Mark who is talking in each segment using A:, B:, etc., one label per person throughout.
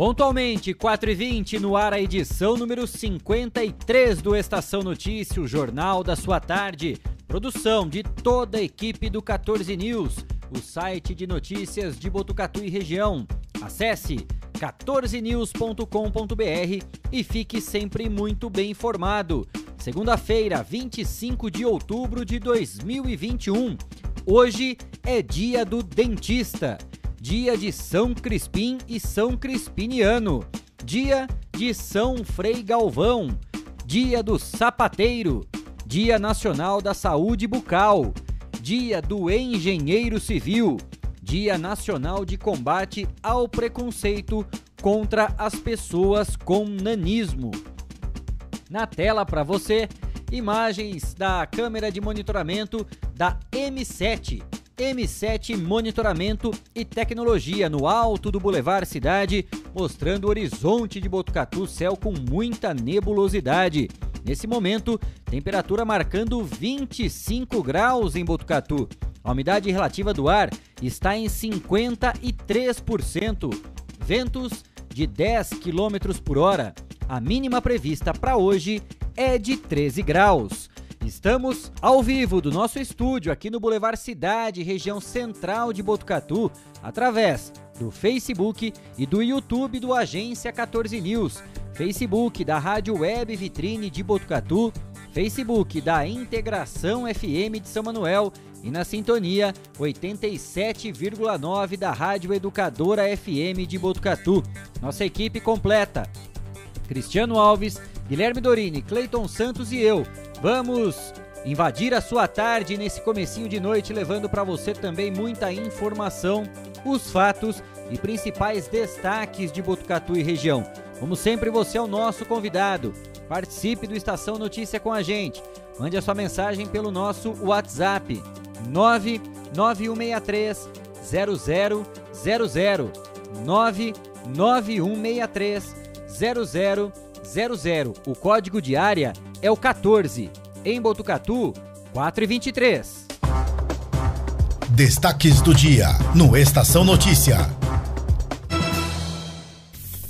A: Pontualmente, 4h20, no ar a edição número 53 do Estação Notícia, o jornal da sua tarde. Produção de toda a equipe do 14 News, o site de notícias de Botucatu e região. Acesse 14news.com.br e fique sempre muito bem informado. Segunda-feira, 25 de outubro de 2021. Hoje é dia do dentista dia de São Crispim e São Crispiniano, dia de São Frei Galvão, dia do sapateiro, dia nacional da saúde bucal, dia do engenheiro civil, dia nacional de combate ao preconceito contra as pessoas com nanismo. Na tela para você, imagens da câmera de monitoramento da M7 M7 Monitoramento e Tecnologia no alto do Boulevard Cidade, mostrando o horizonte de Botucatu, céu com muita nebulosidade. Nesse momento, temperatura marcando 25 graus em Botucatu. A umidade relativa do ar está em 53%. Ventos de 10 km por hora. A mínima prevista para hoje é de 13 graus. Estamos ao vivo do nosso estúdio aqui no Boulevard Cidade, região central de Botucatu, através do Facebook e do YouTube do Agência 14 News, Facebook da Rádio Web Vitrine de Botucatu, Facebook da Integração FM de São Manuel e na sintonia 87,9 da Rádio Educadora FM de Botucatu. Nossa equipe completa: Cristiano Alves, Guilherme Dorini, Cleiton Santos e eu. Vamos invadir a sua tarde nesse comecinho de noite, levando para você também muita informação, os fatos e principais destaques de Botucatu e região. Como sempre, você é o nosso convidado. Participe do Estação Notícia com a gente. Mande a sua mensagem pelo nosso WhatsApp 99163 0000 99163 0000. O código de área é o 14. Em Botucatu, 4 e 23.
B: Destaques do dia no Estação Notícia.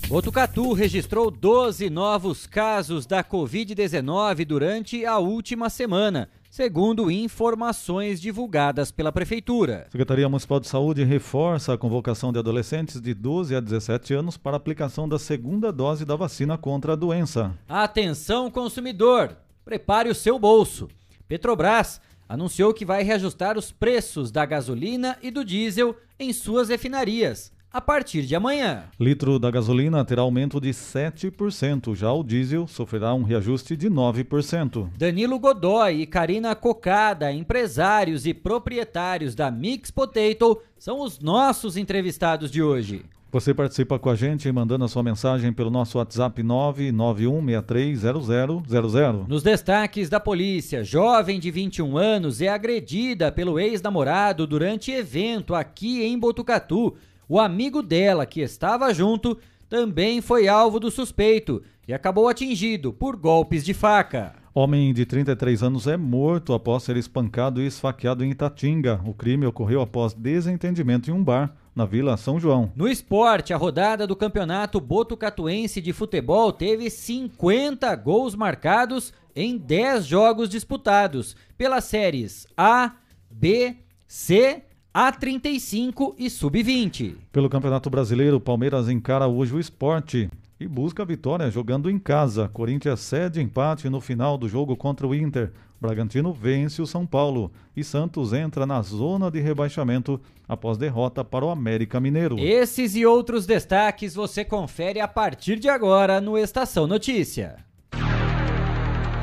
A: Botucatu registrou 12 novos casos da Covid-19 durante a última semana, segundo informações divulgadas pela Prefeitura.
C: A Secretaria Municipal de Saúde reforça a convocação de adolescentes de 12 a 17 anos para aplicação da segunda dose da vacina contra a doença.
A: Atenção, consumidor! Prepare o seu bolso. Petrobras anunciou que vai reajustar os preços da gasolina e do diesel em suas refinarias a partir de amanhã.
C: Litro da gasolina terá aumento de 7%, já o diesel sofrerá um reajuste de 9%.
A: Danilo Godoy e Karina Cocada, empresários e proprietários da Mix Potato, são os nossos entrevistados de hoje.
C: Você participa com a gente mandando a sua mensagem pelo nosso WhatsApp 991630000.
A: Nos destaques da polícia, jovem de 21 anos é agredida pelo ex-namorado durante evento aqui em Botucatu. O amigo dela, que estava junto, também foi alvo do suspeito e acabou atingido por golpes de faca.
C: Homem de 33 anos é morto após ser espancado e esfaqueado em Itatinga. O crime ocorreu após desentendimento em um bar na Vila São João.
A: No esporte, a rodada do Campeonato Botucatuense de Futebol teve 50 gols marcados em 10 jogos disputados pelas séries A, B, C, A35 e Sub-20.
C: Pelo Campeonato Brasileiro, o Palmeiras encara hoje o esporte e busca a vitória jogando em casa. Corinthians cede empate no final do jogo contra o Inter. Bragantino vence o São Paulo e Santos entra na zona de rebaixamento após derrota para o América Mineiro.
A: Esses e outros destaques você confere a partir de agora no Estação Notícia.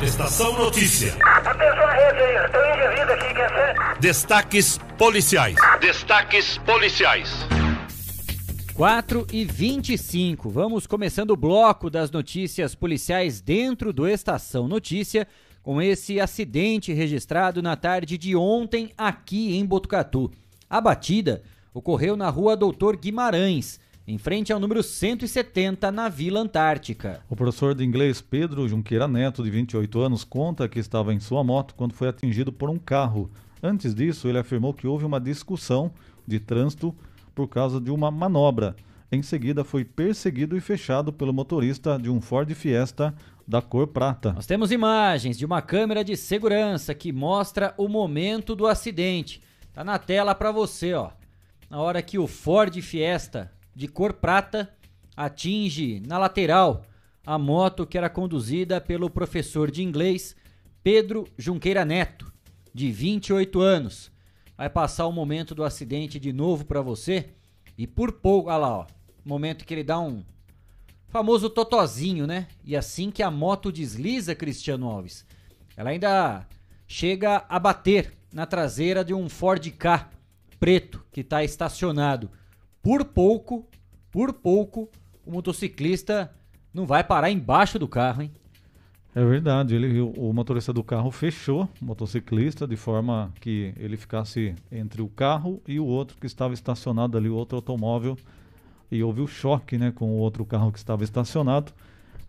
D: Estação Notícia.
E: Atenção, rede aí, tem indivíduo aqui, quer ser?
D: Destaques policiais. Destaques policiais.
A: 4 e 25. Vamos começando o bloco das notícias policiais dentro do Estação Notícia com esse acidente registrado na tarde de ontem aqui em Botucatu. A batida ocorreu na rua Doutor Guimarães, em frente ao número 170 na Vila Antártica.
C: O professor de inglês Pedro Junqueira Neto, de 28 anos, conta que estava em sua moto quando foi atingido por um carro. Antes disso, ele afirmou que houve uma discussão de trânsito por causa de uma manobra. Em seguida, foi perseguido e fechado pelo motorista de um Ford Fiesta da cor prata.
A: Nós temos imagens de uma câmera de segurança que mostra o momento do acidente. Tá na tela para você, ó. Na hora que o Ford Fiesta de cor prata atinge na lateral a moto que era conduzida pelo professor de inglês Pedro Junqueira Neto, de 28 anos vai passar o momento do acidente de novo para você. E por pouco, olha lá, ó, momento que ele dá um famoso totozinho, né? E assim que a moto desliza, Cristiano Alves, ela ainda chega a bater na traseira de um Ford K preto que está estacionado. Por pouco, por pouco, o motociclista não vai parar embaixo do carro, hein?
C: É verdade, ele, o motorista do carro fechou o motociclista de forma que ele ficasse entre o carro e o outro que estava estacionado ali, o outro automóvel, e houve o choque né, com o outro carro que estava estacionado.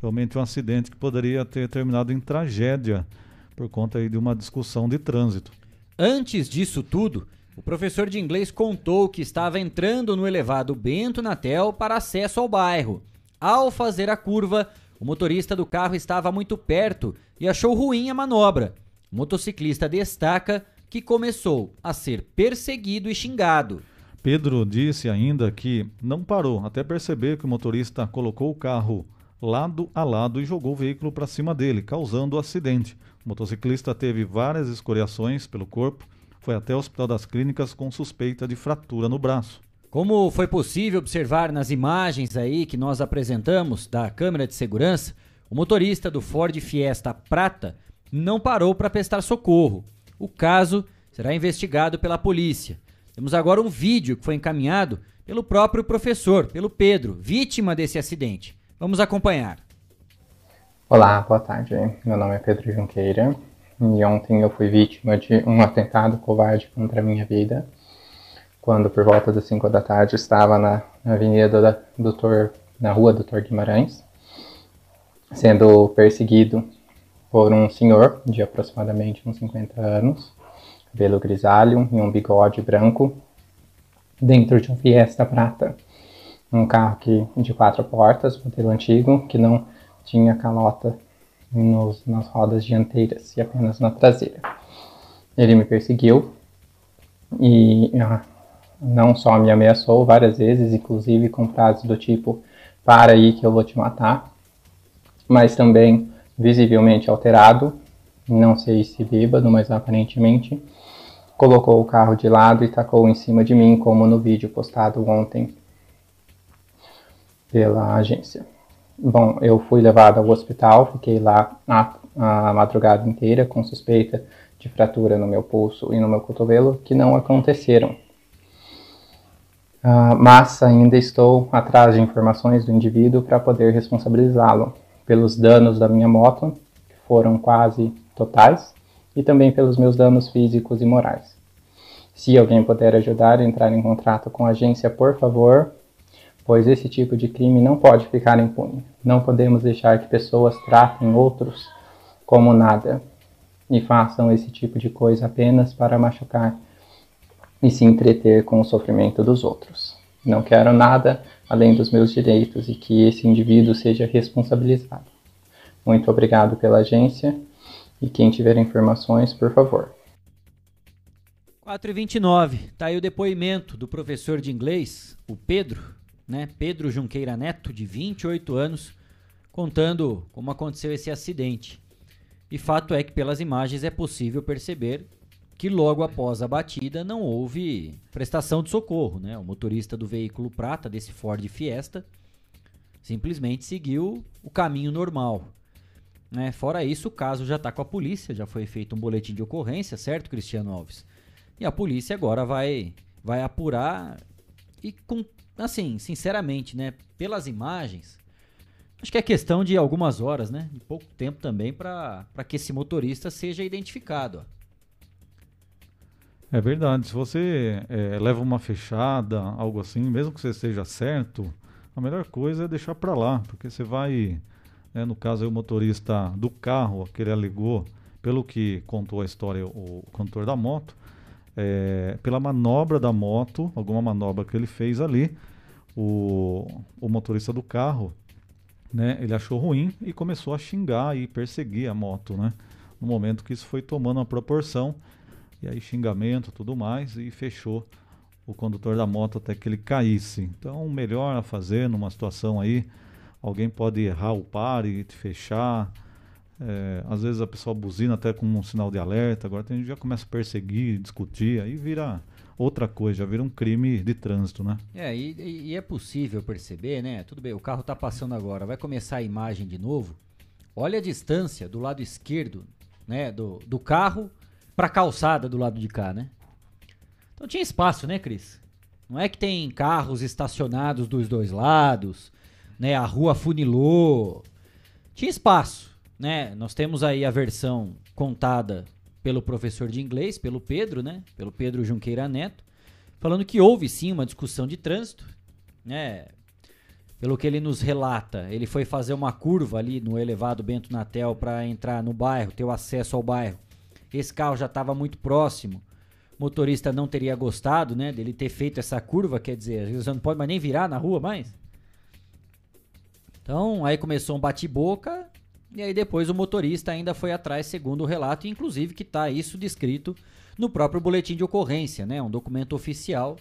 C: Realmente um acidente que poderia ter terminado em tragédia por conta aí de uma discussão de trânsito.
A: Antes disso tudo, o professor de inglês contou que estava entrando no elevado Bento Natel para acesso ao bairro. Ao fazer a curva, o motorista do carro estava muito perto e achou ruim a manobra. O motociclista destaca que começou a ser perseguido e xingado.
C: Pedro disse ainda que não parou até perceber que o motorista colocou o carro lado a lado e jogou o veículo para cima dele, causando o acidente. O motociclista teve várias escoriações pelo corpo, foi até o Hospital das Clínicas com suspeita de fratura no braço.
A: Como foi possível observar nas imagens aí que nós apresentamos da câmera de segurança, o motorista do Ford Fiesta Prata não parou para prestar socorro. O caso será investigado pela polícia. Temos agora um vídeo que foi encaminhado pelo próprio professor, pelo Pedro, vítima desse acidente. Vamos acompanhar.
F: Olá, boa tarde. Meu nome é Pedro Junqueira e ontem eu fui vítima de um atentado covarde contra a minha vida quando por volta das 5 da tarde estava na, avenida da Doutor, na rua Doutor Guimarães, sendo perseguido por um senhor de aproximadamente uns 50 anos, cabelo grisalho e um bigode branco, dentro de um Fiesta prata, um carro que, de quatro portas, modelo antigo, que não tinha calota nos, nas rodas dianteiras e apenas na traseira. Ele me perseguiu e ah, não só me ameaçou várias vezes, inclusive com frases do tipo: para aí que eu vou te matar, mas também visivelmente alterado, não sei se bêbado, mas aparentemente, colocou o carro de lado e tacou em cima de mim, como no vídeo postado ontem pela agência. Bom, eu fui levado ao hospital, fiquei lá a, a madrugada inteira com suspeita de fratura no meu pulso e no meu cotovelo, que não aconteceram. Uh, mas ainda estou atrás de informações do indivíduo para poder responsabilizá-lo pelos danos da minha moto, que foram quase totais, e também pelos meus danos físicos e morais. Se alguém puder ajudar, entrar em contato com a agência, por favor, pois esse tipo de crime não pode ficar impune. Não podemos deixar que pessoas tratem outros como nada e façam esse tipo de coisa apenas para machucar e se entreter com o sofrimento dos outros. Não quero nada além dos meus direitos e que esse indivíduo seja responsabilizado. Muito obrigado pela agência e quem tiver informações, por favor.
A: 4 e 29 tá aí o depoimento do professor de inglês, o Pedro, né? Pedro Junqueira Neto, de 28 anos, contando como aconteceu esse acidente. E fato é que pelas imagens é possível perceber que logo após a batida não houve prestação de socorro, né? O motorista do veículo prata desse Ford Fiesta simplesmente seguiu o caminho normal. Né? Fora isso, o caso já está com a polícia, já foi feito um boletim de ocorrência, certo, Cristiano Alves? E a polícia agora vai, vai apurar E com, assim, sinceramente, né, pelas imagens, acho que é questão de algumas horas, né, de pouco tempo também para que esse motorista seja identificado. Ó.
C: É verdade. Se você é, leva uma fechada, algo assim, mesmo que você esteja certo, a melhor coisa é deixar para lá, porque você vai, né, no caso aí, o motorista do carro que ele alegou, pelo que contou a história o, o condutor da moto, é, pela manobra da moto, alguma manobra que ele fez ali, o, o motorista do carro, né, ele achou ruim e começou a xingar e perseguir a moto, né? No momento que isso foi tomando uma proporção e aí xingamento, tudo mais, e fechou o condutor da moto até que ele caísse. Então, o melhor a fazer numa situação aí, alguém pode errar o pare, fechar. É, às vezes a pessoa buzina até com um sinal de alerta, agora tem gente já começa a perseguir, discutir, aí vira outra coisa, já vira um crime de trânsito, né?
A: É, e, e é possível perceber, né? Tudo bem, o carro está passando agora, vai começar a imagem de novo. Olha a distância do lado esquerdo, né, do, do carro pra calçada do lado de cá, né? Então tinha espaço, né, Cris? Não é que tem carros estacionados dos dois lados, né? A rua funilou. Tinha espaço, né? Nós temos aí a versão contada pelo professor de inglês, pelo Pedro, né? Pelo Pedro Junqueira Neto, falando que houve sim uma discussão de trânsito, né? Pelo que ele nos relata, ele foi fazer uma curva ali no elevado Bento Natel para entrar no bairro, ter o acesso ao bairro. Esse carro já estava muito próximo. O motorista não teria gostado, né, dele ter feito essa curva, quer dizer, você não pode mais nem virar na rua mais. Então, aí começou um bate-boca e aí depois o motorista ainda foi atrás, segundo o relato, inclusive que está isso descrito no próprio boletim de ocorrência, né, um documento oficial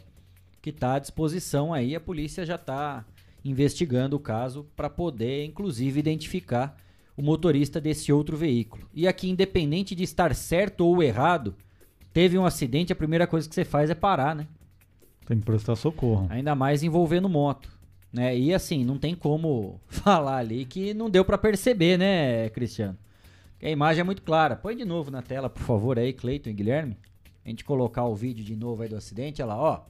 A: que está à disposição aí, a polícia já está investigando o caso para poder, inclusive, identificar o motorista desse outro veículo. E aqui, independente de estar certo ou errado, teve um acidente, a primeira coisa que você faz é parar, né?
C: Tem que prestar socorro.
A: Ainda mais envolvendo moto. Né? E assim, não tem como falar ali que não deu para perceber, né, Cristiano? a imagem é muito clara. Põe de novo na tela, por favor, aí, Cleiton e Guilherme. A gente colocar o vídeo de novo aí do acidente, olha lá, ó.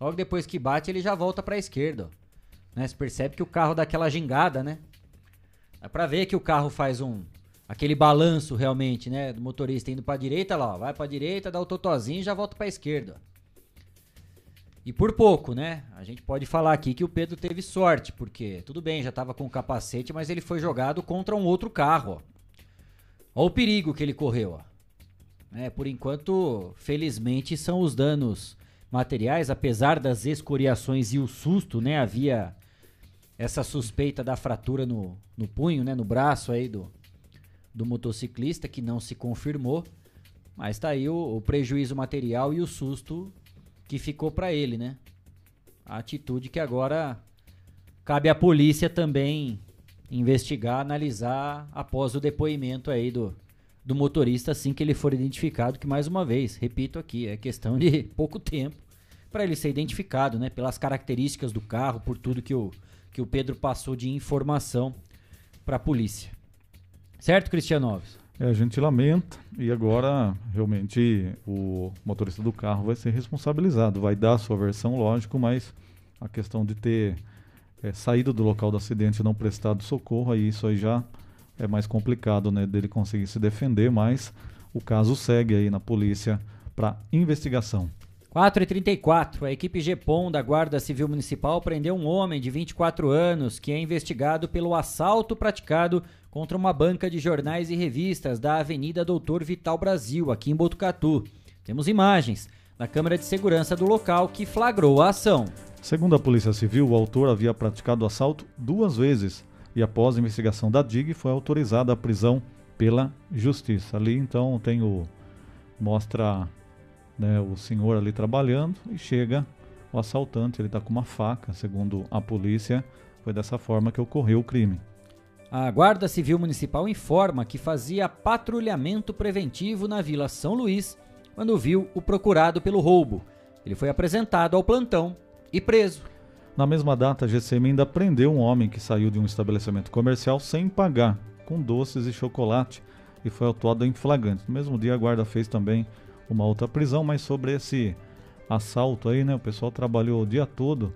A: Logo depois que bate, ele já volta para a esquerda, ó. Né? Você percebe que o carro dá aquela gingada, né? É para ver que o carro faz um aquele balanço realmente, né, do motorista indo para direita lá, ó, vai para direita, dá o totozinho e já volta para esquerda. E por pouco, né? A gente pode falar aqui que o Pedro teve sorte, porque tudo bem, já estava com o capacete, mas ele foi jogado contra um outro carro, ó. Olha o perigo que ele correu, ó. É, por enquanto, felizmente, são os danos materiais, apesar das escoriações e o susto, né? Havia essa suspeita da fratura no, no punho, né, no braço aí do, do motociclista, que não se confirmou. Mas tá aí o, o prejuízo material e o susto que ficou para ele, né? A atitude que agora cabe à polícia também investigar, analisar após o depoimento aí do, do motorista assim que ele for identificado, que mais uma vez, repito aqui, é questão de pouco tempo para ele ser identificado, né, pelas características do carro, por tudo que o que o Pedro passou de informação para a polícia. Certo, Cristiano Alves?
C: É, a gente lamenta e agora realmente o motorista do carro vai ser responsabilizado, vai dar a sua versão, lógico, mas a questão de ter é, saído do local do acidente e não prestado socorro, aí isso aí já é mais complicado, né, dele conseguir se defender, mas o caso segue aí na polícia para investigação.
A: 4h34, a equipe GEPOM da Guarda Civil Municipal prendeu um homem de 24 anos que é investigado pelo assalto praticado contra uma banca de jornais e revistas da Avenida Doutor Vital Brasil, aqui em Botucatu. Temos imagens da câmera de segurança do local que flagrou a ação.
C: Segundo a Polícia Civil, o autor havia praticado o assalto duas vezes e após a investigação da DIG foi autorizada a prisão pela Justiça. Ali então tem o mostra né, o senhor ali trabalhando e chega o assaltante, ele está com uma faca, segundo a polícia, foi dessa forma que ocorreu o crime.
A: A Guarda Civil Municipal informa que fazia patrulhamento preventivo na Vila São Luís quando viu o procurado pelo roubo. Ele foi apresentado ao plantão e preso.
C: Na mesma data, a GCM ainda prendeu um homem que saiu de um estabelecimento comercial sem pagar, com doces e chocolate, e foi autuado em flagrante. No mesmo dia, a guarda fez também uma outra prisão, mas sobre esse assalto aí, né? O pessoal trabalhou o dia todo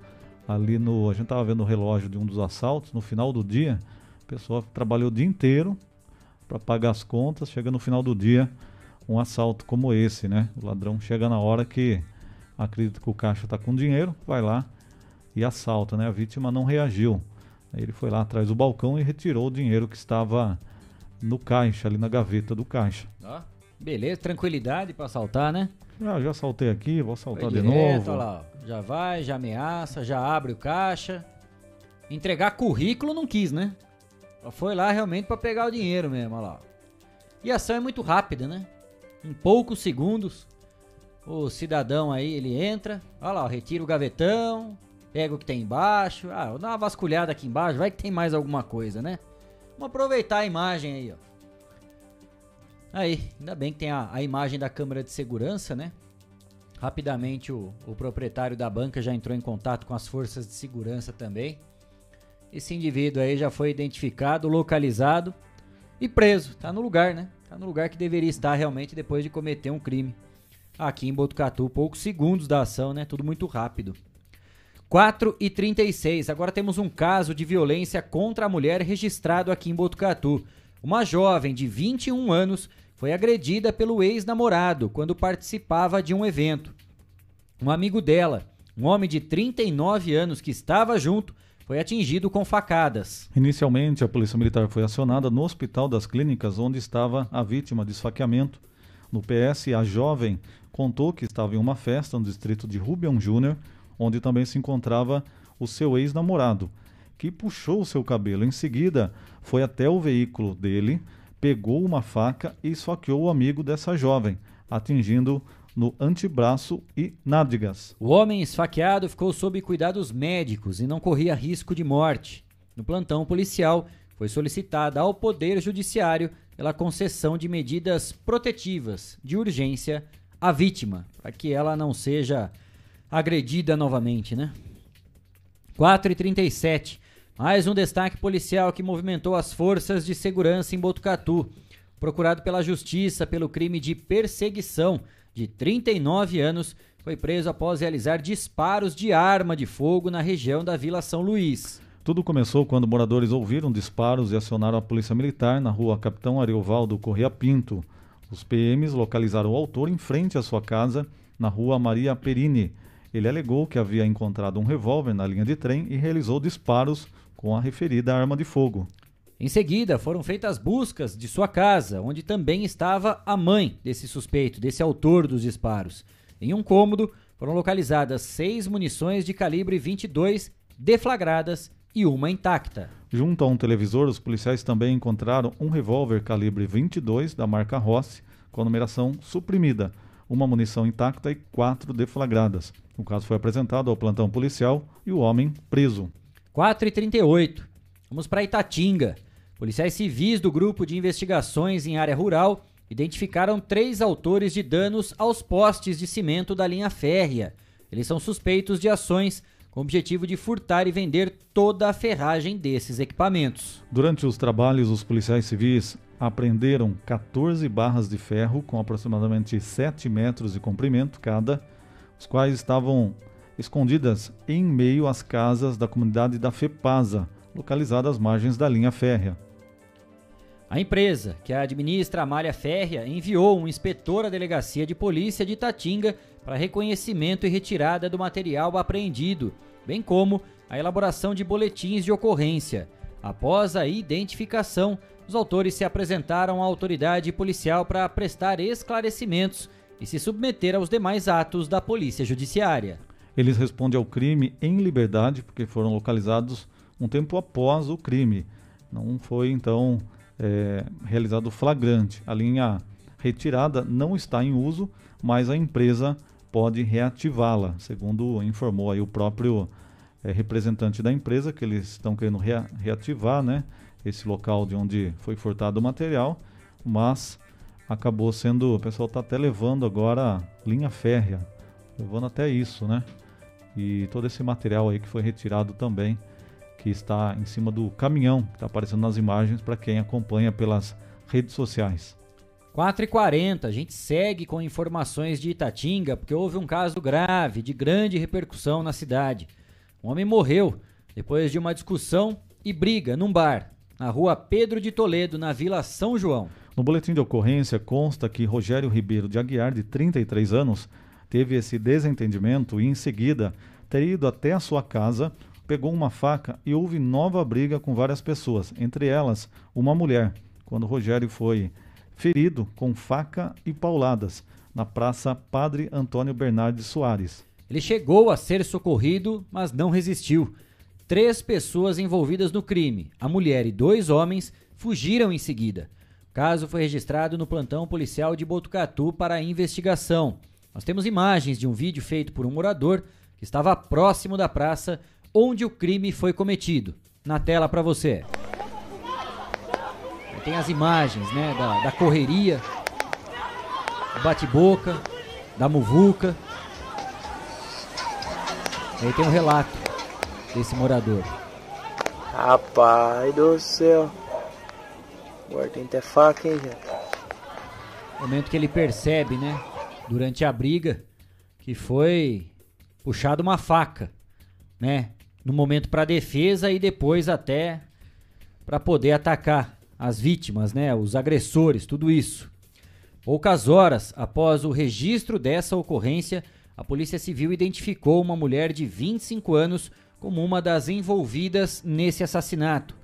C: ali no. A gente tava vendo o relógio de um dos assaltos, no final do dia, o pessoal trabalhou o dia inteiro para pagar as contas, chega no final do dia um assalto como esse, né? O ladrão chega na hora que acredita que o caixa está com dinheiro, vai lá e assalta, né? A vítima não reagiu. Aí ele foi lá atrás do balcão e retirou o dinheiro que estava no caixa, ali na gaveta do caixa.
A: Ó, beleza, tranquilidade para assaltar, né?
C: Ah, já saltei aqui, vou saltar
A: Foi
C: de
A: direto,
C: novo.
A: olha lá, ó. já vai, já ameaça, já abre o caixa. Entregar currículo não quis, né? Foi lá realmente para pegar o dinheiro mesmo, olha lá. E a ação é muito rápida, né? Em poucos segundos, o cidadão aí, ele entra, olha lá, retira o gavetão, pega o que tem embaixo. Ah, dar uma vasculhada aqui embaixo, vai que tem mais alguma coisa, né? Vamos aproveitar a imagem aí, ó. Aí, ainda bem que tem a, a imagem da câmera de segurança, né? Rapidamente o, o proprietário da banca já entrou em contato com as forças de segurança também. Esse indivíduo aí já foi identificado, localizado e preso. Tá no lugar, né? Tá no lugar que deveria estar realmente depois de cometer um crime. Aqui em Botucatu, poucos segundos da ação, né? Tudo muito rápido. 4 e 36. Agora temos um caso de violência contra a mulher registrado aqui em Botucatu. Uma jovem de 21 anos foi agredida pelo ex-namorado quando participava de um evento. Um amigo dela, um homem de 39 anos que estava junto, foi atingido com facadas.
C: Inicialmente, a Polícia Militar foi acionada no Hospital das Clínicas, onde estava a vítima de esfaqueamento. No PS, a jovem contou que estava em uma festa no distrito de Rubião Júnior, onde também se encontrava o seu ex-namorado, que puxou o seu cabelo. Em seguida, foi até o veículo dele, pegou uma faca e esfaqueou o amigo dessa jovem, atingindo no antebraço e nádegas.
A: O homem esfaqueado ficou sob cuidados médicos e não corria risco de morte. No plantão policial, foi solicitada ao Poder Judiciário pela concessão de medidas protetivas de urgência à vítima, para que ela não seja agredida novamente, né? 4 e 37. Mais um destaque policial que movimentou as forças de segurança em Botucatu. Procurado pela justiça pelo crime de perseguição, de 39 anos, foi preso após realizar disparos de arma de fogo na região da Vila São Luís.
C: Tudo começou quando moradores ouviram disparos e acionaram a polícia militar na rua Capitão Ariovaldo Correia Pinto. Os PMs localizaram o autor em frente à sua casa, na rua Maria Perini. Ele alegou que havia encontrado um revólver na linha de trem e realizou disparos com a referida arma de fogo.
A: Em seguida, foram feitas buscas de sua casa, onde também estava a mãe desse suspeito, desse autor dos disparos. Em um cômodo, foram localizadas seis munições de calibre 22 deflagradas e uma intacta.
C: Junto a um televisor, os policiais também encontraram um revólver calibre 22 da marca Rossi, com a numeração suprimida, uma munição intacta e quatro deflagradas. O caso foi apresentado ao plantão policial e o homem preso.
A: 4 e 38. Vamos para Itatinga. Policiais civis do Grupo de Investigações em Área Rural identificaram três autores de danos aos postes de cimento da linha férrea. Eles são suspeitos de ações com o objetivo de furtar e vender toda a ferragem desses equipamentos.
C: Durante os trabalhos, os policiais civis apreenderam 14 barras de ferro com aproximadamente 7 metros de comprimento cada, os quais estavam escondidas em meio às casas da comunidade da FEPASA, localizada às margens da linha férrea.
A: A empresa, que administra a malha férrea, enviou um inspetor à delegacia de polícia de Itatinga para reconhecimento e retirada do material apreendido, bem como a elaboração de boletins de ocorrência. Após a identificação, os autores se apresentaram à autoridade policial para prestar esclarecimentos e se submeter aos demais atos da Polícia Judiciária.
C: Eles respondem ao crime em liberdade, porque foram localizados um tempo após o crime. Não foi, então, é, realizado flagrante. A linha retirada não está em uso, mas a empresa pode reativá-la, segundo informou aí o próprio é, representante da empresa, que eles estão querendo rea reativar né, esse local de onde foi furtado o material, mas acabou sendo, o pessoal está até levando agora linha férrea, levando até isso, né? E todo esse material aí que foi retirado também, que está em cima do caminhão, que está aparecendo nas imagens para quem acompanha pelas redes sociais.
A: 4h40, a gente segue com informações de Itatinga, porque houve um caso grave, de grande repercussão na cidade. Um homem morreu depois de uma discussão e briga num bar, na rua Pedro de Toledo, na Vila São João.
C: No boletim de ocorrência consta que Rogério Ribeiro de Aguiar, de 33 anos, teve esse desentendimento e, em seguida, teria ido até a sua casa, pegou uma faca e houve nova briga com várias pessoas, entre elas uma mulher, quando Rogério foi ferido com faca e pauladas na Praça Padre Antônio Bernardes Soares.
A: Ele chegou a ser socorrido, mas não resistiu. Três pessoas envolvidas no crime, a mulher e dois homens, fugiram em seguida. O caso foi registrado no plantão policial de Botucatu para investigação. Nós temos imagens de um vídeo feito por um morador que estava próximo da praça onde o crime foi cometido. Na tela para você tem as imagens, né, da, da correria, bate-boca, da muvuca. Aí tem um relato desse morador.
G: Rapaz do céu. Tem até faca, hein, gente?
A: Momento que ele percebe, né, durante a briga, que foi puxado uma faca, né, no momento para defesa e depois até para poder atacar as vítimas, né, os agressores, tudo isso. Poucas horas após o registro dessa ocorrência, a Polícia Civil identificou uma mulher de 25 anos como uma das envolvidas nesse assassinato.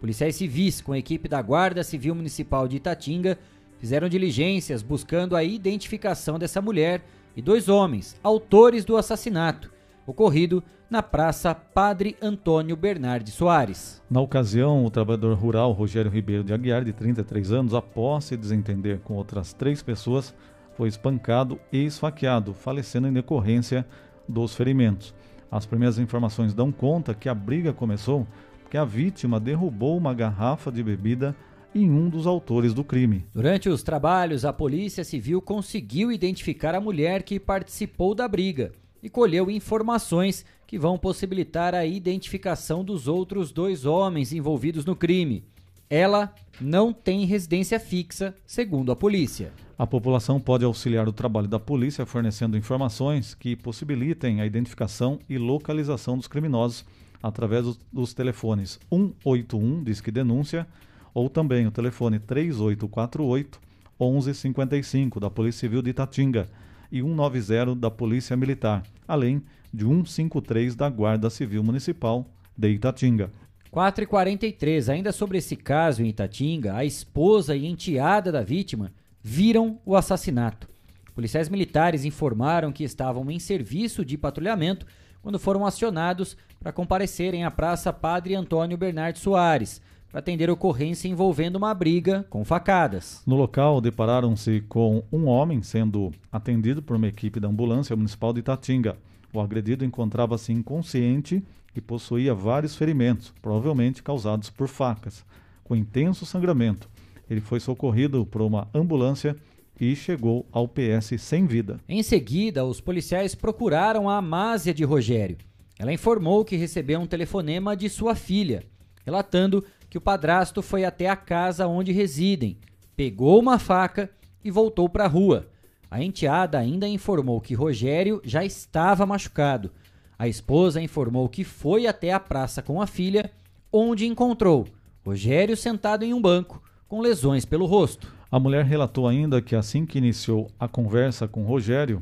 A: Policiais civis, com a equipe da Guarda Civil Municipal de Itatinga, fizeram diligências buscando a identificação dessa mulher e dois homens, autores do assassinato, ocorrido na Praça Padre Antônio Bernardes Soares.
C: Na ocasião, o trabalhador rural Rogério Ribeiro de Aguiar, de 33 anos, após se desentender com outras três pessoas, foi espancado e esfaqueado, falecendo em decorrência dos ferimentos. As primeiras informações dão conta que a briga começou porque a vítima derrubou uma garrafa de bebida em um dos autores do crime.
A: Durante os trabalhos, a Polícia Civil conseguiu identificar a mulher que participou da briga e colheu informações que vão possibilitar a identificação dos outros dois homens envolvidos no crime. Ela não tem residência fixa, segundo a polícia.
C: A população pode auxiliar o trabalho da polícia fornecendo informações que possibilitem a identificação e localização dos criminosos através dos telefones 181 Disque Denúncia ou também o telefone 3848 1155 da Polícia Civil de Itatinga e 190 da Polícia Militar, além de 153 da Guarda Civil Municipal de Itatinga.
A: 4 e 43 ainda sobre esse caso em Itatinga, a esposa e enteada da vítima viram o assassinato. Policiais militares informaram que estavam em serviço de patrulhamento quando foram acionados para comparecerem à Praça Padre Antônio Bernardo Soares, para atender ocorrência envolvendo uma briga com facadas.
C: No local, depararam-se com um homem sendo atendido por uma equipe da ambulância municipal de Itatinga. O agredido encontrava-se inconsciente e possuía vários ferimentos, provavelmente causados por facas, com intenso sangramento. Ele foi socorrido por uma ambulância e chegou ao PS sem vida.
A: Em seguida, os policiais procuraram a Amásia de Rogério. Ela informou que recebeu um telefonema de sua filha, relatando que o padrasto foi até a casa onde residem, pegou uma faca e voltou para a rua. A enteada ainda informou que Rogério já estava machucado. A esposa informou que foi até a praça com a filha, onde encontrou Rogério sentado em um banco, com lesões pelo rosto.
C: A mulher relatou ainda que assim que iniciou a conversa com Rogério,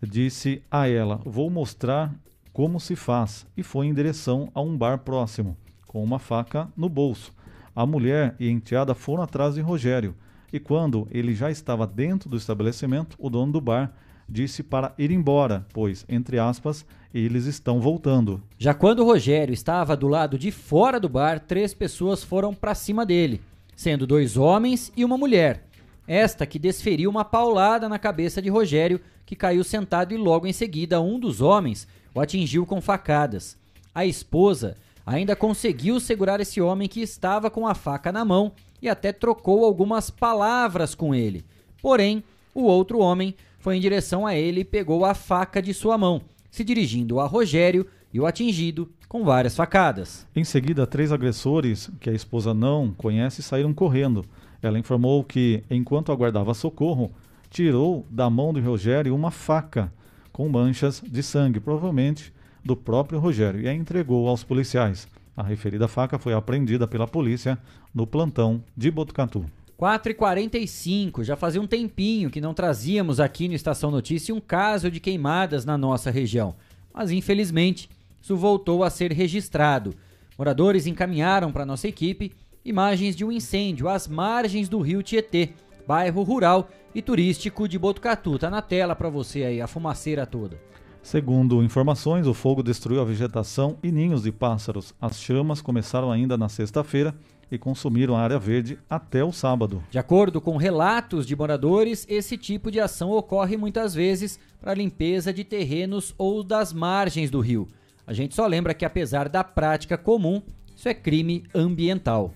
C: disse a ela: Vou mostrar como se faz, e foi em direção a um bar próximo com uma faca no bolso. A mulher e a enteada foram atrás de Rogério, e quando ele já estava dentro do estabelecimento, o dono do bar disse para ir embora, pois, entre aspas, eles estão voltando.
A: Já quando Rogério estava do lado de fora do bar, três pessoas foram para cima dele, sendo dois homens e uma mulher. Esta que desferiu uma paulada na cabeça de Rogério, que caiu sentado e logo em seguida um dos homens o atingiu com facadas. A esposa ainda conseguiu segurar esse homem que estava com a faca na mão e até trocou algumas palavras com ele. Porém, o outro homem foi em direção a ele e pegou a faca de sua mão, se dirigindo a Rogério e o atingido com várias facadas.
C: Em seguida, três agressores que a esposa não conhece saíram correndo. Ela informou que, enquanto aguardava socorro, tirou da mão de Rogério uma faca com manchas de sangue, provavelmente do próprio Rogério, e a entregou aos policiais. A referida faca foi apreendida pela polícia no plantão de Botucatu.
A: 4h45, já fazia um tempinho que não trazíamos aqui no Estação Notícia um caso de queimadas na nossa região. Mas infelizmente, isso voltou a ser registrado. Moradores encaminharam para nossa equipe imagens de um incêndio às margens do rio Tietê, bairro rural e turístico de Botucatu. Tá na tela para você aí, a fumaceira toda.
C: Segundo informações, o fogo destruiu a vegetação e ninhos de pássaros. As chamas começaram ainda na sexta-feira e consumiram a área verde até o sábado.
A: De acordo com relatos de moradores, esse tipo de ação ocorre muitas vezes para limpeza de terrenos ou das margens do rio. A gente só lembra que, apesar da prática comum, isso é crime ambiental.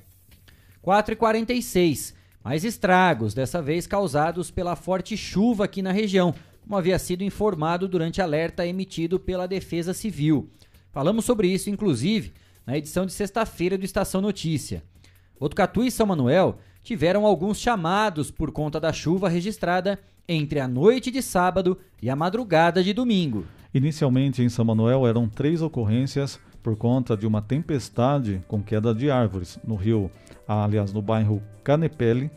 A: 4h46. Mais estragos, dessa vez causados pela forte chuva aqui na região como havia sido informado durante alerta emitido pela Defesa Civil. Falamos sobre isso, inclusive, na edição de sexta-feira do Estação Notícia. Botucatu e São Manuel tiveram alguns chamados por conta da chuva registrada entre a noite de sábado e a madrugada de domingo.
C: Inicialmente em São Manuel eram três ocorrências por conta de uma tempestade com queda de árvores no rio, aliás, no bairro Canepele,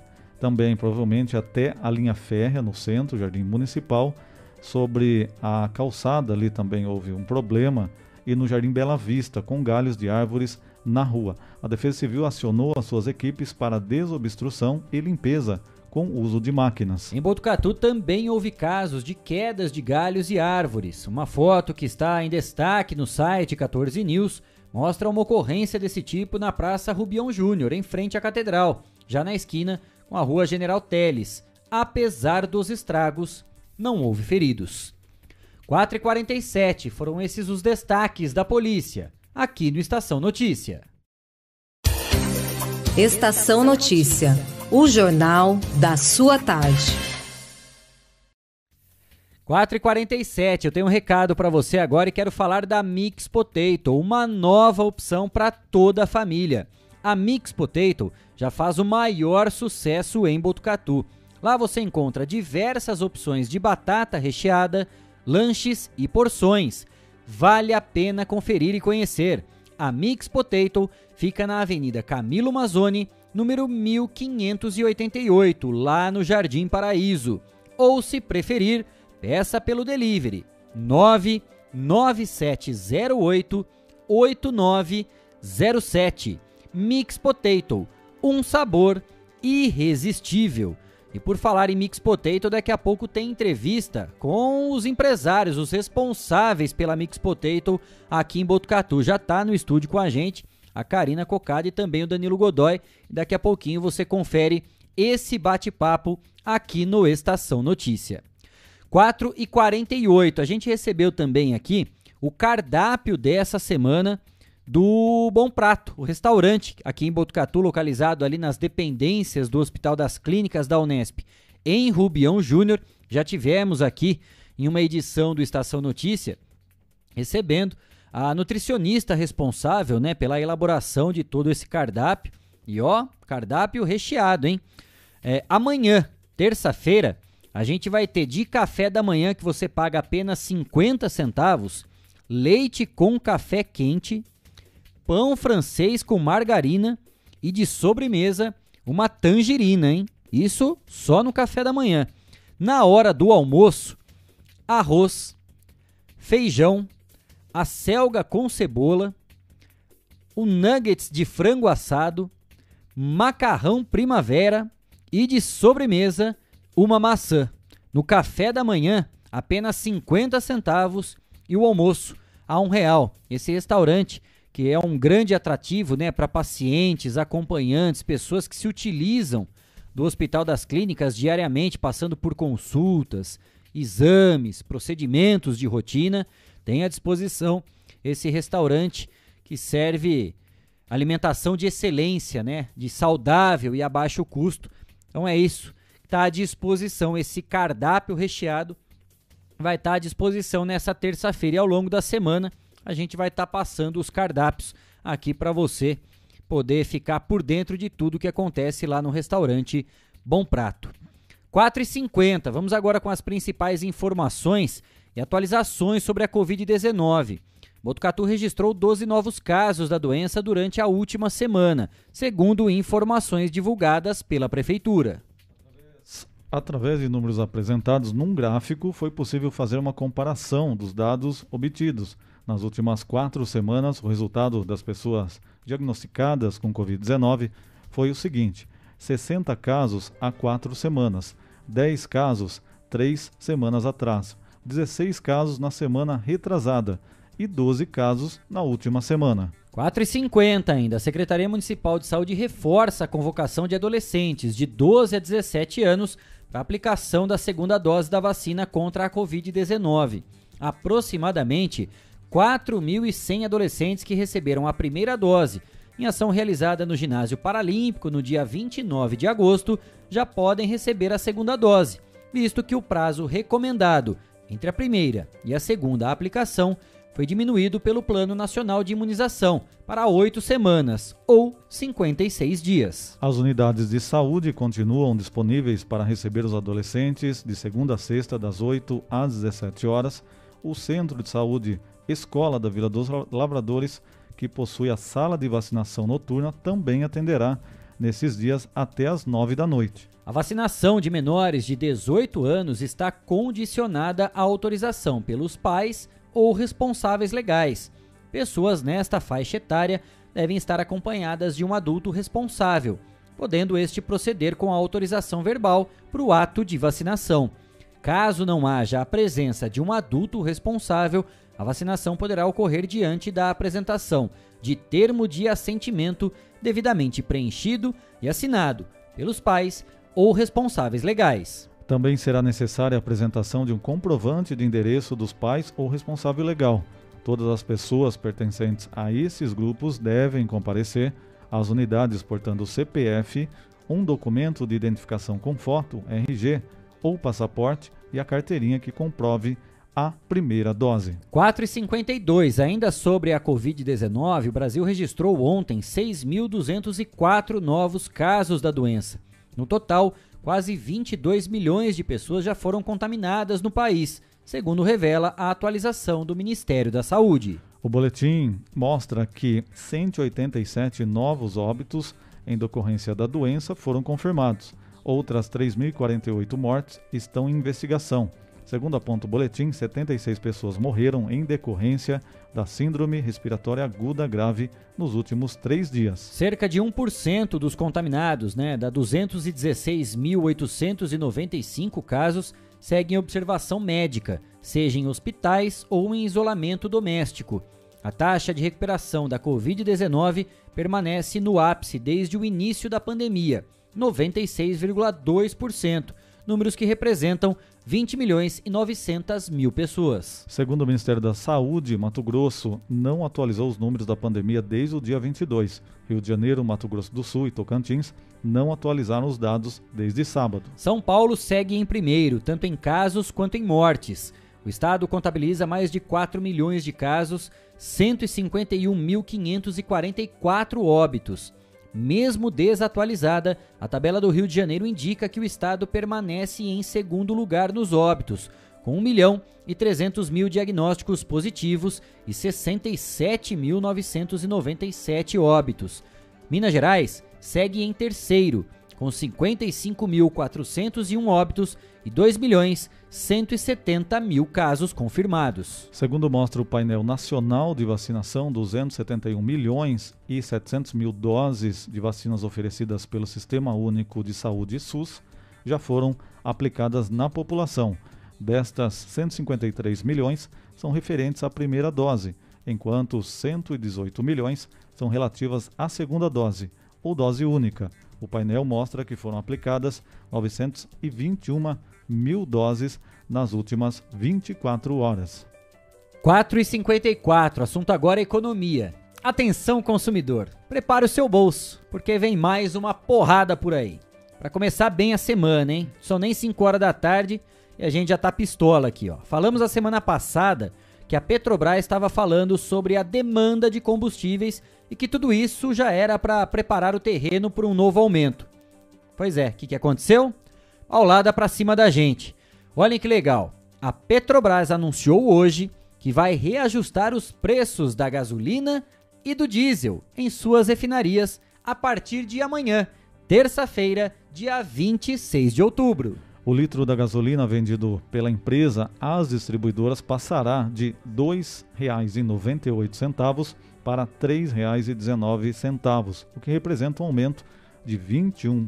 C: também provavelmente até a linha férrea no centro, Jardim Municipal. Sobre a calçada ali também houve um problema e no Jardim Bela Vista, com galhos de árvores na rua. A Defesa Civil acionou as suas equipes para desobstrução e limpeza com uso de máquinas.
A: Em Botucatu também houve casos de quedas de galhos e árvores. Uma foto que está em destaque no site 14 News mostra uma ocorrência desse tipo na Praça Rubião Júnior, em frente à Catedral, já na esquina com a rua General Teles. Apesar dos estragos, não houve feridos. 4h47 foram esses os destaques da polícia, aqui no Estação Notícia.
H: Estação Notícia, o jornal da sua tarde.
A: 4h47, eu tenho um recado para você agora e quero falar da Mix Potato, uma nova opção para toda a família. A Mix Potato já faz o maior sucesso em Botucatu. Lá você encontra diversas opções de batata recheada, lanches e porções. Vale a pena conferir e conhecer. A Mix Potato fica na Avenida Camilo Mazzoni, número 1588, lá no Jardim Paraíso. Ou, se preferir, peça pelo delivery 99708 8907. Mix Potato, um sabor irresistível. E por falar em Mix Potato, daqui a pouco tem entrevista com os empresários, os responsáveis pela Mix Potato aqui em Botucatu. Já está no estúdio com a gente a Karina Cocada e também o Danilo Godoy. Daqui a pouquinho você confere esse bate-papo aqui no Estação Notícia. 4 e 48 a gente recebeu também aqui o cardápio dessa semana do Bom Prato, o restaurante aqui em Botucatu, localizado ali nas dependências do Hospital das Clínicas da Unesp, em Rubião Júnior. Já tivemos aqui em uma edição do Estação Notícia, recebendo a nutricionista responsável né, pela elaboração de todo esse cardápio. E ó, cardápio recheado, hein? É, amanhã, terça-feira, a gente vai ter de café da manhã que você paga apenas 50 centavos, leite com café quente pão francês com margarina e de sobremesa uma tangerina, hein? Isso só no café da manhã. Na hora do almoço, arroz, feijão, a selga com cebola, o nuggets de frango assado, macarrão primavera e de sobremesa uma maçã. No café da manhã, apenas 50 centavos e o almoço a um real. Esse restaurante que é um grande atrativo né, para pacientes, acompanhantes, pessoas que se utilizam do Hospital das Clínicas diariamente, passando por consultas, exames, procedimentos de rotina. Tem à disposição esse restaurante que serve alimentação de excelência, né, de saudável e a baixo custo. Então é isso. Está à disposição esse cardápio recheado. Vai estar tá à disposição nessa terça-feira e ao longo da semana a gente vai estar tá passando os cardápios aqui para você poder ficar por dentro de tudo que acontece lá no restaurante Bom Prato. 4h50, vamos agora com as principais informações e atualizações sobre a Covid-19. Botucatu registrou 12 novos casos da doença durante a última semana, segundo informações divulgadas pela Prefeitura.
C: Através de números apresentados num gráfico, foi possível fazer uma comparação dos dados obtidos. Nas últimas quatro semanas, o resultado das pessoas diagnosticadas com Covid-19 foi o seguinte: 60 casos há quatro semanas, 10 casos três semanas atrás, 16 casos na semana retrasada e 12 casos na última semana.
A: 4h50 ainda. A Secretaria Municipal de Saúde reforça a convocação de adolescentes de 12 a 17 anos para aplicação da segunda dose da vacina contra a Covid-19. Aproximadamente 4.100 adolescentes que receberam a primeira dose em ação realizada no Ginásio Paralímpico no dia 29 de agosto, já podem receber a segunda dose, visto que o prazo recomendado entre a primeira e a segunda aplicação foi diminuído pelo Plano Nacional de Imunização para oito semanas, ou 56 dias.
C: As unidades de saúde continuam disponíveis para receber os adolescentes de segunda a sexta, das 8 às 17 horas. O Centro de Saúde Escola da Vila dos Lavradores que possui a sala de vacinação noturna, também atenderá nesses dias até as 9 da noite.
A: A vacinação de menores de 18 anos está condicionada à autorização pelos pais ou responsáveis legais. Pessoas nesta faixa etária devem estar acompanhadas de um adulto responsável, podendo este proceder com a autorização verbal para o ato de vacinação. Caso não haja a presença de um adulto responsável, a vacinação poderá ocorrer diante da apresentação de termo de assentimento devidamente preenchido e assinado pelos pais ou responsáveis legais.
C: Também será necessária a apresentação de um comprovante de endereço dos pais ou responsável legal. Todas as pessoas pertencentes a esses grupos devem comparecer às unidades portando CPF, um documento de identificação com foto, RG ou passaporte e a carteirinha que comprove a primeira dose.
A: 4,52. Ainda sobre a Covid-19, o Brasil registrou ontem 6.204 novos casos da doença. No total, quase 22 milhões de pessoas já foram contaminadas no país, segundo revela a atualização do Ministério da Saúde.
C: O boletim mostra que 187 novos óbitos em decorrência da doença foram confirmados. Outras 3.048 mortes estão em investigação. Segundo aponta o boletim, 76 pessoas morreram em decorrência da síndrome respiratória aguda grave nos últimos três dias.
A: Cerca de 1% dos contaminados, né, da 216.895 casos, seguem observação médica, seja em hospitais ou em isolamento doméstico. A taxa de recuperação da Covid-19 permanece no ápice desde o início da pandemia, 96,2%, números que representam 20 milhões e 900 mil pessoas.
C: Segundo o Ministério da Saúde, Mato Grosso não atualizou os números da pandemia desde o dia 22. Rio de Janeiro, Mato Grosso do Sul e Tocantins não atualizaram os dados desde sábado.
A: São Paulo segue em primeiro, tanto em casos quanto em mortes. O estado contabiliza mais de 4 milhões de casos, 151.544 óbitos. Mesmo desatualizada, a tabela do Rio de Janeiro indica que o estado permanece em segundo lugar nos óbitos, com 1 milhão e 300 mil diagnósticos positivos e 67.997 óbitos. Minas Gerais segue em terceiro, com 55.401 óbitos e 2 milhões 170 mil casos confirmados.
C: Segundo mostra o painel nacional de vacinação, 271 milhões e 700 mil doses de vacinas oferecidas pelo Sistema Único de Saúde SUS já foram aplicadas na população. Destas, 153 milhões são referentes à primeira dose, enquanto 118 milhões são relativas à segunda dose, ou dose única. O painel mostra que foram aplicadas 921 mil doses nas últimas 24 horas.
A: 4,54. Assunto agora é economia. Atenção, consumidor. Prepare o seu bolso, porque vem mais uma porrada por aí. Para começar bem a semana, hein? São nem 5 horas da tarde e a gente já tá pistola aqui, ó. Falamos a semana passada que a Petrobras estava falando sobre a demanda de combustíveis e que tudo isso já era para preparar o terreno para um novo aumento. Pois é, o que, que aconteceu? Paulada para cima da gente. Olhem que legal. A Petrobras anunciou hoje que vai reajustar os preços da gasolina e do diesel em suas refinarias a partir de amanhã, terça-feira, dia 26 de outubro.
C: O litro da gasolina vendido pela empresa às distribuidoras passará de R$ 2,98 para R$ 3,19, o que representa um aumento de 21,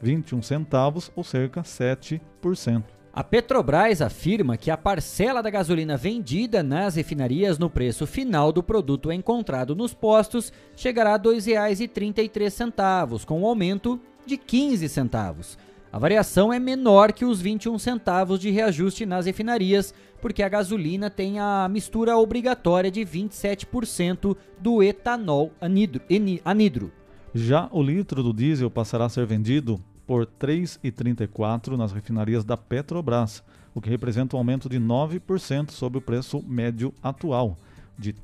C: 21 centavos, ou cerca 7%.
A: A Petrobras afirma que a parcela da gasolina vendida nas refinarias no preço final do produto encontrado nos postos chegará a R$ 2,33, com um aumento de 15 centavos. A variação é menor que os 21 centavos de reajuste nas refinarias, porque a gasolina tem a mistura obrigatória de 27% do etanol anidro, anidro.
C: Já o litro do diesel passará a ser vendido por R$ 3,34 nas refinarias da Petrobras, o que representa um aumento de 9% sobre o preço médio atual, de R$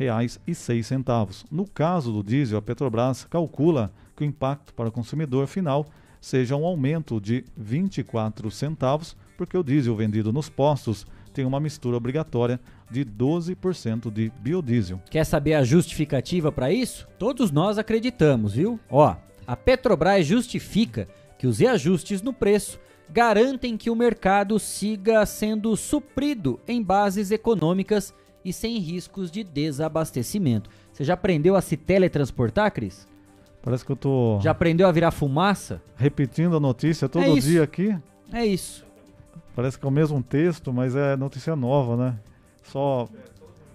C: 3,06. No caso do diesel, a Petrobras calcula que o impacto para o consumidor final seja um aumento de 24 centavos, porque o diesel vendido nos postos tem uma mistura obrigatória de 12% de biodiesel.
A: Quer saber a justificativa para isso? Todos nós acreditamos, viu? Ó, a Petrobras justifica que os reajustes no preço garantem que o mercado siga sendo suprido em bases econômicas e sem riscos de desabastecimento. Você já aprendeu a se teletransportar, Cris?
C: Parece que eu tô.
A: Já aprendeu a virar fumaça?
C: Repetindo a notícia todo é dia aqui?
A: É isso.
C: Parece que é o mesmo texto, mas é notícia nova, né? Só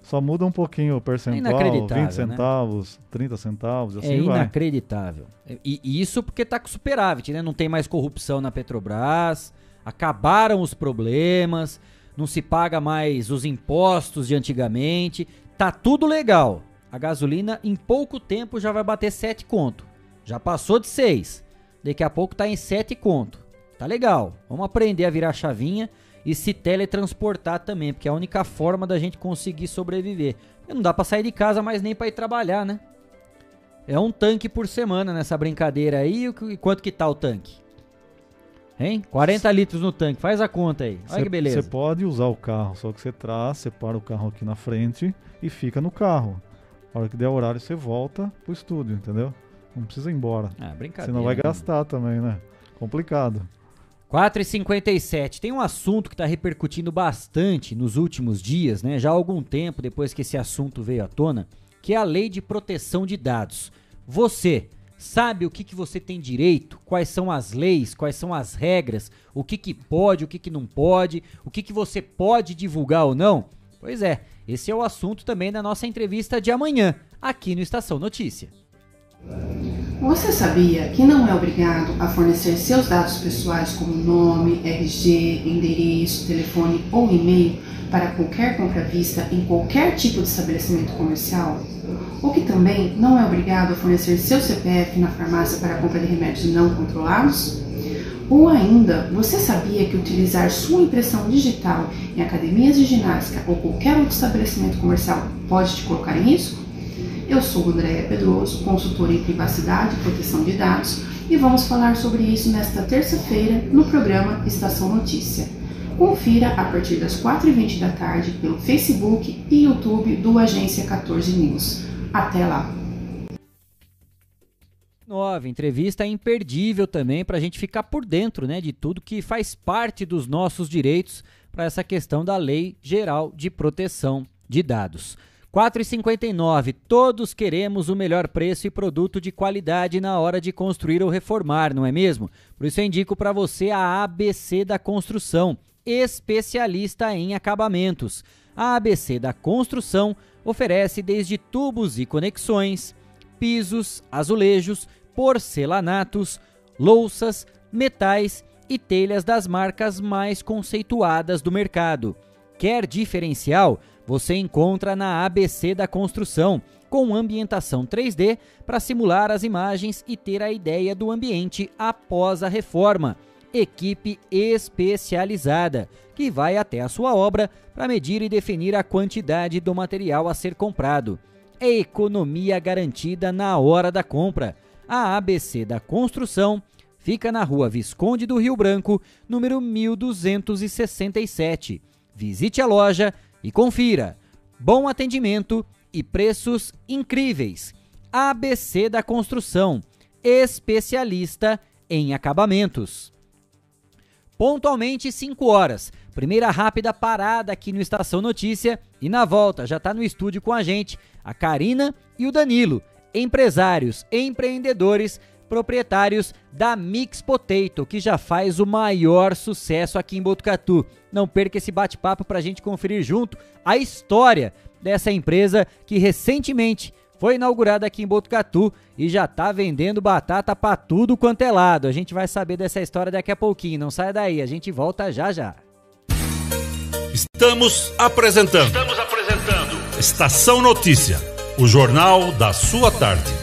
C: só muda um pouquinho o percentual, é 20 né? centavos, né? 30 centavos, assim
A: É inacreditável. E, e, isso porque tá com superávit, né? Não tem mais corrupção na Petrobras, acabaram os problemas, não se paga mais os impostos de antigamente, tá tudo legal. A gasolina em pouco tempo já vai bater 7 conto. Já passou de 6. Daqui a pouco tá em 7 conto. Tá legal. Vamos aprender a virar chavinha e se teletransportar também, porque é a única forma da gente conseguir sobreviver. não dá para sair de casa mais nem para ir trabalhar, né? É um tanque por semana nessa brincadeira aí. E quanto que tá o tanque? Hein? 40 litros no tanque, faz a conta aí. Olha cê, que beleza.
C: Você pode usar o carro, só que você traz, separa o carro aqui na frente e fica no carro. A hora que der horário, você volta pro estúdio, entendeu? Não precisa ir embora.
A: Ah, brincadeira.
C: Senão vai gastar também, né? Complicado.
A: 4h57. Tem um assunto que está repercutindo bastante nos últimos dias, né? Já há algum tempo depois que esse assunto veio à tona, que é a lei de proteção de dados. Você sabe o que, que você tem direito? Quais são as leis? Quais são as regras? O que, que pode, o que, que não pode? O que, que você pode divulgar ou não? Pois é, esse é o assunto também da nossa entrevista de amanhã, aqui no Estação Notícia.
I: Você sabia que não é obrigado a fornecer seus dados pessoais como nome, RG, endereço, telefone ou e-mail para qualquer compra vista em qualquer tipo de estabelecimento comercial? Ou que também não é obrigado a fornecer seu CPF na farmácia para compra de remédios não controlados? Ou ainda, você sabia que utilizar sua impressão digital em academias de ginástica ou qualquer outro estabelecimento comercial pode te colocar em risco? Eu sou Andréia Pedroso, consultora em privacidade e proteção de dados, e vamos falar sobre isso nesta terça-feira no programa Estação Notícia. Confira a partir das 4h20 da tarde pelo Facebook e YouTube do Agência 14 News. Até lá!
A: 9. Entrevista imperdível também para a gente ficar por dentro né, de tudo que faz parte dos nossos direitos para essa questão da Lei Geral de Proteção de Dados. 4,59. Todos queremos o melhor preço e produto de qualidade na hora de construir ou reformar, não é mesmo? Por isso eu indico para você a ABC da Construção, especialista em acabamentos. A ABC da Construção oferece desde tubos e conexões, pisos, azulejos, porcelanatos, louças, metais e telhas das marcas mais conceituadas do mercado. Quer diferencial? Você encontra na ABC da Construção, com ambientação 3D para simular as imagens e ter a ideia do ambiente após a reforma. equipe especializada que vai até a sua obra para medir e definir a quantidade do material a ser comprado. É economia garantida na hora da compra. A ABC da Construção fica na rua Visconde do Rio Branco, número 1267. Visite a loja e confira. Bom atendimento e preços incríveis. ABC da Construção, especialista em acabamentos. Pontualmente 5 horas. Primeira rápida parada aqui no Estação Notícia e na volta já está no estúdio com a gente a Karina e o Danilo, empresários, empreendedores, proprietários da Mix Potato, que já faz o maior sucesso aqui em Botucatu. Não perca esse bate-papo para a gente conferir junto a história dessa empresa que recentemente foi inaugurada aqui em Botucatu e já está vendendo batata para tudo quanto é lado. A gente vai saber dessa história daqui a pouquinho. Não sai daí, a gente volta já já.
D: Estamos apresentando. Estamos apresentando. Estação Notícia, o jornal da sua tarde.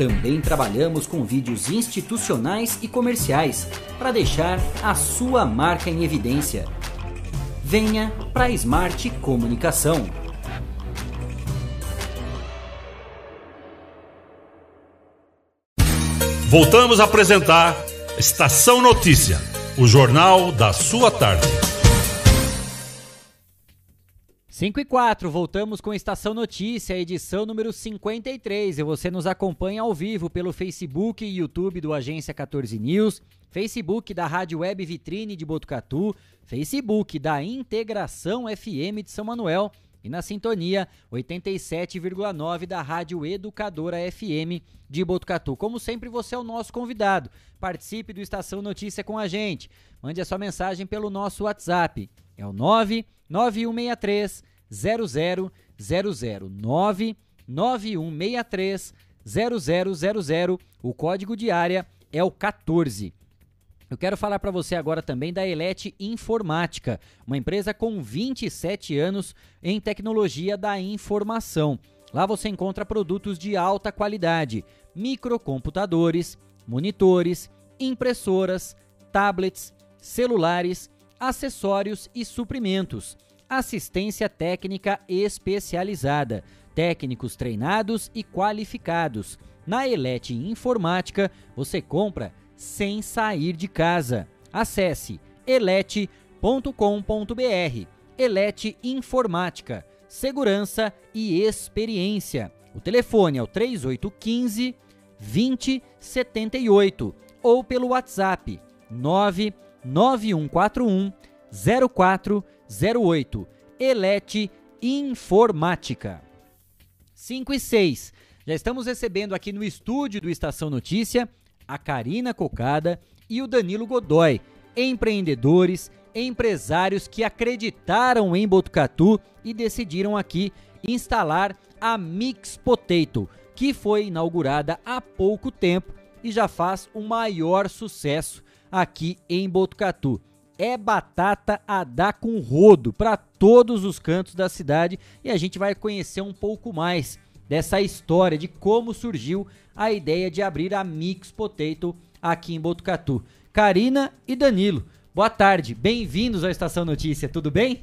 A: Também trabalhamos com vídeos institucionais e comerciais para deixar a sua marca em evidência. Venha para a Smart Comunicação.
D: Voltamos a apresentar Estação Notícia, o jornal da sua tarde.
A: 5 e 4, voltamos com Estação Notícia, edição número 53. E você nos acompanha ao vivo pelo Facebook e YouTube do Agência 14 News, Facebook da Rádio Web Vitrine de Botucatu, Facebook da Integração FM de São Manuel e na sintonia 87,9 da Rádio Educadora FM de Botucatu. Como sempre, você é o nosso convidado. Participe do Estação Notícia com a gente. Mande a sua mensagem pelo nosso WhatsApp. É o 99163 0000 99163 0000. O código de área é o 14. Eu quero falar para você agora também da Elete Informática, uma empresa com 27 anos em tecnologia da informação. Lá você encontra produtos de alta qualidade, microcomputadores, monitores, impressoras, tablets, celulares, acessórios e suprimentos, assistência técnica especializada, técnicos treinados e qualificados. Na Elete Informática, você compra sem sair de casa. Acesse elete.com.br. Elete Informática, segurança e experiência. O telefone é o 3815 2078 ou pelo WhatsApp 99141 0408. Elete Informática. 5 e 6. Já estamos recebendo aqui no estúdio do Estação Notícia a Karina Cocada e o Danilo Godoy, empreendedores, empresários que acreditaram em Botucatu e decidiram aqui instalar a Mix Potato, que foi inaugurada há pouco tempo e já faz o maior sucesso aqui em Botucatu. É batata a dar com rodo para todos os cantos da cidade e a gente vai conhecer um pouco mais dessa história de como surgiu a ideia de abrir a Mix Potato aqui em Botucatu. Karina e Danilo, boa tarde, bem-vindos à Estação Notícia, tudo bem?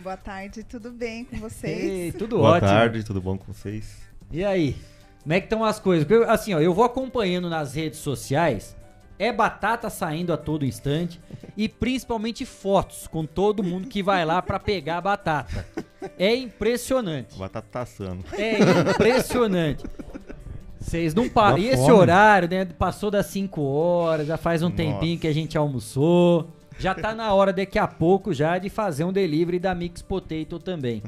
J: Boa tarde, tudo bem com vocês? Ei,
A: tudo
K: boa
A: ótimo.
K: Boa tarde, tudo bom com vocês?
A: E aí, como é que estão as coisas? Porque, assim, ó, eu vou acompanhando nas redes sociais é batata saindo a todo instante e principalmente fotos com todo mundo que vai lá para pegar a batata. É impressionante.
K: A batata tá assando.
A: É impressionante. Vocês não param. E esse horário, né? Passou das 5 horas, já faz um Nossa. tempinho que a gente almoçou. Já tá na hora daqui a pouco já de fazer um delivery da Mix Potato também.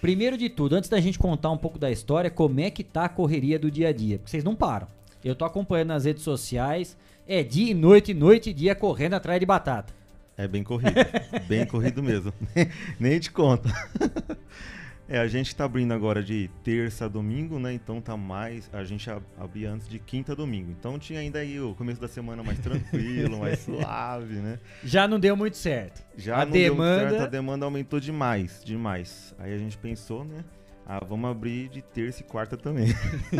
A: Primeiro de tudo, antes da gente contar um pouco da história, como é que tá a correria do dia a dia? Porque vocês não param. Eu tô acompanhando nas redes sociais, é dia e noite, noite e dia correndo atrás de batata.
K: É bem corrido, bem corrido mesmo. Nem te conta. É, a gente está abrindo agora de terça a domingo, né? Então tá mais. A gente abria antes de quinta a domingo. Então tinha ainda aí o começo da semana mais tranquilo, mais suave, né?
A: Já não deu muito certo.
K: Já a não demanda... deu muito certo, a demanda aumentou demais, demais. Aí a gente pensou, né? Ah, vamos abrir de terça e quarta também.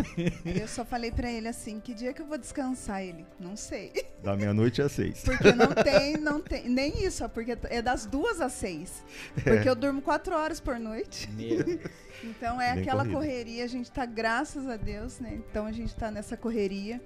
J: eu só falei para ele assim, que dia que eu vou descansar? Ele, não sei.
K: Da meia-noite às seis.
J: Porque não tem, não tem, nem isso, porque é das duas às seis. Porque é. eu durmo quatro horas por noite. Meu. Então é Bem aquela corrida. correria, a gente tá, graças a Deus, né? Então a gente tá nessa correria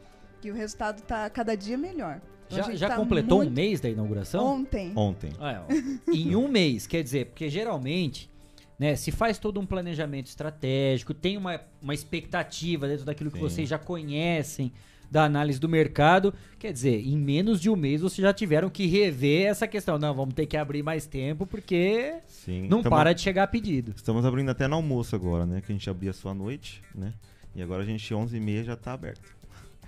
J: e o resultado tá cada dia melhor.
A: Então já, já tá completou muito... um mês da inauguração?
J: Ontem.
K: Ontem.
A: Ah, é, em um mês, quer dizer, porque geralmente né? Se faz todo um planejamento estratégico, tem uma, uma expectativa dentro daquilo que Sim. vocês já conhecem da análise do mercado, quer dizer, em menos de um mês vocês já tiveram que rever essa questão. Não, vamos ter que abrir mais tempo porque Sim. não Tamo, para de chegar pedido.
K: Estamos abrindo até no almoço agora, né? Que a gente abria só à noite, né? E agora a gente 11h30 já está aberto.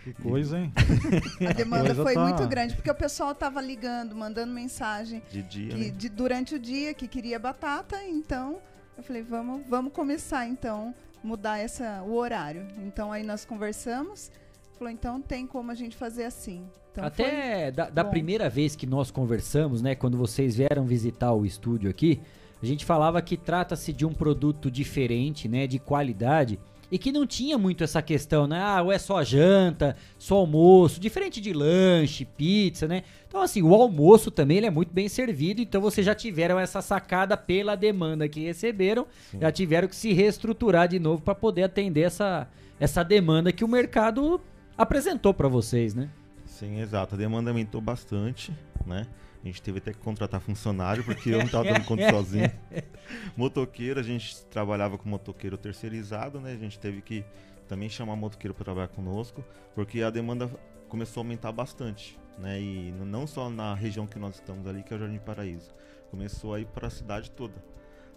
C: Que coisa, hein?
J: A demanda foi tá... muito grande, porque o pessoal tava ligando, mandando mensagem
K: de dia,
J: que,
K: né?
J: de, durante o dia que queria batata, então eu falei, vamos, vamos começar então mudar essa, o horário. Então aí nós conversamos, falou, então tem como a gente fazer assim. Então,
A: Até da, da primeira vez que nós conversamos, né, quando vocês vieram visitar o estúdio aqui, a gente falava que trata-se de um produto diferente, né, de qualidade e que não tinha muito essa questão, né? Ah, ou é só janta, só almoço, diferente de lanche, pizza, né? Então, assim, o almoço também ele é muito bem servido, então vocês já tiveram essa sacada pela demanda que receberam, Sim. já tiveram que se reestruturar de novo para poder atender essa, essa demanda que o mercado apresentou para vocês, né?
K: Sim, exato. A demanda aumentou bastante, né? A gente teve até que contratar funcionário, porque eu não estava dando conta sozinho. Motoqueiro, a gente trabalhava com motoqueiro terceirizado, né? A gente teve que também chamar motoqueiro para trabalhar conosco, porque a demanda começou a aumentar bastante, né? E não só na região que nós estamos ali, que é o Jardim Paraíso. Começou a ir para a cidade toda.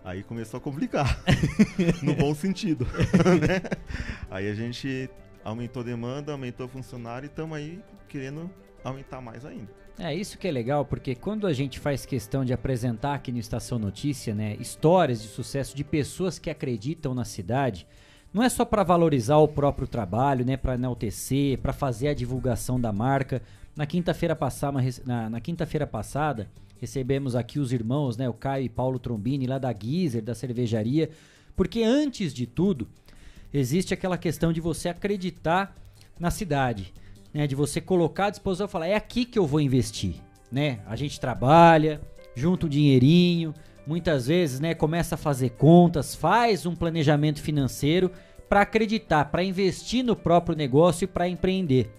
K: Aí começou a complicar, no bom sentido, né? Aí a gente aumentou a demanda, aumentou o funcionário e estamos aí querendo aumentar mais ainda.
A: É isso que é legal, porque quando a gente faz questão de apresentar aqui no Estação Notícia, né, histórias de sucesso de pessoas que acreditam na cidade, não é só para valorizar o próprio trabalho, né, para enaltecer, para fazer a divulgação da marca. Na quinta-feira passada, na, na quinta-feira passada, recebemos aqui os irmãos, né, o Caio e Paulo Trombini lá da Gizer, da cervejaria, porque antes de tudo, existe aquela questão de você acreditar na cidade né, de você colocar à disposição e falar, é aqui que eu vou investir, né? A gente trabalha, junta um dinheirinho, muitas vezes, né, começa a fazer contas, faz um planejamento financeiro para acreditar, para investir no próprio negócio e para empreender.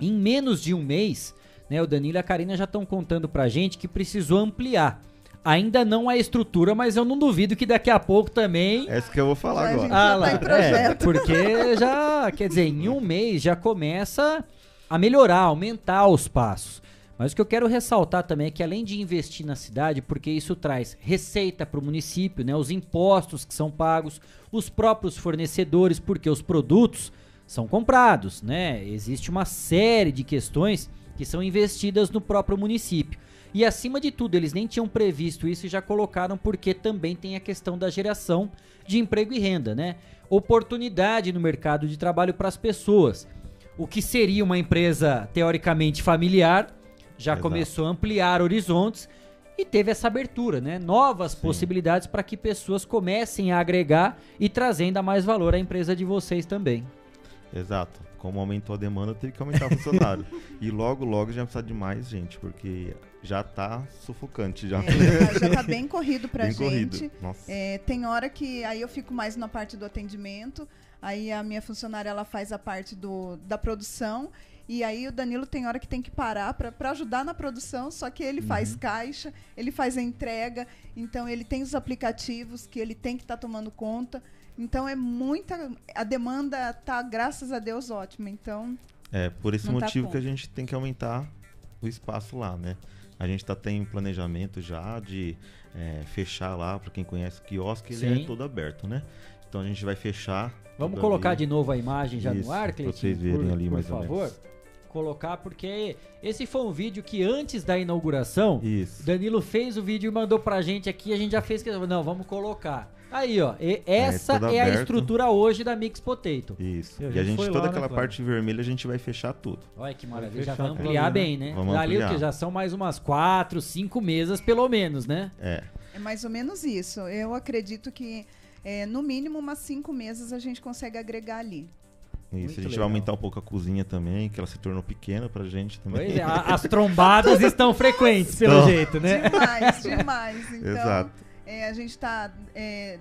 A: Em menos de um mês, né, o Danilo e a Karina já estão contando pra gente que precisou ampliar. Ainda não a estrutura, mas eu não duvido que daqui a pouco também.
K: É isso que eu vou falar agora.
A: Ah, lá, tá é, porque já, quer dizer, em um mês já começa a melhorar, aumentar os passos. Mas o que eu quero ressaltar também é que além de investir na cidade, porque isso traz receita para o município, né, os impostos que são pagos, os próprios fornecedores, porque os produtos são comprados, né? Existe uma série de questões que são investidas no próprio município. E acima de tudo, eles nem tinham previsto isso e já colocaram porque também tem a questão da geração de emprego e renda, né? Oportunidade no mercado de trabalho para as pessoas. O que seria uma empresa teoricamente familiar já Exato. começou a ampliar horizontes e teve essa abertura, né? Novas Sim. possibilidades para que pessoas comecem a agregar e trazendo mais valor à empresa de vocês também.
K: Exato. Como aumentou a demanda, teve que aumentar o funcionário. e logo, logo já precisa de mais gente, porque já tá sufocante já.
J: É, já tá bem corrido pra bem gente. É, tem hora que aí eu fico mais na parte do atendimento, aí a minha funcionária ela faz a parte do, da produção e aí o Danilo tem hora que tem que parar para ajudar na produção, só que ele uhum. faz caixa, ele faz a entrega, então ele tem os aplicativos que ele tem que estar tá tomando conta. Então é muita. A demanda tá, graças a Deus, ótima. Então.
K: É, por esse tá motivo tá que a gente tem que aumentar o espaço lá, né? A gente tá tem planejamento já de é, fechar lá, para quem conhece o quiosque, ele é Sim. todo aberto, né? Então a gente vai fechar.
A: Vamos colocar ali. de novo a imagem já
K: Isso,
A: no ar,
K: Cleitinho? vocês verem por, ali por
A: mais favor. ou menos. Colocar, porque esse foi um vídeo que antes da inauguração, Isso. Danilo fez o vídeo e mandou pra gente aqui, a gente já fez que. Não, vamos colocar. Aí, ó. E essa é, é a estrutura hoje da Mix Potato.
K: Isso. E a gente, e a gente toda lá, aquela né, parte vermelha, a gente vai fechar tudo.
A: Olha que maravilha. Já vai ampliar ali, bem, né? Vamos Dali ampliar. o que? Já são mais umas quatro, cinco mesas, pelo menos, né?
K: É.
J: É mais ou menos isso. Eu acredito que, é, no mínimo, umas cinco mesas a gente consegue agregar ali.
K: Isso, Muito a gente legal. vai aumentar um pouco a cozinha também, que ela se tornou pequena pra gente também.
A: Pois é, as trombadas estão frequentes, pelo então, jeito, né?
J: Demais, demais. Então, Exato. É, a gente está. É,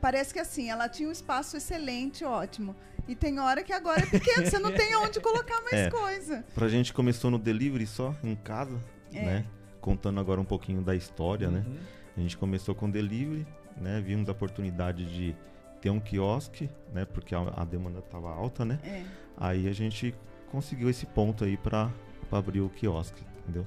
J: parece que assim, ela tinha um espaço excelente, ótimo. E tem hora que agora é pequeno, você não tem onde colocar mais é, coisa.
K: Pra gente começou no delivery só, em casa, é. né? Contando agora um pouquinho da história, né? uhum. né? A gente começou com delivery, né? Vimos a oportunidade de ter um quiosque, né? Porque a, a demanda estava alta, né? É. Aí a gente conseguiu esse ponto aí para abrir o quiosque, entendeu?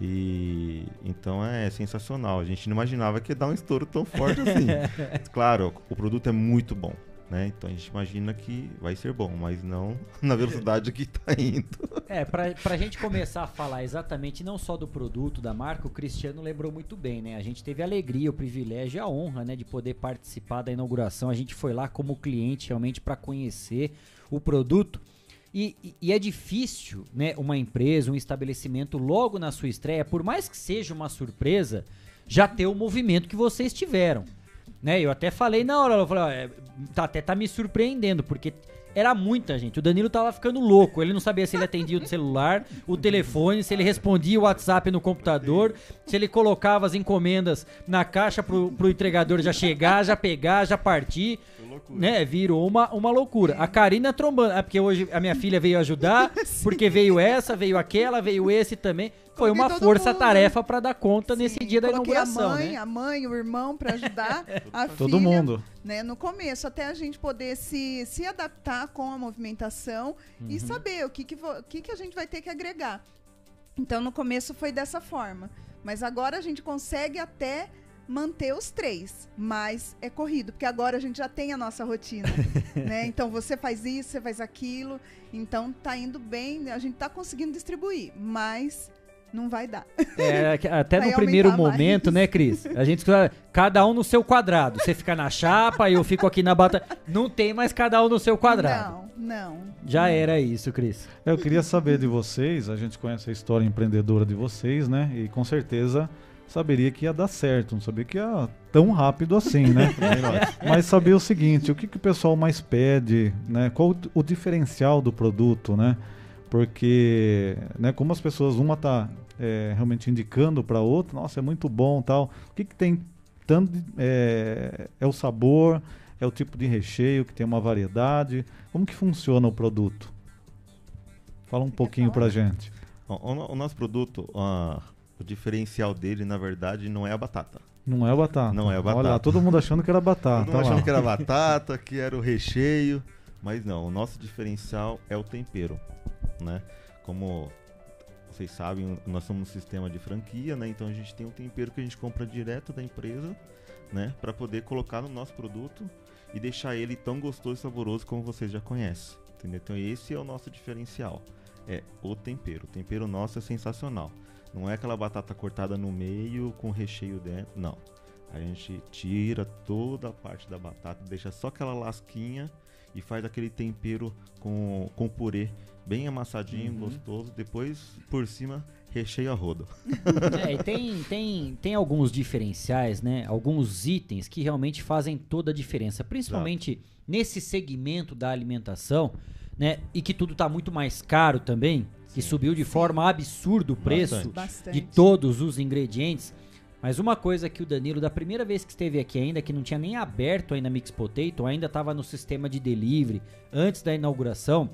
K: E então é sensacional. A gente não imaginava que ia dar um estouro tão forte assim. claro, o produto é muito bom. Né? Então a gente imagina que vai ser bom, mas não na velocidade que está indo.
A: É, para a gente começar a falar exatamente não só do produto, da marca, o Cristiano lembrou muito bem, né? A gente teve a alegria, o privilégio e a honra, né, de poder participar da inauguração. A gente foi lá como cliente realmente para conhecer o produto. E, e, é difícil, né, uma empresa, um estabelecimento, logo na sua estreia, por mais que seja uma surpresa, já ter o movimento que vocês tiveram. Né? Eu até falei na hora, eu falei, ó, é, tá, até tá me surpreendendo, porque era muita gente. O Danilo tava ficando louco. Ele não sabia se ele atendia o celular, o telefone, se ele respondia o WhatsApp no computador, se ele colocava as encomendas na caixa pro, pro entregador já chegar, já pegar, já partir né, virou uma, uma loucura. A Karina trombando, é porque hoje a minha filha veio ajudar, porque veio essa, veio aquela, veio esse também. Foi uma força-tarefa para dar conta Sim, nesse dia da inauguração.
J: A mãe,
A: né?
J: a mãe, o irmão para ajudar a
C: Todo
J: filha,
C: mundo.
J: Né, no começo, até a gente poder se, se adaptar com a movimentação uhum. e saber o que, que, o que, que a gente vai ter que agregar. Então, no começo foi dessa forma. Mas agora a gente consegue até manter os três, mas é corrido, porque agora a gente já tem a nossa rotina, né? Então você faz isso, você faz aquilo, então tá indo bem, a gente tá conseguindo distribuir, mas não vai dar.
A: É, até no primeiro momento, mais. né, Cris? A gente cada um no seu quadrado. Você fica na chapa, eu fico aqui na bata. Não tem mais cada um no seu quadrado.
J: Não, não.
A: Já era isso, Cris.
C: Eu queria saber de vocês, a gente conhece a história empreendedora de vocês, né? E com certeza saberia que ia dar certo, não sabia que ia tão rápido assim, né? Mas saber o seguinte, o que, que o pessoal mais pede, né? Qual o diferencial do produto, né? Porque, né, como as pessoas, uma tá é, realmente indicando para outra, nossa, é muito bom tal. O que, que tem tanto. É, é o sabor, é o tipo de recheio, que tem uma variedade. Como que funciona o produto? Fala um pouquinho pra gente.
K: O, o nosso produto, uh, o diferencial dele, na verdade, não é a batata.
C: Não é a batata.
K: Não é a batata.
C: Olha, todo mundo achando que era batata.
K: Todo mundo achando que era batata, que era o recheio. Mas não, o nosso diferencial é o tempero, né? Como vocês sabem, nós somos um sistema de franquia, né? Então a gente tem um tempero que a gente compra direto da empresa, né? Para poder colocar no nosso produto e deixar ele tão gostoso e saboroso como vocês já conhecem, entendeu? Então esse é o nosso diferencial, é o tempero. O tempero nosso é sensacional. Não é aquela batata cortada no meio com recheio dentro, não. A gente tira toda a parte da batata, deixa só aquela lasquinha e faz aquele tempero com, com purê bem amassadinho, uhum. gostoso. Depois, por cima, recheio a rodo.
A: É, e tem, tem, tem alguns diferenciais, né? Alguns itens que realmente fazem toda a diferença. Principalmente Exato. nesse segmento da alimentação, né? E que tudo está muito mais caro também que subiu de forma absurda o preço
J: Bastante.
A: de todos os ingredientes. Mas uma coisa que o Danilo, da primeira vez que esteve aqui ainda, que não tinha nem aberto ainda Mix Potato, ainda estava no sistema de delivery, antes da inauguração,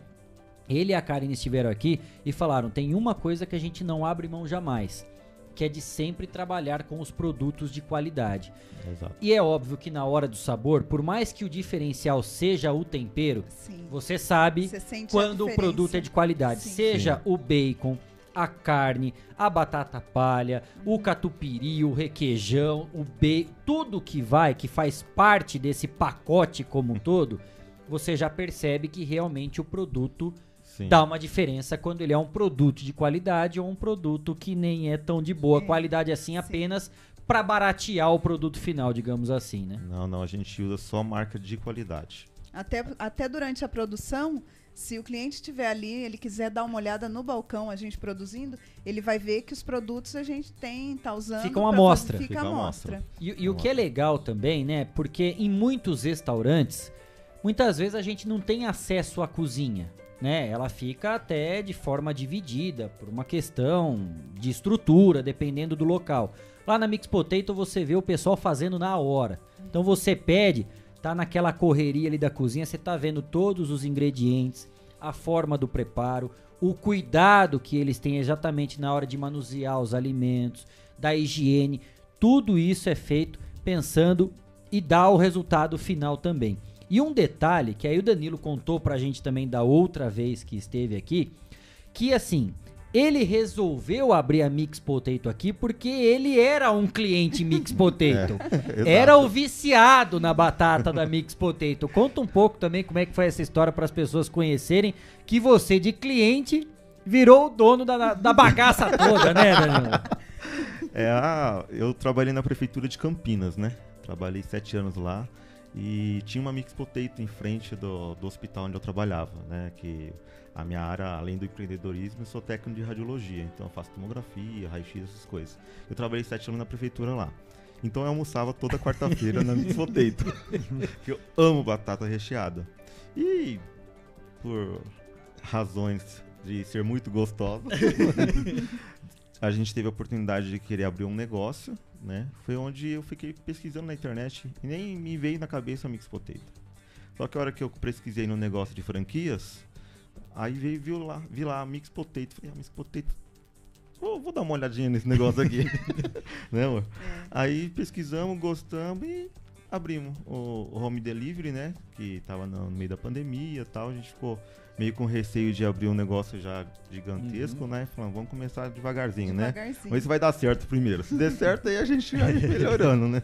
A: ele e a Karen estiveram aqui e falaram: tem uma coisa que a gente não abre mão jamais, que é de sempre trabalhar com os produtos de qualidade.
K: Exato.
A: E é óbvio que na hora do sabor, por mais que o diferencial seja o tempero,
J: Sim.
A: você sabe
J: você
A: quando o produto é de qualidade.
J: Sim.
A: Seja
K: Sim.
A: o bacon, a carne, a batata palha, o catupiry, o requeijão, o bacon, tudo que vai, que faz parte desse pacote como um todo, você já percebe que realmente o produto
K: Sim.
A: dá uma diferença quando ele é um produto de qualidade ou um produto que nem é tão de boa
J: É,
A: qualidade assim,
J: sim.
A: apenas para baratear o produto final, digamos assim, né?
K: Não, não, a gente usa só marca de qualidade.
J: Até, até durante a produção, se o cliente estiver ali, ele quiser dar uma olhada no balcão, a gente produzindo, ele vai ver que os produtos a gente tem, tá usando.
A: Fica uma amostra.
J: fazer- Fica,
K: Fica
J: amostra.
A: E, e o que é legal também, né? Porque em muitos restaurantes, muitas vezes a gente não tem acesso à cozinha, né? Ela fica até de forma dividida por uma questão de estrutura, dependendo do local. Lá na Mix Potato você vê o pessoal fazendo na hora. Então você pede, tá naquela correria ali da cozinha, você tá vendo todos os ingredientes, a forma do preparo, o cuidado que eles têm exatamente na hora de manusear os alimentos, da higiene, tudo isso é feito pensando e dá o resultado final também. E um detalhe que aí o Danilo contou pra gente também da outra vez que esteve aqui, que assim, ele resolveu abrir a Mix Potato aqui porque ele era um cliente Mix Potato.
K: É,
A: era o viciado na batata da Mix Potato. Conta um pouco também como é que foi essa história para as pessoas conhecerem que você de cliente virou o dono da, da bagaça toda, né, Danilo?
K: É, eu trabalhei na prefeitura de Campinas, né? Trabalhei sete anos lá e tinha uma mix potato em frente do, do hospital onde eu trabalhava, né? Que a minha área, além do empreendedorismo, eu sou técnico de radiologia, então eu faço tomografia, raio-x, essas coisas. Eu trabalhei sete anos na prefeitura lá. Então eu almoçava toda quarta-feira na mix potato, que eu amo batata recheada. E por razões de ser muito gostosa, a gente teve a oportunidade de querer abrir um negócio, né? Foi onde eu fiquei pesquisando na internet e nem me veio na cabeça a Mix Potato. Só que a hora que eu pesquisei no negócio de franquias, aí veio, viu lá, vi lá a Mix Potato, falei, a Mix Potato vou, vou dar uma olhadinha nesse negócio aqui. né, amor? É. Aí pesquisamos, gostamos e abrimos o, o home delivery, né? Que tava no meio da pandemia e tal. A gente ficou meio com receio de abrir um negócio já gigantesco, uhum. né? Falando, vamos começar devagarzinho, né? devagarzinho. né? Mas vai dar certo primeiro. Se der certo, aí a gente vai melhorando, né?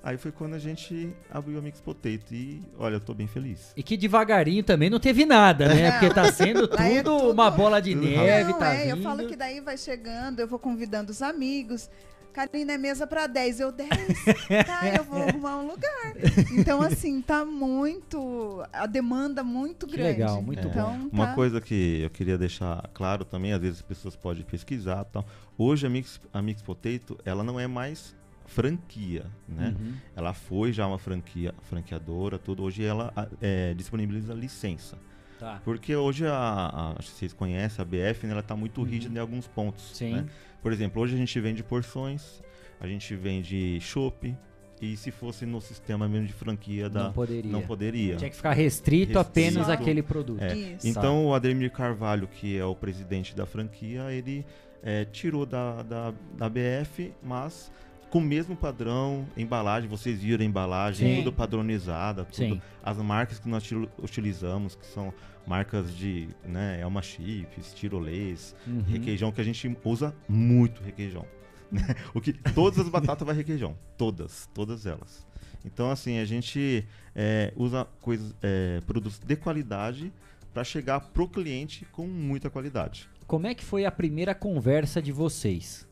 K: Aí foi quando a gente abriu a Mix Potato e, olha, eu tô bem feliz.
A: E que devagarinho também não teve nada, né? Porque tá sendo tudo, é tudo, uma bola de neve, não, tá é,
J: vindo. Eu falo que daí vai chegando, eu vou convidando os amigos. Karina é mesa para 10, eu 10. tá, eu vou arrumar um lugar. Então, assim, tá muito. A demanda muito que grande.
A: Legal, muito
J: então,
A: bom.
K: Uma tá... coisa que eu queria deixar claro também, às vezes as pessoas podem pesquisar tal. Hoje a Mix, a Mix Potato, ela não é mais franquia, né? Uhum. Ela foi já uma franquia, franqueadora, tudo. Hoje ela é, disponibiliza licença. Tá. Porque hoje, a, a, vocês conhecem, a BF, né, ela está muito uhum. rígida em alguns pontos. Sim. Né? Por exemplo, hoje a gente vende porções, a gente vende chopp, e se fosse no sistema mesmo de franquia da
A: não poderia.
K: Não poderia.
A: Tinha que ficar restrito, restrito. apenas àquele produto.
K: É. Então o Ademir Carvalho, que é o presidente da franquia, ele é, tirou da, da, da BF, mas com o mesmo padrão, embalagem, vocês viram a embalagem, Sim. tudo padronizada, tudo. Sim. As marcas que nós utilizamos, que são marcas de, né, Elma Chips, tirolês, uhum. requeijão, que a gente usa muito requeijão. Né? o que todas as batatas vai requeijão, todas, todas elas. Então assim a gente é, usa coisas, é, produtos de qualidade para chegar pro cliente com muita qualidade.
A: Como é que foi a primeira conversa de vocês?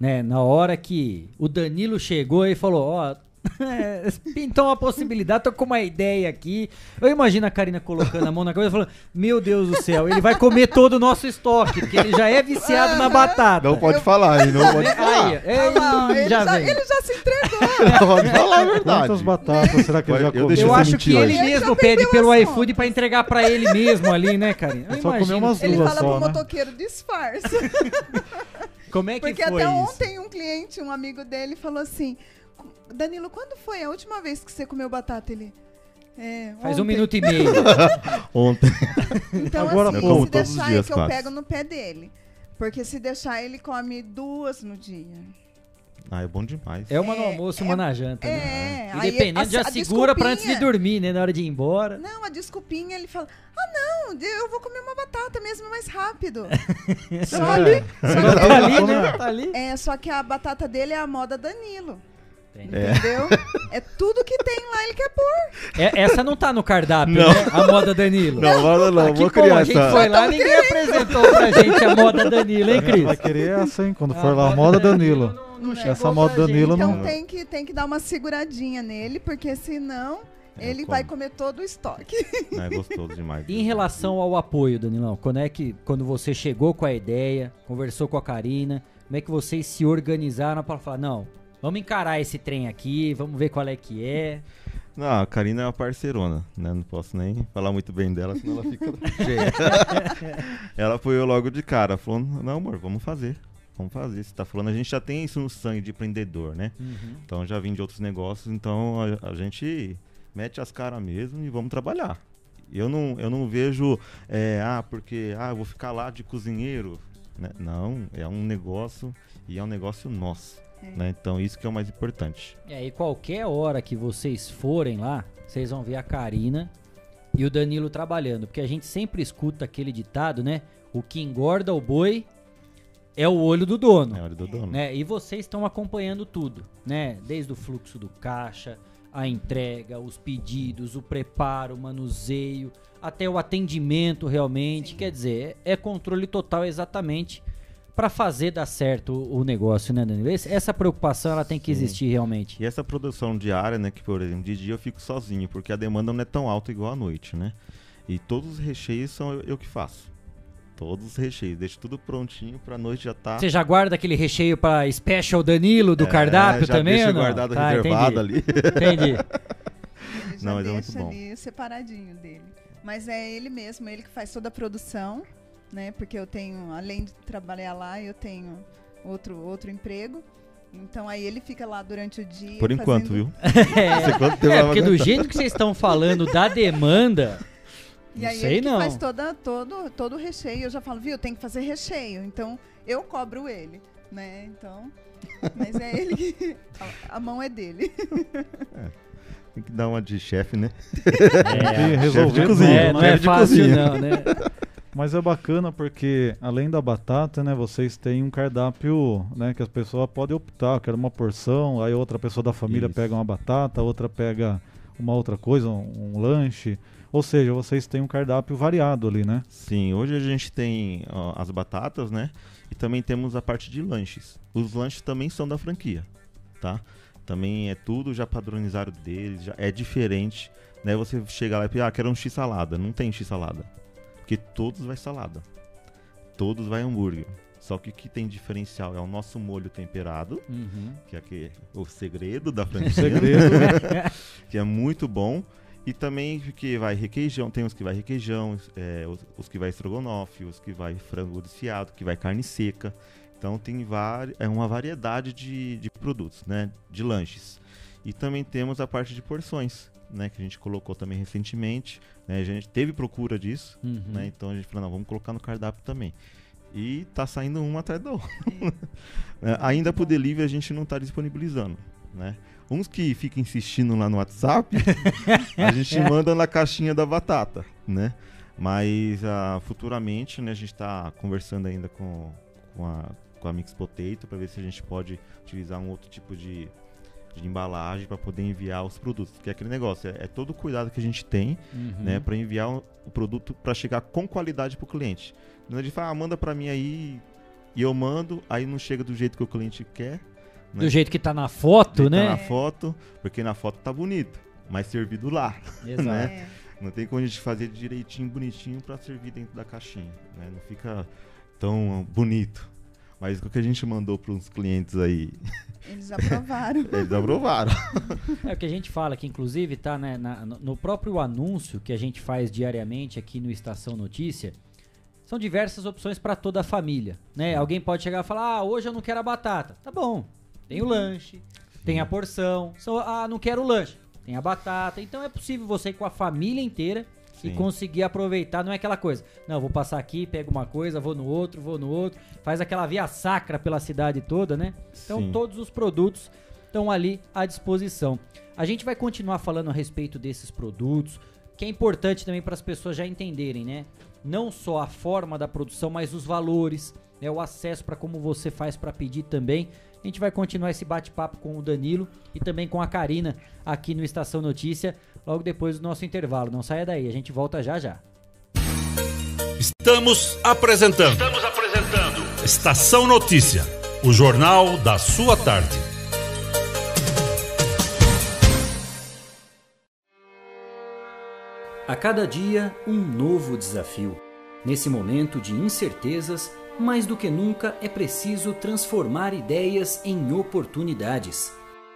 A: Né, na hora que o Danilo chegou e falou, ó, oh, é, pintou uma possibilidade, tô com uma ideia aqui. Eu imagino a Karina colocando a mão na cabeça e falando: Meu Deus do céu, ele vai comer todo o nosso estoque, porque ele já é viciado na batata.
K: Não pode eu... falar, ele não pode falar. Aí,
J: ele, ah, ele, já, já ele, já, se entregou.
K: Não pode falar a verdade.
C: Quantas batatas será que ele já comeu?
A: Eu, eu acho que ele mesmo pede pelo iFood pra entregar pra ele mesmo ali, né, Karina?
C: Eu só comeu umas duas
J: Ele fala
C: só,
J: pro
C: né?
J: motoqueiro, disfarça.
A: Como é que
J: Porque
A: foi
J: até
A: isso?
J: ontem um cliente, um amigo dele, falou assim Danilo, quando foi a última vez que você comeu batata? Ele. É,
A: Faz ontem. um minuto e meio.
K: ontem.
J: Então, Agora, assim, pô, se deixar dias, é que quase. eu pego no pé dele. Porque se deixar, ele come duas no dia.
K: Ah, é bom demais.
A: É uma no almoço e uma na janta,
J: é,
A: né? E dependendo, a, já a segura pra antes de dormir, né? Na hora de ir embora.
J: Não, a desculpinha, ele fala, ah, não, eu vou comer uma batata mesmo mais rápido. só ali. Só
A: tá ali, né? Tá ali.
J: É, só que a batata dele é a moda Danilo. Entendeu? É. é. tudo que tem lá, ele quer pôr.
A: É, essa não tá no cardápio, não. né? A moda Danilo.
K: Não, moda não. Vou criar
A: a gente foi lá e ninguém querendo. apresentou pra gente a moda Danilo, hein, Cris?
C: Vai querer essa, hein? Quando a for lá, a moda Danilo. Danilo não, não essa moda Danilo
J: então
C: não.
J: Então tem que, tem que dar uma seguradinha nele, porque senão... É, ele vai comer todo o estoque.
K: É gostoso demais.
A: em relação ao apoio, Danilão, quando é que quando você chegou com a ideia, conversou com a Karina, como é que vocês se organizaram para falar, não, Vamos encarar esse trem aqui, vamos ver qual é que é.
K: Não, a Karina é uma parceirona, né? Não posso nem falar muito bem dela, senão ela fica cheia. ela apoiou logo de cara, falou: Não, amor, vamos fazer. Vamos fazer. Você tá falando, a gente já tem isso no sangue de empreendedor, né? Uhum. Então já vim de outros negócios, então a, a gente mete as caras mesmo e vamos trabalhar. Eu não, eu não vejo, é, ah, porque ah, eu vou ficar lá de cozinheiro. Né? Não, é um negócio e é um negócio nosso. É. Né? Então isso que é o mais importante.
A: É, e qualquer hora que vocês forem lá, vocês vão ver a Karina e o Danilo trabalhando. Porque a gente sempre escuta aquele ditado, né? O que engorda o boi é o olho do dono.
K: É o olho do dono.
A: Né? E vocês estão acompanhando tudo, né? Desde o fluxo do caixa, a entrega, os pedidos, o preparo, o manuseio, até o atendimento realmente. Sim. Quer dizer, é controle total exatamente para fazer dar certo o, negócio, né, Danilo? Essa preocupação ela tem que Sim. existir realmente.
K: E essa produção diária, né, que por exemplo, de dia eu fico sozinho, porque a demanda não é tão alta igual à noite, né? E todos os recheios são eu, eu que faço. Todos os recheios, deixo tudo prontinho pra noite já tá.
A: Você já guarda aquele recheio pra Special Danilo do é, cardápio
K: já
A: também?
K: Deixa guardado tá, reservado
A: entendi. ali. Entendi.
J: Ele não, mas é muito bom. ali separadinho dele. Mas é ele mesmo, ele que faz toda a produção né? Porque eu tenho, além de trabalhar lá, eu tenho outro, outro emprego. Então aí ele fica lá durante o dia.
K: Por enquanto,
J: fazendo...
K: viu?
A: é, é porque do jeito que vocês estão falando da demanda,
J: E aí
A: sei
J: ele
A: não.
J: faz toda, todo, todo o recheio. Eu já falo, viu, tem que fazer recheio. Então, eu cobro ele, né? Então, mas é ele que... A, a mão é dele.
K: Tem que dar uma de chefe, né?
C: E resolver
K: chefe de cozinha.
C: tudo,
A: não é
K: de
A: fácil
K: cozinha.
A: não, né?
C: Mas é bacana porque, além da batata, né, vocês têm um cardápio, né, que as pessoas podem optar, eu quero uma porção, aí outra pessoa da família
K: Isso.
C: pega uma batata, outra pega uma outra coisa, um, um lanche. Ou seja, vocês têm um cardápio variado ali, né?
K: Sim, hoje a gente tem ó, as batatas, né? E também temos a parte de lanches. Os lanches também são da franquia, tá? Também é tudo já padronizado deles, já é diferente, né? Você chega lá e fala, ah, quero um x-salada. Não tem x-salada. Porque todos vai salada. Todos vai hambúrguer. Só que o que tem diferencial é o nosso molho temperado,
A: Uhum.
K: que é o segredo da franquia.
C: segredo.
K: que é muito bom. E também que vai requeijão, tem os que vai requeijão, é, os, os que vai estrogonofe, os que vai frango desfiado, que vai carne seca. Então tem é uma variedade de, de produtos, né? De lanches. E também temos a parte de porções, né? Que a gente colocou também recentemente. Né, a gente teve procura disso,
A: Uhum.
K: né? Então a gente falou, não, vamos colocar no cardápio também. E tá saindo uma atrás da outra. É, ainda pro delivery a gente não tá disponibilizando, né? Uns que ficam insistindo lá no WhatsApp, a gente manda na caixinha da batata, né? Mas ah, futuramente, né, a gente está conversando ainda com, com, a, com a Mix Potato para ver se a gente pode utilizar um outro tipo de, de embalagem para poder enviar os produtos. Porque é aquele negócio, é, é todo o cuidado que a gente tem
A: Uhum.
K: né, para enviar o, o produto para chegar com qualidade para o cliente. Não é de falar, ah, manda para mim aí e eu mando, aí não chega do jeito que o cliente quer. né?
A: Do jeito que tá na foto,
K: Tá
A: né?
K: na foto, porque na foto tá bonito, mas servido lá.
A: Exato.
K: né? Não tem como a gente fazer direitinho, bonitinho para servir dentro da caixinha, né? Não fica tão bonito. Mas o que a gente mandou para uns clientes aí,
J: Eles aprovaram.
K: eles aprovaram.
A: É o que a gente fala que inclusive tá né, na- no no próprio anúncio que a gente faz diariamente aqui no Estação Notícia. São diversas opções para toda a família, né? Alguém pode chegar e falar: "Ah, hoje eu não quero a batata". Tá bom. Tem o lanche, tem a porção. Só, ah, não quero o lanche. Tem a batata. Então é possível você ir com a família inteira e
K: Sim.
A: conseguir aproveitar, não é aquela coisa. Não, eu vou passar aqui, pego uma coisa, vou no outro, vou no outro, faz aquela via sacra pela cidade toda, né? Então
K: Sim.
A: todos os produtos estão ali à disposição. A gente vai continuar falando a respeito desses produtos, que é importante também para as pessoas já entenderem, né? Não só a forma da produção, mas os valores, né? o acesso para como você faz para pedir também. A gente vai continuar esse bate-papo com o Danilo e também com a Karina aqui no Estação Notícia, logo depois do nosso intervalo. Não saia daí, a gente volta já já.
D: Estamos apresentando. Estamos apresentando. Estação Notícia, o jornal da sua tarde.
L: A cada dia, um novo desafio. Nesse momento de incertezas, mais do que nunca é preciso transformar ideias em oportunidades.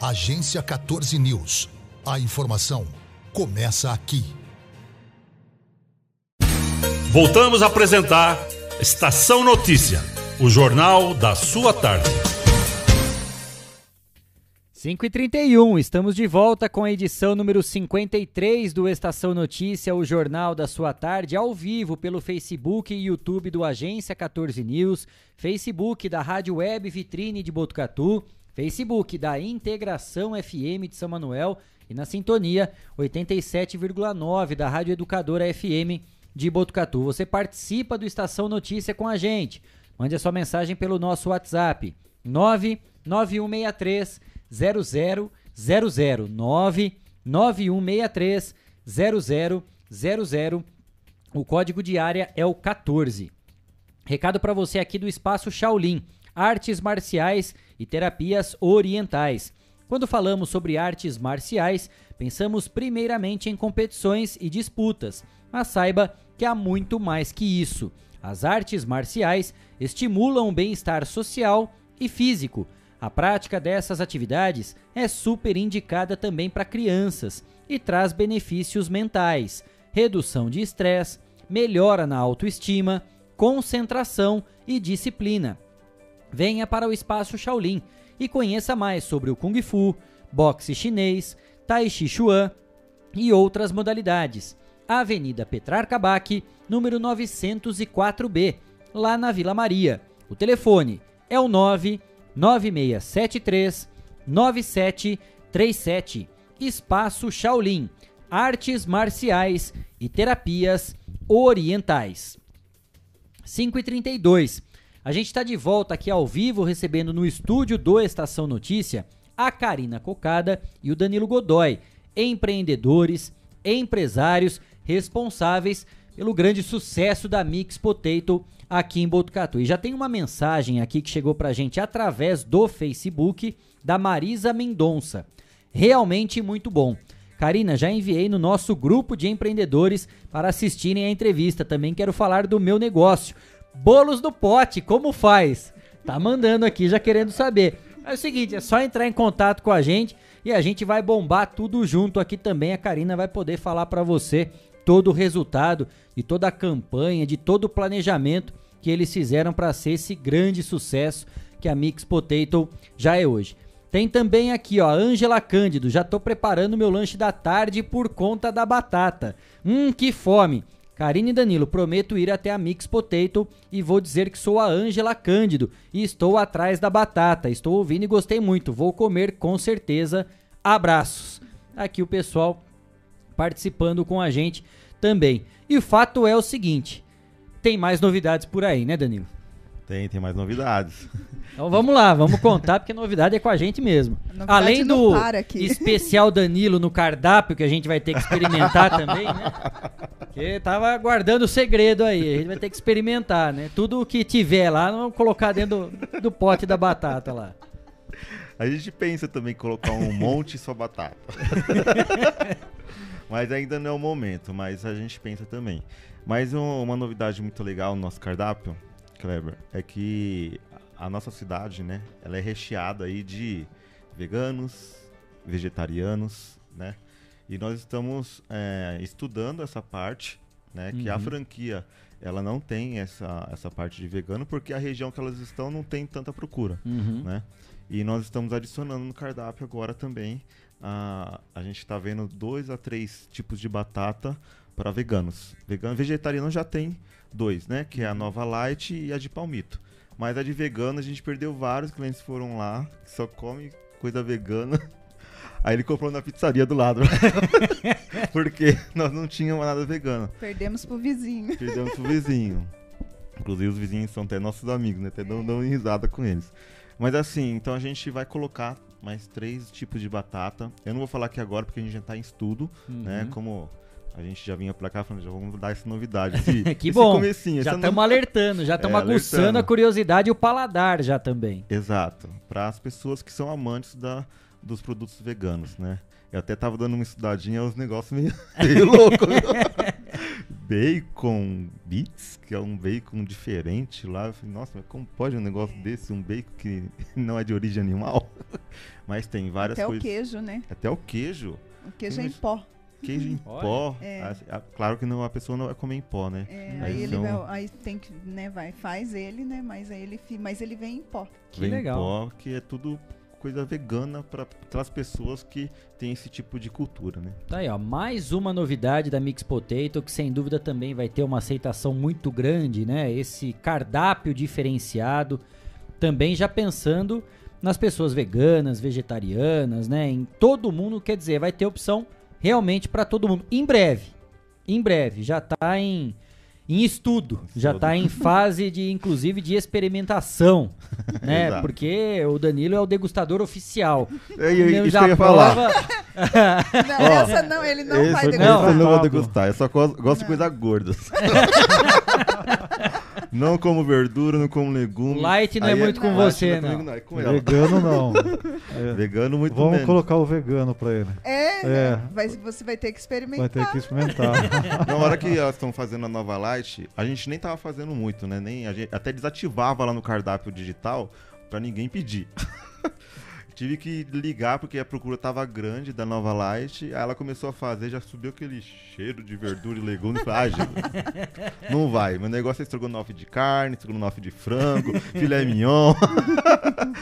M: Agência 14 News. A informação começa aqui.
D: Voltamos a apresentar Estação Notícia, o jornal da sua tarde.
A: 5 e 31 estamos de volta com a edição número 53 do Estação Notícia, o jornal da sua tarde, ao vivo pelo Facebook e YouTube do Agência 14 News, Facebook da Rádio Web Vitrine de Botucatu Facebook da Integração FM de São Manuel e na sintonia 87,9 da Rádio Educadora FM de Botucatu. Você participa do Estação Notícia com a gente. Mande a sua mensagem pelo nosso WhatsApp 99163 0000 99163 0000. O código de área é o 14. Recado para você aqui do Espaço Shaolin artes marciais e terapias orientais. Quando falamos sobre artes marciais, pensamos primeiramente em competições e disputas, mas saiba que há muito mais que isso. As artes marciais estimulam o bem-estar social e físico. A prática dessas atividades é super indicada também para crianças e traz benefícios mentais, redução de estresse, melhora na autoestima, concentração e disciplina venha para o Espaço Shaolin e conheça mais sobre o Kung Fu, boxe chinês, Tai Chi Chuan e outras modalidades. Avenida Petrarca Bac, número 904B, lá na Vila Maria. O telefone é o 99673 9737. Espaço Shaolin, artes marciais e terapias orientais. 5 e 32 a gente está de volta aqui ao vivo, recebendo no estúdio do Estação Notícia a Karina Cocada e o Danilo Godoy, empreendedores, empresários responsáveis pelo grande sucesso da Mix Potato aqui em Botucatu. E já tem uma mensagem aqui que chegou pra gente através do Facebook da Marisa Mendonça. Realmente muito bom. Karina, já enviei no nosso grupo de empreendedores para assistirem a entrevista. Também quero falar do meu negócio. Bolos do pote, como faz? Tá mandando aqui, já querendo saber. É o seguinte, é só entrar em contato com a gente e a gente vai bombar tudo junto aqui também. A Karina vai poder falar para você todo o resultado de toda a campanha, de todo o planejamento que eles fizeram para ser esse grande sucesso que a Mix Potato já é hoje. Tem também aqui, ó, Ângela Cândido. Já tô preparando meu lanche da tarde por conta da batata. Hum, que fome. Karine Danilo, prometo ir até a Mix Potato e vou dizer que sou a Ângela Cândido e estou atrás da batata. Estou ouvindo e gostei muito. Vou comer com certeza. Abraços. Aqui o pessoal participando com a gente também. E o fato é o seguinte: tem mais novidades por aí, né, Danilo?
K: Tem, tem mais novidades.
A: Então vamos lá, vamos contar, porque a novidade é com a gente mesmo.
J: A
A: Além do especial Danilo no cardápio, que a gente vai ter que experimentar também, né? Porque tava guardando o segredo aí, a gente vai ter que experimentar, né? Tudo que tiver lá, não vamos colocar dentro do, do pote da batata lá.
K: A gente pensa também em colocar um monte só batata. mas ainda não é o momento, mas a gente pensa também. Mas um, uma novidade muito legal no nosso cardápio, Kleber, é que a nossa cidade, né, ela é recheada aí de veganos, vegetarianos, né? E nós estamos é, estudando essa parte, né? Que a
A: Uhum.
K: franquia ela não tem essa, essa parte de vegano porque a região que elas estão não tem tanta procura,
A: Uhum.
K: né? E nós estamos adicionando no cardápio agora também. A, a gente está vendo dois a três tipos de batata para veganos. Vegano, vegetariano já tem dois, né? Que é a Nova Light e a de palmito. Mas a de vegano a gente perdeu vários clientes que foram lá que só come coisa vegana. Aí ele comprou na pizzaria do lado. Porque nós não tínhamos nada vegano.
J: Perdemos pro vizinho.
K: Perdemos pro vizinho. Inclusive os vizinhos são até nossos amigos, né? Até dão, dão risada com eles. Mas assim, então a gente vai colocar mais três tipos de batata. Eu não vou falar aqui agora porque a gente já tá em estudo, né?
A: Uhum.
K: Como a gente já vinha pra cá falando, já vamos dar essa novidade. Esse,
A: que bom. já estamos
K: no-
A: alertando, já estamos
K: É,
A: aguçando
K: alertando.
A: a curiosidade e o paladar já também.
K: Exato. Para as pessoas que são amantes da, dos produtos veganos, né? Eu até tava dando uma estudadinha, os negócios meio, meio loucos. bacon bits, que é um bacon diferente lá. Eu falei, nossa, mas como pode um negócio desse, um bacon que não é de origem animal? mas tem várias
J: Até o
K: coisas.
J: queijo, né?
K: Até o queijo.
J: O queijo é
K: Tem
J: em pó.
K: Queijo em
J: Olha.
K: pó.
J: É.
K: Ah, ah, Claro que não, a pessoa não vai comer em pó, né?
J: É, aí ele
K: são-
J: vai, aí tem que, né, vai, faz ele, né, mas aí ele, mas ele vem em pó.
K: vem em pó, que é tudo coisa vegana para aquelas pessoas que têm esse tipo de cultura, né?
A: Tá aí, ó, mais uma novidade da Mix Potato que sem dúvida também vai ter uma aceitação muito grande, né? Esse cardápio diferenciado, também já pensando nas pessoas veganas, vegetarianas, né? Em todo mundo, quer dizer, vai ter opção realmente para todo mundo. Em breve, em breve, já tá em, em estudo, já tá em fase de, inclusive, de experimentação, né?
K: Exato.
A: Porque o Danilo é o degustador oficial.
K: É, e-
A: Ele
K: isso
A: já
K: que eu ia falar.
A: prova-
J: Não, essa não, ele não
K: Esse
J: vai
K: eu
J: degustar.
K: não vou degustar, eu só gosto, gosto de coisa gordas. não como verdura, não como legume.
A: Light não é
K: Aí
A: muito com
K: light
A: você,
K: é comigo,
A: não.
K: é com ela.
C: Vegano não. É.
K: Vegano muito
C: Vamos
K: menos.
C: colocar o vegano pra ele.
J: É,
C: É.
J: vai- você vai ter que experimentar.
C: Vai ter que experimentar.
K: Na hora que elas estão fazendo a nova light, a gente nem tava fazendo muito, né? Nem, a gente até desativava lá no cardápio digital pra ninguém pedir. Tive que ligar porque a procura tava grande da nova light. Aí ela começou a fazer, já subiu aquele cheiro de verdura e legume. Falei, ah, gente, não vai. Meu negócio é estrogonofe de carne, estrogonofe de frango, filé mignon.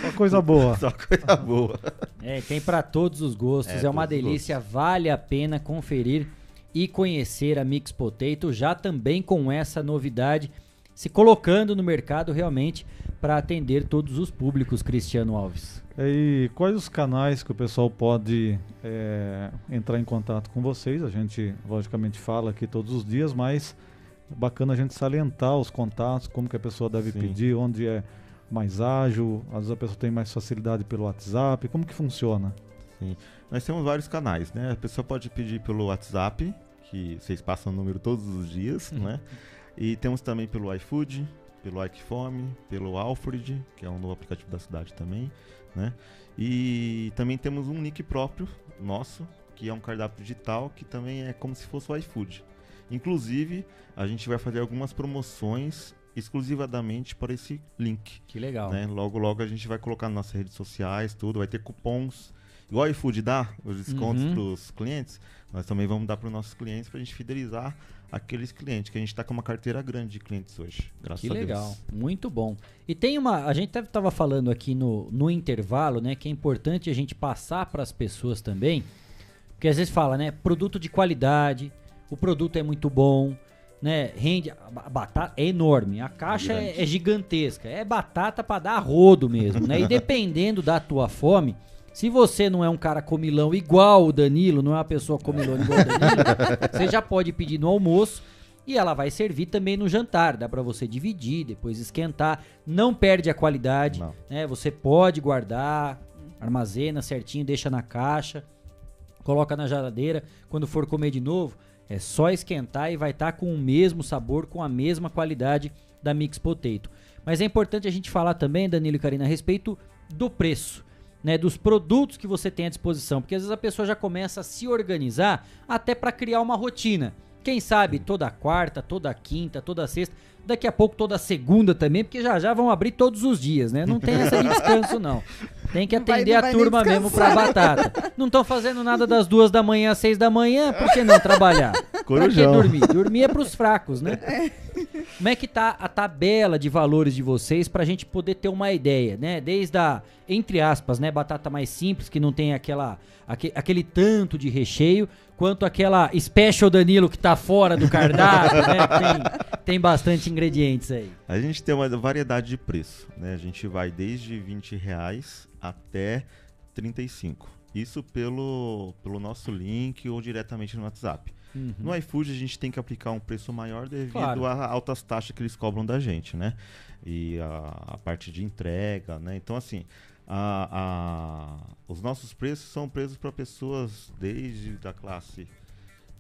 C: Só coisa boa.
K: Só coisa boa.
A: É, tem para todos os gostos,
K: É,
A: é, uma delícia, vale a pena conferir e conhecer a Mix Potato, já também com essa novidade, se colocando no mercado realmente para atender todos os públicos, Cristiano Alves.
C: E quais os canais que o pessoal pode é, entrar em contato com vocês? A gente, logicamente, fala aqui todos os dias, mas é bacana a gente salientar os contatos, como que a pessoa deve
K: Sim.
C: pedir, onde é mais ágil, às vezes a pessoa tem mais facilidade pelo WhatsApp, como que funciona?
K: Sim. Nós temos vários canais, né? A pessoa pode pedir pelo WhatsApp, que vocês passam o número todos os dias, né? E temos também pelo iFood, pelo Ikefome, pelo Alfred, que é um novo aplicativo da cidade também, né? E também temos um nick próprio nosso, que é um cardápio digital, que também é como se fosse o iFood. Inclusive, a gente vai fazer algumas promoções exclusivamente para esse link.
A: Que legal.
K: né? Logo, logo a gente vai colocar nas nossas redes sociais, tudo, vai ter cupons. Igual o iFood dá, os descontos
A: Uhum.
K: para os clientes, nós também vamos dar para os nossos clientes para a gente fidelizar aqueles clientes, que a gente está com uma carteira grande de clientes hoje. Graças
A: Que
K: a Deus.
A: legal, muito bom. E tem uma, a gente estava falando aqui no, no intervalo, né, que é importante a gente passar para as pessoas também, porque às vezes fala, né, produto de qualidade, o produto é muito bom, né, rende, a ba- a batata é enorme, a caixa é,
K: Grande.
A: é gigantesca, é batata para dar rodo mesmo, né, e dependendo da tua fome, se você não é um cara comilão igual o Danilo, não é uma pessoa comilona igual o Danilo, você já pode pedir no almoço E ela vai servir também no jantar, dá para você dividir, depois esquentar, não perde a qualidade,
K: Não.
A: né? Você pode guardar, armazena certinho, deixa na caixa, coloca na geladeira, quando for comer de novo, é só esquentar e vai estar com o mesmo sabor, com a mesma qualidade da Mix Potato. Mas é importante a gente falar também, Danilo e Karina, a respeito do preço. Né, dos produtos que você tem à disposição, porque às vezes a pessoa já começa a se organizar até para criar uma rotina. Quem sabe toda quarta, toda quinta, toda sexta, daqui a pouco toda segunda também, porque já já vão abrir todos os dias, né? Não tem essa de descanso não. Tem que
J: vai-
A: atender a
J: vai nem
A: turma mesmo pra batata. Não estão fazendo nada das duas da manhã às seis da manhã, por que não trabalhar? Pra que
K: Corujão.
A: dormir? Dormir é pros fracos, né? Como é que tá a tabela de valores de vocês pra gente poder ter uma ideia, né? Desde a, entre aspas, né, batata mais simples, que não tem aquela, aque- aquele tanto de recheio, quanto aquela Special Danilo que tá fora do cardápio, né? Tem, tem bastante ingredientes aí.
K: A gente tem uma variedade de preço, né? A gente vai desde 20 reais até 35. Isso pelo, pelo nosso link ou diretamente no WhatsApp.
A: Uhum.
K: No iFood a gente tem que aplicar um preço maior devido
A: Claro.
K: a altas taxas que eles cobram da gente, né? E a, a parte de entrega, né? Então assim, a- a- os nossos preços são preços para pessoas desde da classe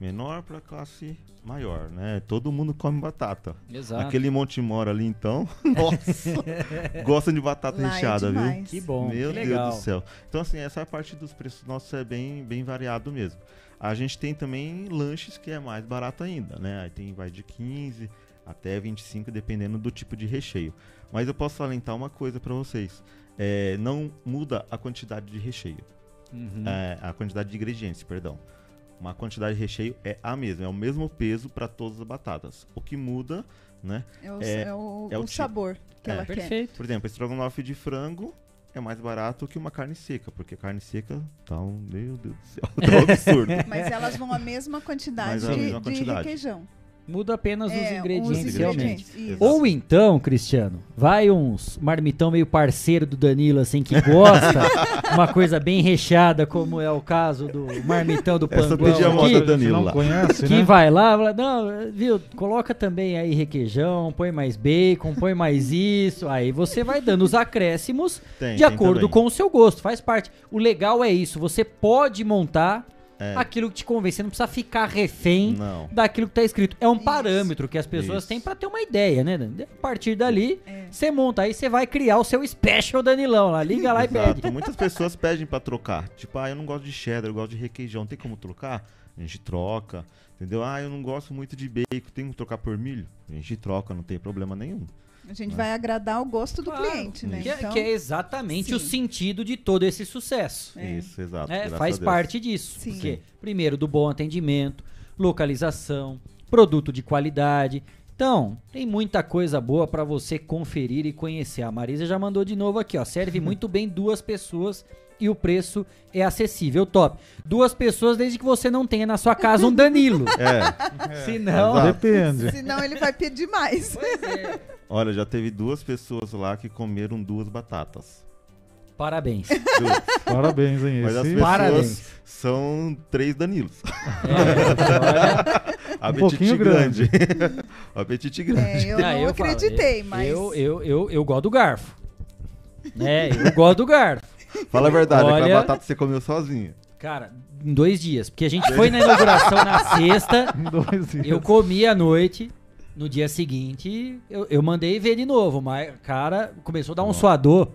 K: menor para classe maior, né? Todo mundo come batata.
A: Exato.
K: Aquele Monte Mora ali então, nossa, gostam de batata
J: Lá é
K: recheada, viu?
J: demais.
A: Que bom,
K: Meu
A: que
K: Deus
A: legal.
K: do céu. Então assim, essa parte dos preços nossos é bem, bem variado mesmo. A gente tem também lanches que é mais barato ainda, né? Aí tem vai de 15 até 25 dependendo do tipo de recheio. Mas eu posso salientar uma coisa para vocês. É, não muda a quantidade de recheio.
A: Uhum.
K: É, a quantidade de ingredientes, perdão. Uma quantidade de recheio é a mesma, é o mesmo peso para todas as batatas. O que muda, né?
J: É o- é o- o
K: tipo.
J: sabor que ela quer. Perfeito.
K: Por exemplo, estrogonofe de frango é mais barato que uma carne seca, porque carne seca tá um, meu Deus do céu, tá um absurdo.
J: Mas elas vão a mesma quantidade,
K: a
J: de,
K: mesma
J: de
K: quantidade.
J: requeijão.
A: Muda apenas
J: É,
A: os
J: os
A: ingredientes, realmente.
J: isso.
A: Ou então, Cristiano, vai uns marmitão meio parceiro do Danilo, assim, que gosta, uma coisa bem recheada, como é o caso do marmitão do
K: Essa
A: Panguão
K: pedia a moda
A: aqui,
K: do Danilo
C: não
K: lá.
C: conhece,
A: que
C: né?
A: vai lá, fala, não, viu, coloca também aí requeijão, põe mais bacon, põe mais isso, aí você vai dando os acréscimos
K: Tem,
A: de
K: tem
A: acordo
K: também.
A: com o seu gosto, faz parte. O legal é isso, você pode montar
K: É.
A: aquilo que te convém, você não precisa ficar refém
K: Não.
A: daquilo que tá escrito. É um parâmetro que as pessoas
K: Isso.
A: têm pra ter uma ideia, né? Dani? A partir dali, você monta aí, você vai criar o seu special Danilão lá. Liga lá e
K: Exato.
A: pede.
K: Muitas pessoas pedem pra trocar. Tipo, ah, eu não gosto de cheddar, eu gosto de requeijão. Tem como trocar? A gente troca. Entendeu? Ah, eu não gosto muito de bacon. Tem como trocar por milho? A gente troca, não tem problema nenhum.
J: A gente vai agradar o gosto do cliente, né?
A: Que, é-
J: Então,
A: que é exatamente
J: sim.
A: o sentido de todo esse sucesso.
K: Isso, exato.
A: É, faz parte disso.
J: Sim.
A: Porque, primeiro, do bom atendimento, localização, produto de qualidade. Então, tem muita coisa boa pra você conferir e conhecer. A Marisa já mandou de novo aqui, ó. Serve muito bem duas pessoas e o preço é acessível, top. Duas pessoas desde que você não tenha na sua casa um Danilo.
K: É.
A: Senão,
K: Exato.
C: Depende.
J: senão ele vai pedir mais.
K: Olha, já teve duas pessoas lá que comeram duas batatas.
A: parabéns.
K: Duas.
C: Parabéns, hein?
K: Mas as pessoas
A: Parabéns.
K: são três Danilos.
A: É,
K: Apetite
C: pouquinho
K: grande. Apetite grande.
J: É, eu
A: Ah,
J: não
A: falo,
J: acreditei,
A: eu-
J: mas.
A: Eu, eu, eu, eu gosto do garfo. É, eu gosto do garfo.
K: Fala a verdade,
A: Olha-
K: aquela batata você comeu sozinha.
A: Cara, em dois dias. Porque a gente foi na inauguração na sexta,
C: Em dois dias.
A: eu comi à noite. No dia seguinte, eu, eu mandei ver de novo, mas, cara, começou a dar um suador.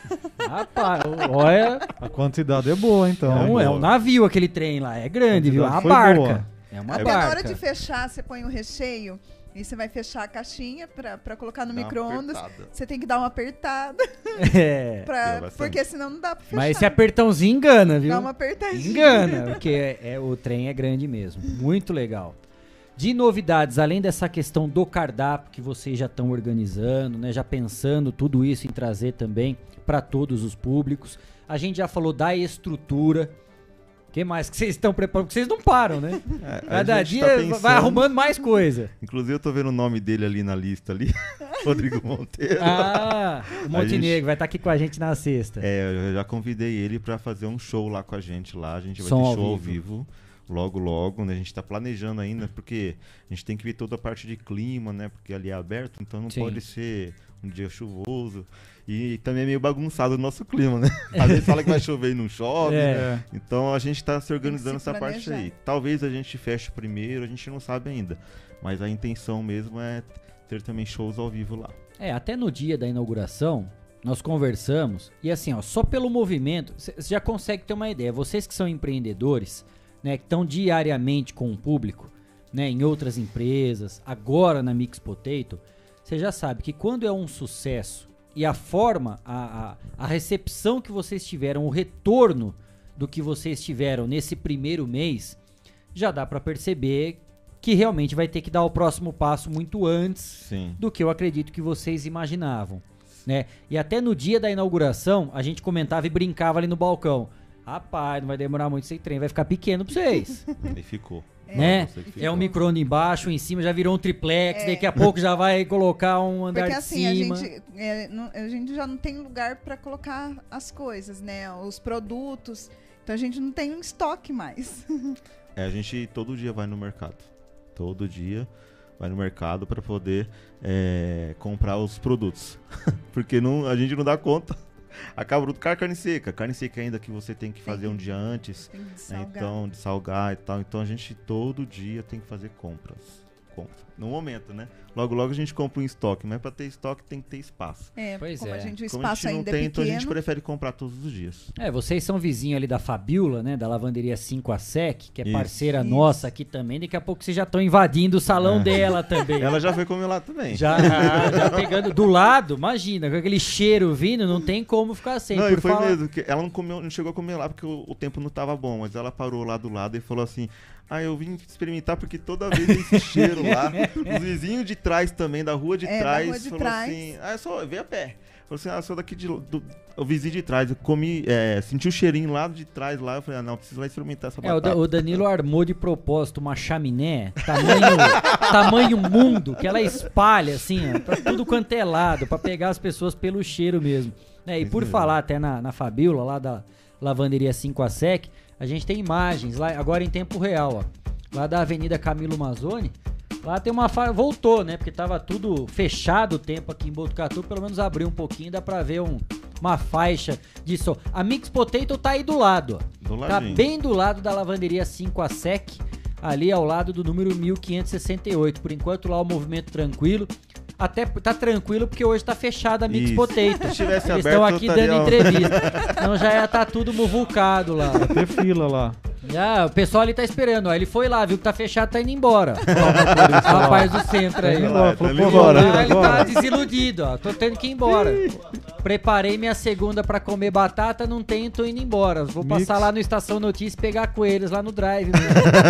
A: Rapaz, olha,
C: A quantidade é boa, então.
A: é um, é um navio aquele trem lá, é grande, viu? É uma barca.
C: boa.
A: É uma
J: Até na hora
A: barca.
J: de fechar, você põe o recheio e você vai fechar a caixinha pra, pra colocar no micro-ondas. Você tem que dar uma apertada,
A: É.
J: pra, porque senão não dá pra fechar.
A: Mas esse apertãozinho engana, viu?
J: Dá uma apertadinha.
A: Engana, porque é, é- o trem é grande mesmo. Muito legal. De novidades, além dessa questão do cardápio que vocês já estão organizando, né, já pensando tudo isso em trazer também para todos os públicos. A gente já falou da estrutura. O que mais que vocês estão preparando? Porque vocês não param, né?
K: É,
A: Cada
K: gente
A: dia
K: tá
A: vai
K: pensando-
A: arrumando mais coisa.
K: Inclusive eu tô vendo o nome dele ali na lista ali. Rodrigo Monteiro.
A: Ah, o Montenegro
K: gente-
A: vai estar aqui com a gente na sexta.
K: É, eu já convidei ele pra fazer um show lá com a gente lá. A gente vai
A: Som
K: ter
A: ao
K: show ao
A: vivo.
K: vivo. logo, logo, né? A gente está planejando ainda, porque a gente tem que ver toda a parte de clima, né? Porque ali é aberto, então não Sim. pode ser um dia chuvoso. E também é meio bagunçado o nosso clima, né? Às vezes fala que vai chover e não chove. É. Então a gente está se organizando se essa parte aí. Talvez a gente feche primeiro, a gente não sabe ainda. Mas a intenção mesmo é ter também shows ao vivo lá.
A: É, até no dia da inauguração, nós conversamos e assim, ó, só pelo movimento, você já consegue ter uma ideia. Vocês que são empreendedores, né, que estão diariamente com o público, né, em outras empresas, agora na Mix Potato, você já sabe que quando é um sucesso e a forma, a, a, a recepção que vocês tiveram, o retorno do que vocês tiveram nesse primeiro mês, já dá para perceber que realmente vai ter que dar o próximo passo muito antes
K: Sim.
A: do que eu acredito que vocês imaginavam. Né? E até no dia da inauguração, a gente comentava e brincava ali no balcão. Rapaz, não vai demorar muito esse trem, vai ficar pequeno pra vocês.
K: E ficou.
A: Né? É um micro-ondas embaixo, em cima já virou um triplex, é. daqui a pouco já vai colocar um andar Porque, assim, de cima.
J: A gente, é, não, a gente já não tem lugar para colocar as coisas, né? Os produtos. Então a gente não tem um estoque mais.
K: É, a gente todo dia vai no mercado. Todo dia vai no mercado para poder é, comprar os produtos. Porque não, a gente não dá conta. Acaba tudo com carne seca. Carne seca ainda que você tem que fazer tem, um dia antes. Né? Então, de salgar e tal. Então a gente todo dia tem que fazer compras. Compra. No momento, né? Logo, logo a gente compra um estoque, mas para ter estoque tem que ter espaço.
J: É, pois como é. a gente o espaço como a gente ainda não
K: tem,
J: é
K: então a gente prefere comprar todos os dias.
A: É, vocês são vizinhos ali da Fabiola, né? Da lavanderia 5 a Sec, que é Isso. parceira Isso. nossa aqui também. Daqui a pouco vocês já estão invadindo o salão é. dela também.
K: Ela já foi comer lá também.
A: Já, já pegando do lado, imagina, com aquele cheiro vindo, não tem como ficar sem.
K: Não, e foi falar... mesmo, que ela não, comeu, não chegou a comer lá porque o, o tempo não estava bom, mas ela parou lá do lado e falou assim: ah, eu vim experimentar porque toda vez tem esse cheiro lá. Os vizinhos de trás também, da rua de é, trás, rua de falou trás. assim: ah, é só, vem a pé. Falou assim, ah, sou daqui de, do, o vizinho de trás. Eu comi, é, senti o cheirinho lá de trás lá. Eu falei, ah, não, preciso lá experimentar essa
A: batata. É, o, Danilo armou de propósito uma chaminé, tamanho, tamanho mundo, que ela espalha, assim, ó, pra tudo quanto é lado, pra pegar as pessoas pelo cheiro mesmo. É, e por falar até na, na Fabiola, lá da lavanderia 5 a Sec, a gente tem imagens lá, agora em tempo real, ó. Lá da Avenida Camilo Mazzoni. Lá tem uma fa... voltou, né? Porque tava tudo fechado o tempo aqui em Botucatu, pelo menos abriu um pouquinho, dá pra ver um, uma faixa disso. A Mix Potato tá aí do lado, ó. Do tá bem do lado da lavanderia 5 a Sec, ali ao lado do número 1568. Por enquanto lá o movimento tranquilo até tá tranquilo porque hoje tá fechada a Mix Isso. Potato. Se tivesse Eles estão aqui dando entrevista. Então já ia tá tudo muvucado lá.
C: Vai ter fila lá.
A: Já, o pessoal ali tá esperando, ó. Ele foi lá, viu que tá fechado, tá indo embora. o rapaz do centro aí. Tá falou, pô, embora. Ah, ele tá desiludido, ó. Tô tendo que ir embora. Preparei minha segunda pra comer batata, não tenho, tô indo embora. Vou Mix. passar lá no Estação Notícias e pegar coelhos lá no drive. Né?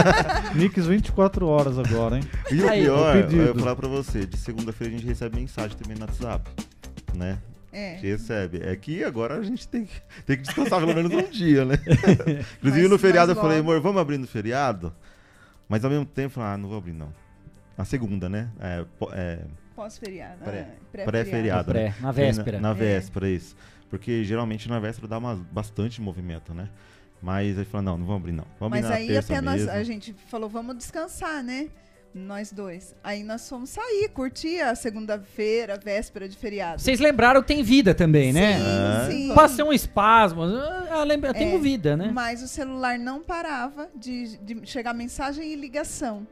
C: Mix 24 horas agora, hein?
K: E o aí, pior, eu vou falar pra você, de segunda-feira a gente recebe mensagem também no WhatsApp, né? É. recebe. É que agora a gente tem que, tem que descansar pelo menos um dia, né? Inclusive no feriado eu falei, amor, vamos abrir no feriado? Mas ao mesmo tempo, ah, não vou abrir não. Na segunda, né? É,
J: é, Pós-feriado.
K: Pré-feriado.
A: Pré, né? na véspera.
K: Na, na véspera, isso. Porque geralmente na véspera dá uma, bastante movimento, né? Mas aí falou, não, não vamos abrir não. Vamos
J: Mas aí até nós, a gente falou, vamos descansar, né? Nós dois. Aí nós fomos sair, curtir a segunda-feira, véspera de feriado.
A: Vocês lembraram que tem vida também, né?
J: Sim, ah. sim.
A: Passei um espasmo. Ah, lembra, é, tenho vida, né?
J: Mas o celular não parava de, de chegar mensagem e ligação.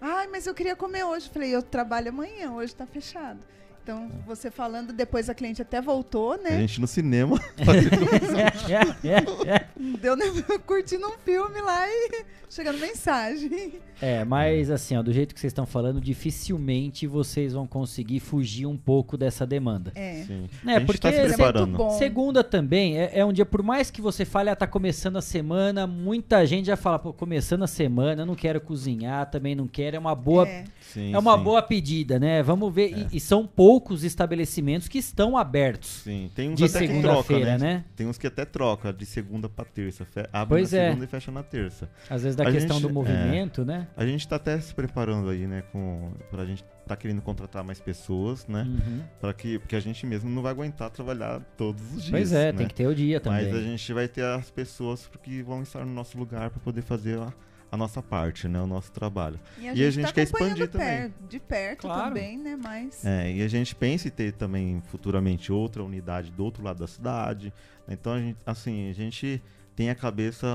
J: Ai, mas eu queria comer hoje. Falei, eu trabalho amanhã, hoje tá fechado. Então, você falando, depois a cliente até voltou, né?
K: A gente no cinema.
J: Deu né, curtindo um filme lá e chegando mensagem.
A: É, mas assim, ó, do jeito que vocês estão falando, dificilmente vocês vão conseguir fugir um pouco dessa demanda.
J: É.
K: Sim.
A: É, porque tá se preparando. segunda também é, é, um dia, por mais que você fale, ah, tá começando a semana, muita gente já fala, pô, começando a semana, eu não quero cozinhar, também não quero, é uma boa. É. Sim, é uma sim. boa pedida, né? Vamos ver. É. E, e, são poucos estabelecimentos que estão abertos.
K: Sim, tem uns de até que troca, né? né? Tem uns que até troca de segunda para terça. Abre pois na é. segunda e fecha na terça.
A: Às vezes da a questão gente, do movimento, é, né?
K: A gente tá até se preparando aí, né? Com, pra gente tá querendo contratar mais pessoas, né? Uhum. Para que porque a gente mesmo não vai aguentar trabalhar todos os dias.
A: Pois é, né? tem que ter o dia também.
K: Mas a gente vai ter as pessoas que vão estar no nosso lugar para poder fazer a a nossa parte, né? O nosso trabalho.
J: E a gente, e a gente tá quer expandir também. de perto claro. também, né? Mas...
K: É, e a gente pensa em ter também futuramente outra unidade do outro lado da cidade. Então, a gente, assim, a gente tem a cabeça.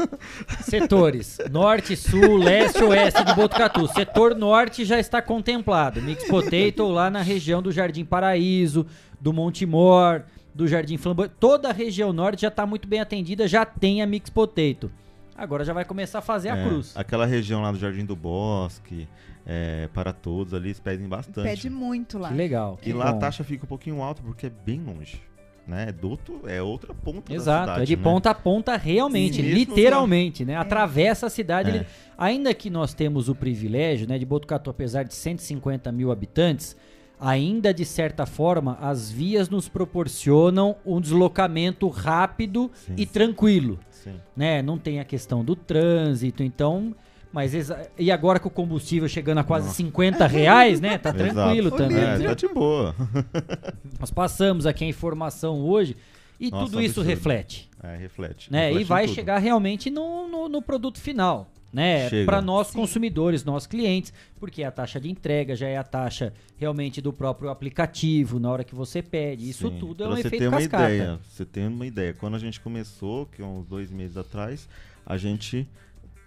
A: Setores: Norte, Sul, Leste, Oeste de Botucatu. Setor Norte já está contemplado. Mix Potato lá na região do Jardim Paraíso, do Monte Mor, do Jardim Flamboyant. Toda a região norte já está muito bem atendida, já tem a Mix Potato. Agora já vai começar a fazer é, a cruz.
K: Aquela região lá do Jardim do Bosque, é, para todos ali, eles pedem bastante.
J: Pede muito lá.
A: Que legal.
K: E lá bom. a taxa fica um pouquinho alta porque é bem longe. Né? É, do outro, é outra ponta
A: Exato,
K: cidade,
A: é de
K: né?
A: ponta a ponta realmente, literalmente, né? Atravessa a cidade. É. Ainda que nós temos o privilégio, né, de Botucatu, apesar de 150 mil habitantes, ainda de certa forma as vias nos proporcionam um deslocamento rápido sim, e tranquilo. Sim. Né? Não tem a questão do trânsito, então. Mas e agora com o combustível chegando a quase Nossa. 50 reais, né? Tá tranquilo também. É,
K: tá de boa.
A: Nós passamos aqui a informação hoje e Nossa, tudo isso absurdo. reflete.
K: É, reflete.
A: Né?
K: reflete
A: e vai chegar realmente no, no, no produto final né, para nós Sim. consumidores, nós clientes, porque a taxa de entrega já é a taxa realmente do próprio aplicativo na hora que você pede. Isso Sim. tudo é pra um
K: você
A: efeito
K: ter uma
A: cascata.
K: ideia, você tem uma ideia. Quando a gente começou, que é uns dois meses atrás, a gente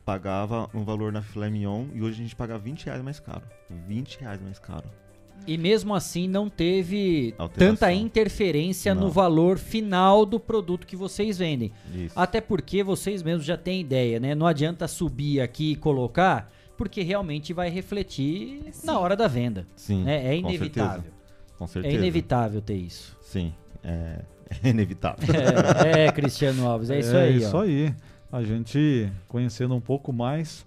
K: pagava um valor na filé mignon e hoje a gente paga 20 reais mais caro. 20 reais mais caro.
A: E mesmo assim não teve Alteração. tanta interferência não. no valor final do produto que vocês vendem. Isso. Até porque vocês mesmos já têm ideia, né? Não adianta subir aqui e colocar, porque realmente vai refletir Sim. na hora da venda.
K: Sim.
A: Né? É inevitável.
K: Com certeza. com certeza.
A: É inevitável ter isso.
K: Sim, é, é inevitável.
A: É, é, Cristiano Alves, é isso é aí. É
C: isso aí. A gente conhecendo um pouco mais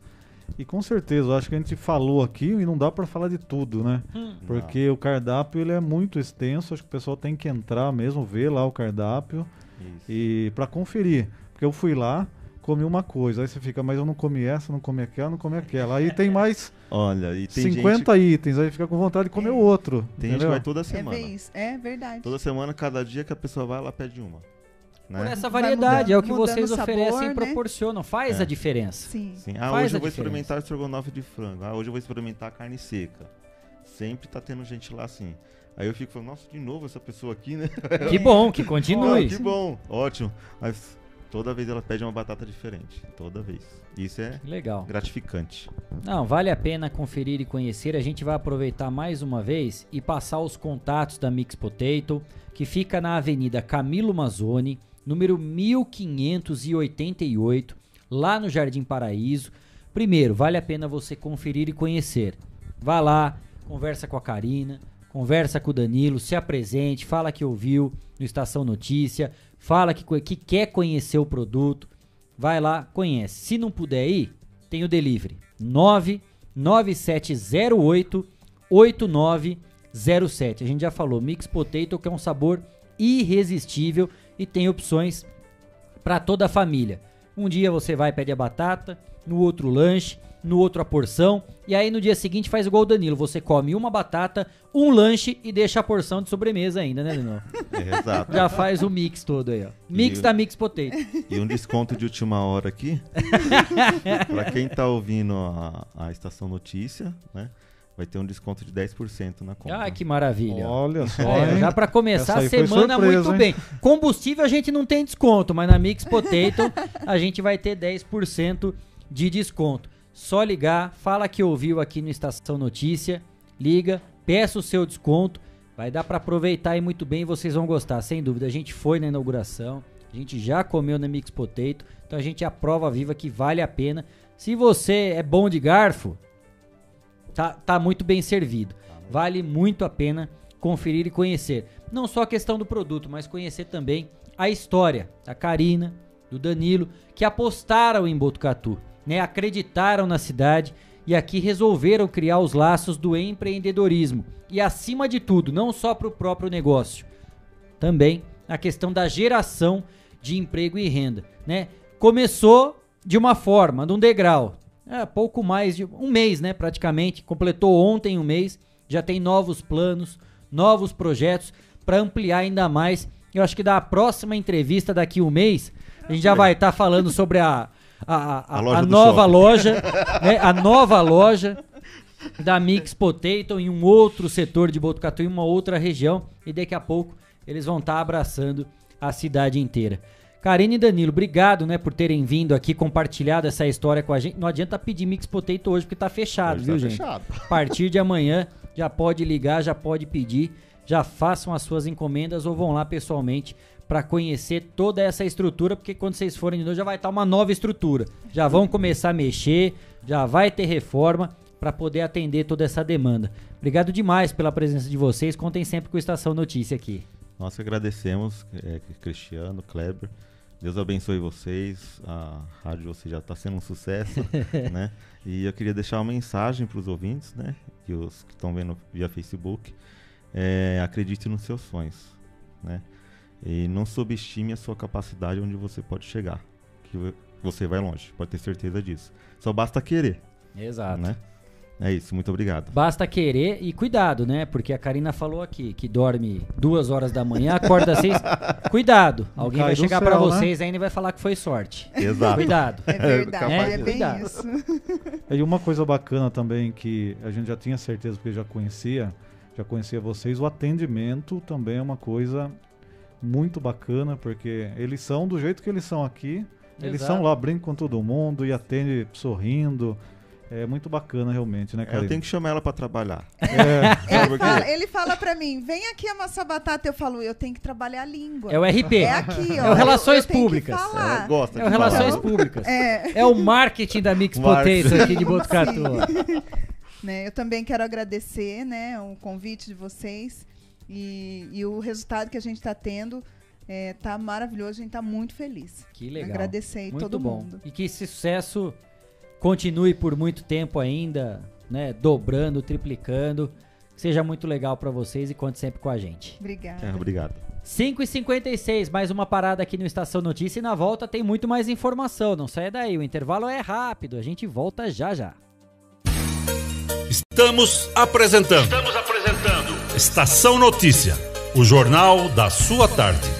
C: e com certeza, eu acho que a gente falou aqui e não dá para falar de tudo, né? Hum. Porque não. o cardápio ele é muito extenso, acho que o pessoal tem que entrar mesmo, ver lá o cardápio Isso. e para conferir. Porque eu fui lá, comi uma coisa, aí você fica, mas eu não comi essa, não comi aquela, não comi aquela. Aí tem mais
K: Olha, e tem
C: 50 gente... itens, aí fica com vontade de comer o outro.
K: Tem entendeu? gente que vai toda semana.
J: É, é verdade.
K: Toda semana, cada dia que a pessoa vai, ela pede uma.
A: Né? Por essa variedade, mudando, é o que vocês oferecem sabor, e né? proporcionam. Faz é. a diferença.
J: Sim.
K: Sim. Ah,
A: Faz
K: hoje eu vou experimentar estrogonofe de frango. Ah, hoje eu vou experimentar carne seca. Sempre tá tendo gente lá assim. Aí eu fico falando, nossa, de novo essa pessoa aqui, né?
A: Que bom, que continue.
K: Oh, que bom, ótimo. Mas toda vez ela pede uma batata diferente. Toda vez. Isso é
A: legal,
K: gratificante.
A: Não, vale a pena conferir e conhecer. A gente vai aproveitar mais uma vez e passar os contatos da Mix Potato, que fica na Avenida Camilo Mazzoni número 1588, lá no Jardim Paraíso. Primeiro, vale a pena você conferir e conhecer. Vá lá, conversa com a Karina, conversa com o Danilo, se apresente, fala que ouviu no Estação Notícia, fala que, que quer conhecer o produto. Vai lá, conhece. Se não puder ir, tem o delivery. 99708 8907. A gente já falou, Mix Potato, que é um sabor irresistível e tem opções para toda a família. Um dia você vai pede a batata, no outro lanche, no outro a porção, e aí no dia seguinte faz igual o Danilo, você come uma batata, um lanche e deixa a porção de sobremesa ainda, né, Danilo?
K: É, exato.
A: Já faz o mix todo aí, ó. Mix e da Mix Potato.
K: E um desconto de última hora aqui. para quem tá ouvindo a, a Estação Notícia, né? Vai ter um desconto de 10% na compra.
A: Ah, que maravilha.
C: Olha só. É,
A: já para começar a semana surpresa, muito hein? bem. Combustível a gente não tem desconto, mas na Mix Potato a gente vai ter 10% de desconto. Só ligar, fala que ouviu aqui no Estação Notícia, liga, peça o seu desconto. Vai dar para aproveitar e muito bem, vocês vão gostar, sem dúvida. A gente foi na inauguração, a gente já comeu na Mix Potato, então a gente é a prova viva que vale a pena. Se você é bom de garfo, Tá, tá muito bem servido. Vale muito a pena conferir e conhecer. Não só a questão do produto, mas conhecer também a história da Karina, do Danilo, que apostaram em Botucatu, né? acreditaram na cidade e aqui resolveram criar os laços do empreendedorismo. E acima de tudo, não só para o próprio negócio, também a questão da geração de emprego e renda. Né? Começou de uma forma, num degrau, é, pouco mais de um mês, né, praticamente. Completou ontem um mês, já tem novos planos, novos projetos para ampliar ainda mais. Eu acho que da próxima entrevista daqui um mês, a gente já vai estar tá falando sobre a, a, a, a, loja a nova loja, né, a nova loja da Mix Potato em um outro setor de Botucatu, em uma outra região, e daqui a pouco eles vão estar tá abraçando a cidade inteira. Karine e Danilo, obrigado, né, por terem vindo aqui, compartilhado essa história com a gente. Não adianta pedir Mix Potato hoje, porque tá fechado, hoje viu, tá gente? Fechado. A partir de amanhã já pode ligar, já pode pedir, já façam as suas encomendas ou vão lá pessoalmente para conhecer toda essa estrutura, porque quando vocês forem de novo já vai estar tá uma nova estrutura. Já vão começar a mexer, já vai ter reforma para poder atender toda essa demanda. Obrigado demais pela presença de vocês. Contem sempre com a Estação Notícia aqui.
K: Nós agradecemos, é, Cristiano, Kleber. Deus abençoe vocês. A rádio de vocês já está sendo um sucesso, né? E eu queria deixar uma mensagem para os ouvintes, né? E os que estão vendo via Facebook. É, acredite nos seus sonhos, né? E não subestime a sua capacidade onde você pode chegar. Que você vai longe, pode ter certeza disso. Só basta querer.
A: Exato.
K: Né? É isso, muito obrigado.
A: Basta querer e cuidado, né? Porque a Karina falou aqui que dorme duas horas da manhã, acorda às seis. Cuidado, alguém vai chegar para né? vocês né? ainda e vai falar que foi sorte.
K: Exato.
A: Cuidado.
J: É verdade, é, é bem cuidado. isso.
C: E uma coisa bacana também que a gente já tinha certeza porque já conhecia, já conhecia vocês, o atendimento também é uma coisa muito bacana, porque eles são do jeito que eles são aqui, Exato. eles são lá, brincam com todo mundo e atende sorrindo. É muito bacana, realmente, né, cara?
K: Eu tenho que chamar ela para trabalhar.
J: É. ele, fala, ele fala pra mim, vem aqui amassar batata. Eu falo, eu tenho que trabalhar a língua.
A: É o RP.
J: É aqui, ó.
A: É o Relações eu, eu Públicas.
K: Ela gosta
A: é o Relações falar. Públicas. É. é o marketing da Mix Potato aqui de Botucatu.
J: né, eu também quero agradecer né, o convite de vocês e, e o resultado que a gente está tendo. É, tá maravilhoso, a gente tá muito feliz.
A: Que legal.
J: Agradecer muito todo bom. mundo.
A: E que esse sucesso continue por muito tempo ainda, né? Dobrando, triplicando. Seja muito legal para vocês e conte sempre com a gente.
J: Obrigada.
K: É, obrigado.
A: 5h56, mais uma parada aqui no Estação Notícia e na volta tem muito mais informação. Não saia daí, o intervalo é rápido, a gente volta já já.
D: Estamos apresentando. Estamos apresentando. Estação Notícia, o jornal da sua tarde.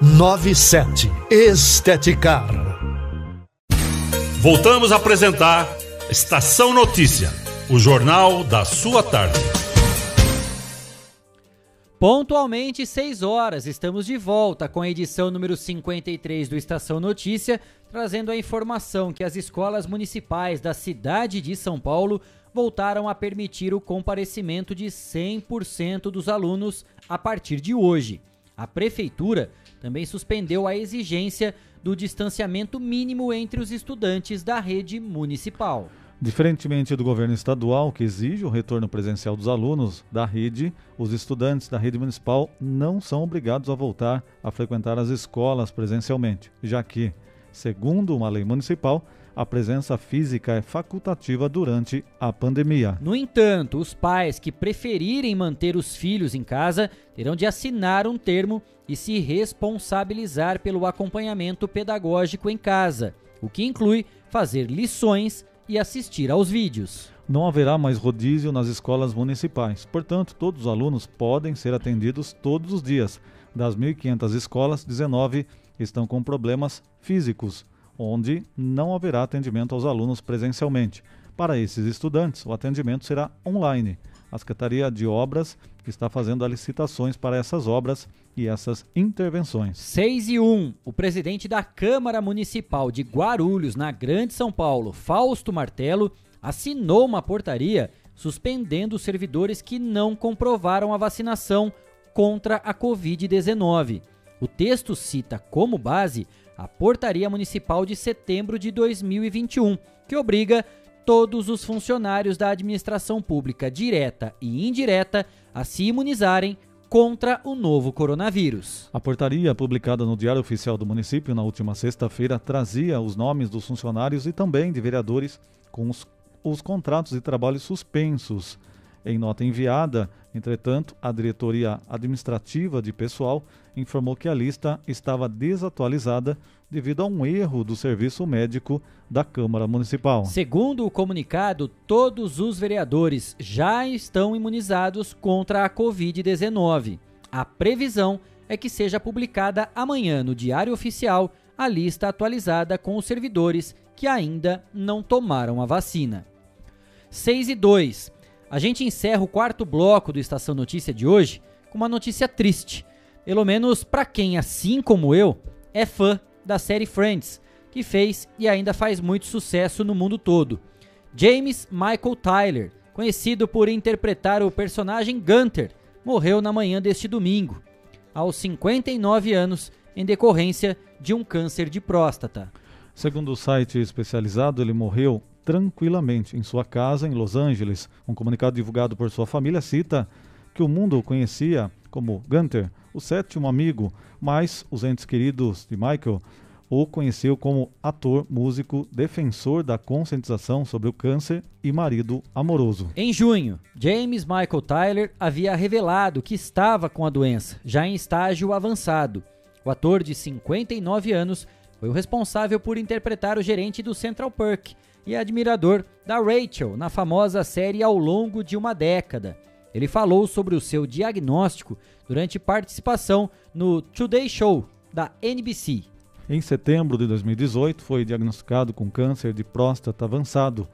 N: 97. Esteticar.
D: Voltamos a apresentar Estação Notícia, o jornal da sua tarde.
A: Pontualmente 6 horas, estamos de volta com a edição número 53 do Estação Notícia, trazendo a informação que as escolas municipais da cidade de São Paulo voltaram a permitir o comparecimento de 100% dos alunos a partir de hoje. A prefeitura também suspendeu a exigência do distanciamento mínimo entre os estudantes da rede municipal.
C: Diferentemente do governo estadual, que exige o retorno presencial dos alunos da rede, os estudantes da rede municipal não são obrigados a voltar a frequentar as escolas presencialmente, já que, segundo uma lei municipal, a presença física é facultativa durante a pandemia.
A: No entanto, os pais que preferirem manter os filhos em casa terão de assinar um termo e se responsabilizar pelo acompanhamento pedagógico em casa, o que inclui fazer lições e assistir aos vídeos.
C: Não haverá mais rodízio nas escolas municipais, portanto, todos os alunos podem ser atendidos todos os dias. Das 1.500 escolas, 19 estão com problemas físicos, onde não haverá atendimento aos alunos presencialmente. Para esses estudantes, o atendimento será online. A Secretaria de Obras está fazendo as licitações para essas obras e essas intervenções.
A: 6 e 1. O presidente da Câmara Municipal de Guarulhos, na Grande São Paulo, Fausto Martelo, assinou uma portaria suspendendo os servidores que não comprovaram a vacinação contra a Covid-19. O texto cita como base a Portaria Municipal de setembro de 2021, que obriga todos os funcionários da administração pública direta e indireta a se imunizarem contra o novo coronavírus.
C: A portaria, publicada no Diário Oficial do Município na última sexta-feira, trazia os nomes dos funcionários e também de vereadores com os, os contratos de trabalho suspensos. Em nota enviada, entretanto, a diretoria administrativa de pessoal informou que a lista estava desatualizada devido a um erro do serviço médico da Câmara Municipal.
A: Segundo o comunicado, todos os vereadores já estão imunizados contra a Covid-19. A previsão é que seja publicada amanhã no Diário Oficial a lista atualizada com os servidores que ainda não tomaram a vacina. 6 e 2. A gente encerra o quarto bloco do Estação Notícia de hoje com uma notícia triste. Pelo menos para quem, assim como eu, é fã da série Friends, que fez e ainda faz muito sucesso no mundo todo. James Michael Tyler, conhecido por interpretar o personagem Gunter, morreu na manhã deste domingo, aos 59 anos, em decorrência de um câncer de próstata.
C: Segundo o site especializado, ele morreu tranquilamente em sua casa em Los Angeles. Um comunicado divulgado por sua família cita que o mundo o conhecia como Gunter, o sétimo amigo, mas os entes queridos de Michael o conheceu como ator, músico, defensor da conscientização sobre o câncer e marido amoroso.
A: Em junho, James Michael Tyler havia revelado que estava com a doença, já em estágio avançado. O ator de 59 anos foi o responsável por interpretar o gerente do Central Perk, e admirador da Rachel na famosa série ao longo de uma década. Ele falou sobre o seu diagnóstico durante participação no Today Show da NBC.
C: Em setembro de 2018, foi diagnosticado com câncer de próstata avançado,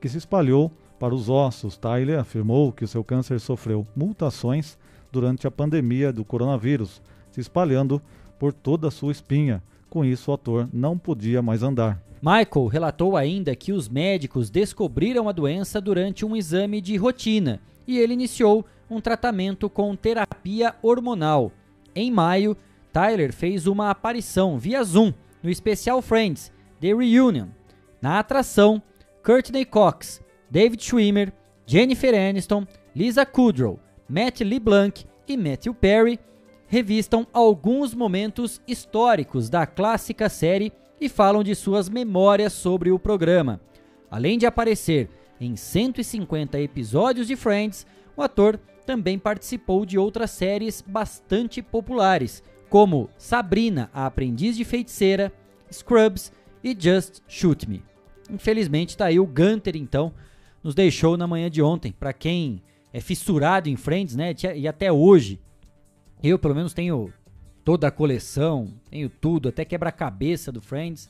C: que se espalhou para os ossos. Tyler afirmou que o seu câncer sofreu mutações durante a pandemia do coronavírus, se espalhando por toda a sua espinha. Com isso, o ator não podia mais andar.
A: Michael relatou ainda que os médicos descobriram a doença durante um exame de rotina e ele iniciou um tratamento com terapia hormonal. Em maio, Tyler fez uma aparição via Zoom no especial Friends The Reunion. Na atração, Courtney Cox, David Schwimmer, Jennifer Aniston, Lisa Kudrow, Matt LeBlanc e Matthew Perry revistam alguns momentos históricos da clássica série e falam de suas memórias sobre o programa. Além de aparecer em 150 episódios de Friends, o ator também participou de outras séries bastante populares, como Sabrina, a Aprendiz de Feiticeira, Scrubs e Just Shoot Me. Infelizmente, está aí o Gunter, então, nos deixou na manhã de ontem. Para quem é fissurado em Friends, né, e até hoje, eu pelo menos tenho toda a coleção, tenho tudo, até quebra-cabeça do Friends.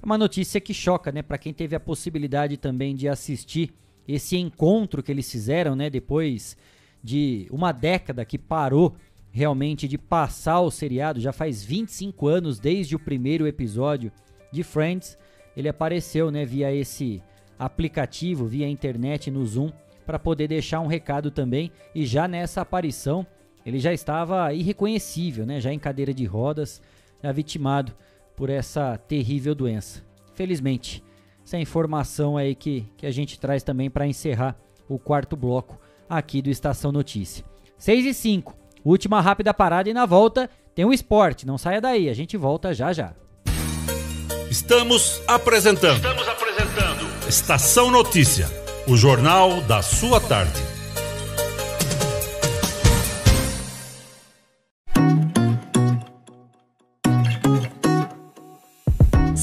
A: É uma notícia que choca, né, para quem teve a possibilidade também de assistir esse encontro que eles fizeram, né, depois de uma década que parou realmente de passar o seriado, já faz 25 anos desde o primeiro episódio de Friends. Ele apareceu, né, via esse aplicativo, via internet no Zoom, para poder deixar um recado também. E já nessa aparição, ele já estava irreconhecível, né? Já em cadeira de rodas, já vitimado por essa terrível doença. Felizmente, essa informação aí que, que a gente traz também para encerrar o quarto bloco aqui do Estação Notícia. 6 e 5, última rápida parada e na volta tem o um esporte. Não saia daí, a gente volta já já.
D: Estamos apresentando. Estamos apresentando. Estação Notícia, o jornal da sua tarde.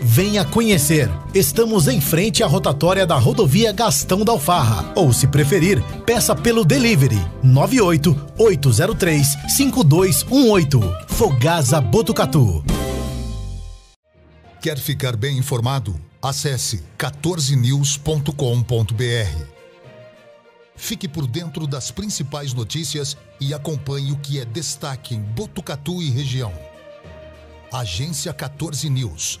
B: Venha conhecer. Estamos em frente à rotatória da rodovia Gastão da Alfarra. Ou, se preferir, peça pelo delivery 98 803 5218. Fogasa Botucatu.
M: Quer ficar bem informado? Acesse 14news.com.br. Fique por dentro das principais notícias e acompanhe o que é destaque em Botucatu e região. Agência 14 News.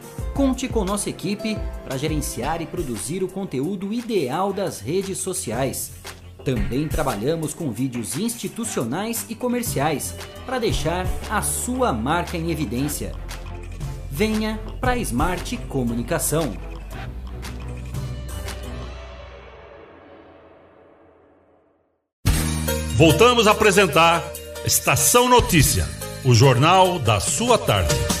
L: Conte com nossa equipe para gerenciar e produzir o conteúdo ideal das redes sociais. Também trabalhamos com vídeos institucionais e comerciais para deixar a sua marca em evidência. Venha para a Smart Comunicação.
D: Voltamos a apresentar Estação Notícia, o jornal da sua tarde.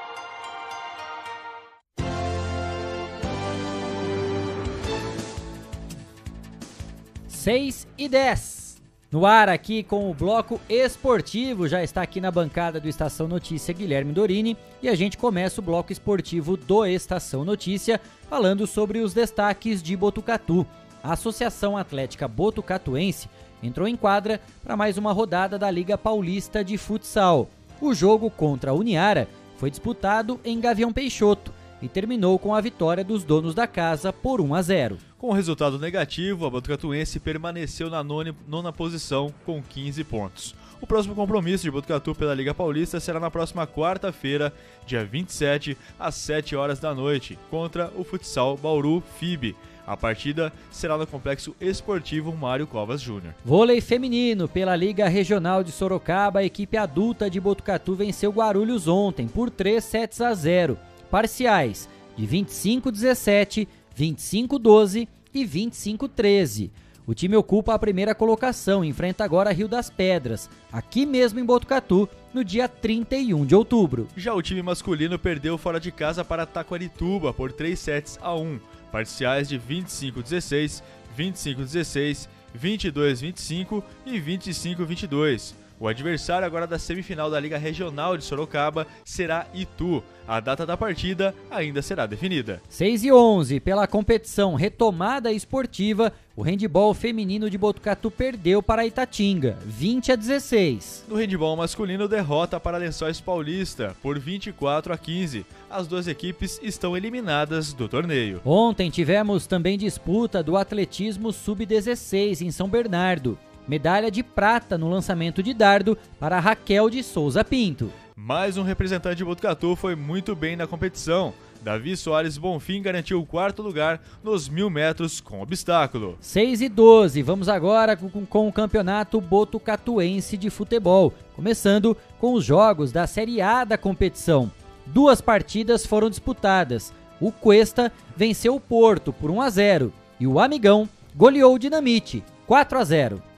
A: 6 e 10. No ar aqui com o bloco esportivo, já está aqui na bancada do Estação Notícia Guilherme Dorini e a gente começa o bloco esportivo do Estação Notícia falando sobre os destaques de Botucatu. A Associação Atlética Botucatuense entrou em quadra para mais uma rodada da Liga Paulista de Futsal. O jogo contra a Uniara foi disputado em Gavião Peixoto e terminou com a vitória dos donos da casa por 1 a 0.
O: Com o resultado negativo, a Botucatuense permaneceu na nona, nona posição com 15 pontos. O próximo compromisso de Botucatu pela Liga Paulista será na próxima quarta-feira, dia 27, às 7 horas da noite, contra o Futsal Bauru FIB. A partida será no Complexo Esportivo Mário Covas Júnior.
A: Vôlei feminino pela Liga Regional de Sorocaba, a equipe adulta de Botucatu venceu Guarulhos ontem por 3 sets a 0 parciais de 25-17, 25-12 e 25-13. O time ocupa a primeira colocação e enfrenta agora Rio das Pedras, aqui mesmo em Botucatu, no dia 31 de outubro.
O: Já o time masculino perdeu fora de casa para Taquarituba por 3 sets a 1, parciais de 25-16, 25-16, 22-25 e 25-22. O adversário agora da semifinal da Liga Regional de Sorocaba será Itu. A data da partida ainda será definida.
A: 6 e 11, pela competição retomada esportiva, o handebol feminino de Botucatu perdeu para Itatinga, 20 a 16.
O: No handebol masculino, derrota para Lençóis Paulista por 24 a 15. As duas equipes estão eliminadas do torneio.
A: Ontem tivemos também disputa do atletismo sub-16 em São Bernardo medalha de prata no lançamento de dardo para Raquel de Souza Pinto.
O: Mais um representante de Botucatu foi muito bem na competição. Davi Soares Bonfim garantiu o quarto lugar nos mil metros com obstáculo.
A: 6 e 12, vamos agora com, com o campeonato botucatuense de futebol, começando com os jogos da Série A da competição. Duas partidas foram disputadas. O Cuesta venceu o Porto por 1 a 0 e o Amigão goleou o Dinamite 4 a 0.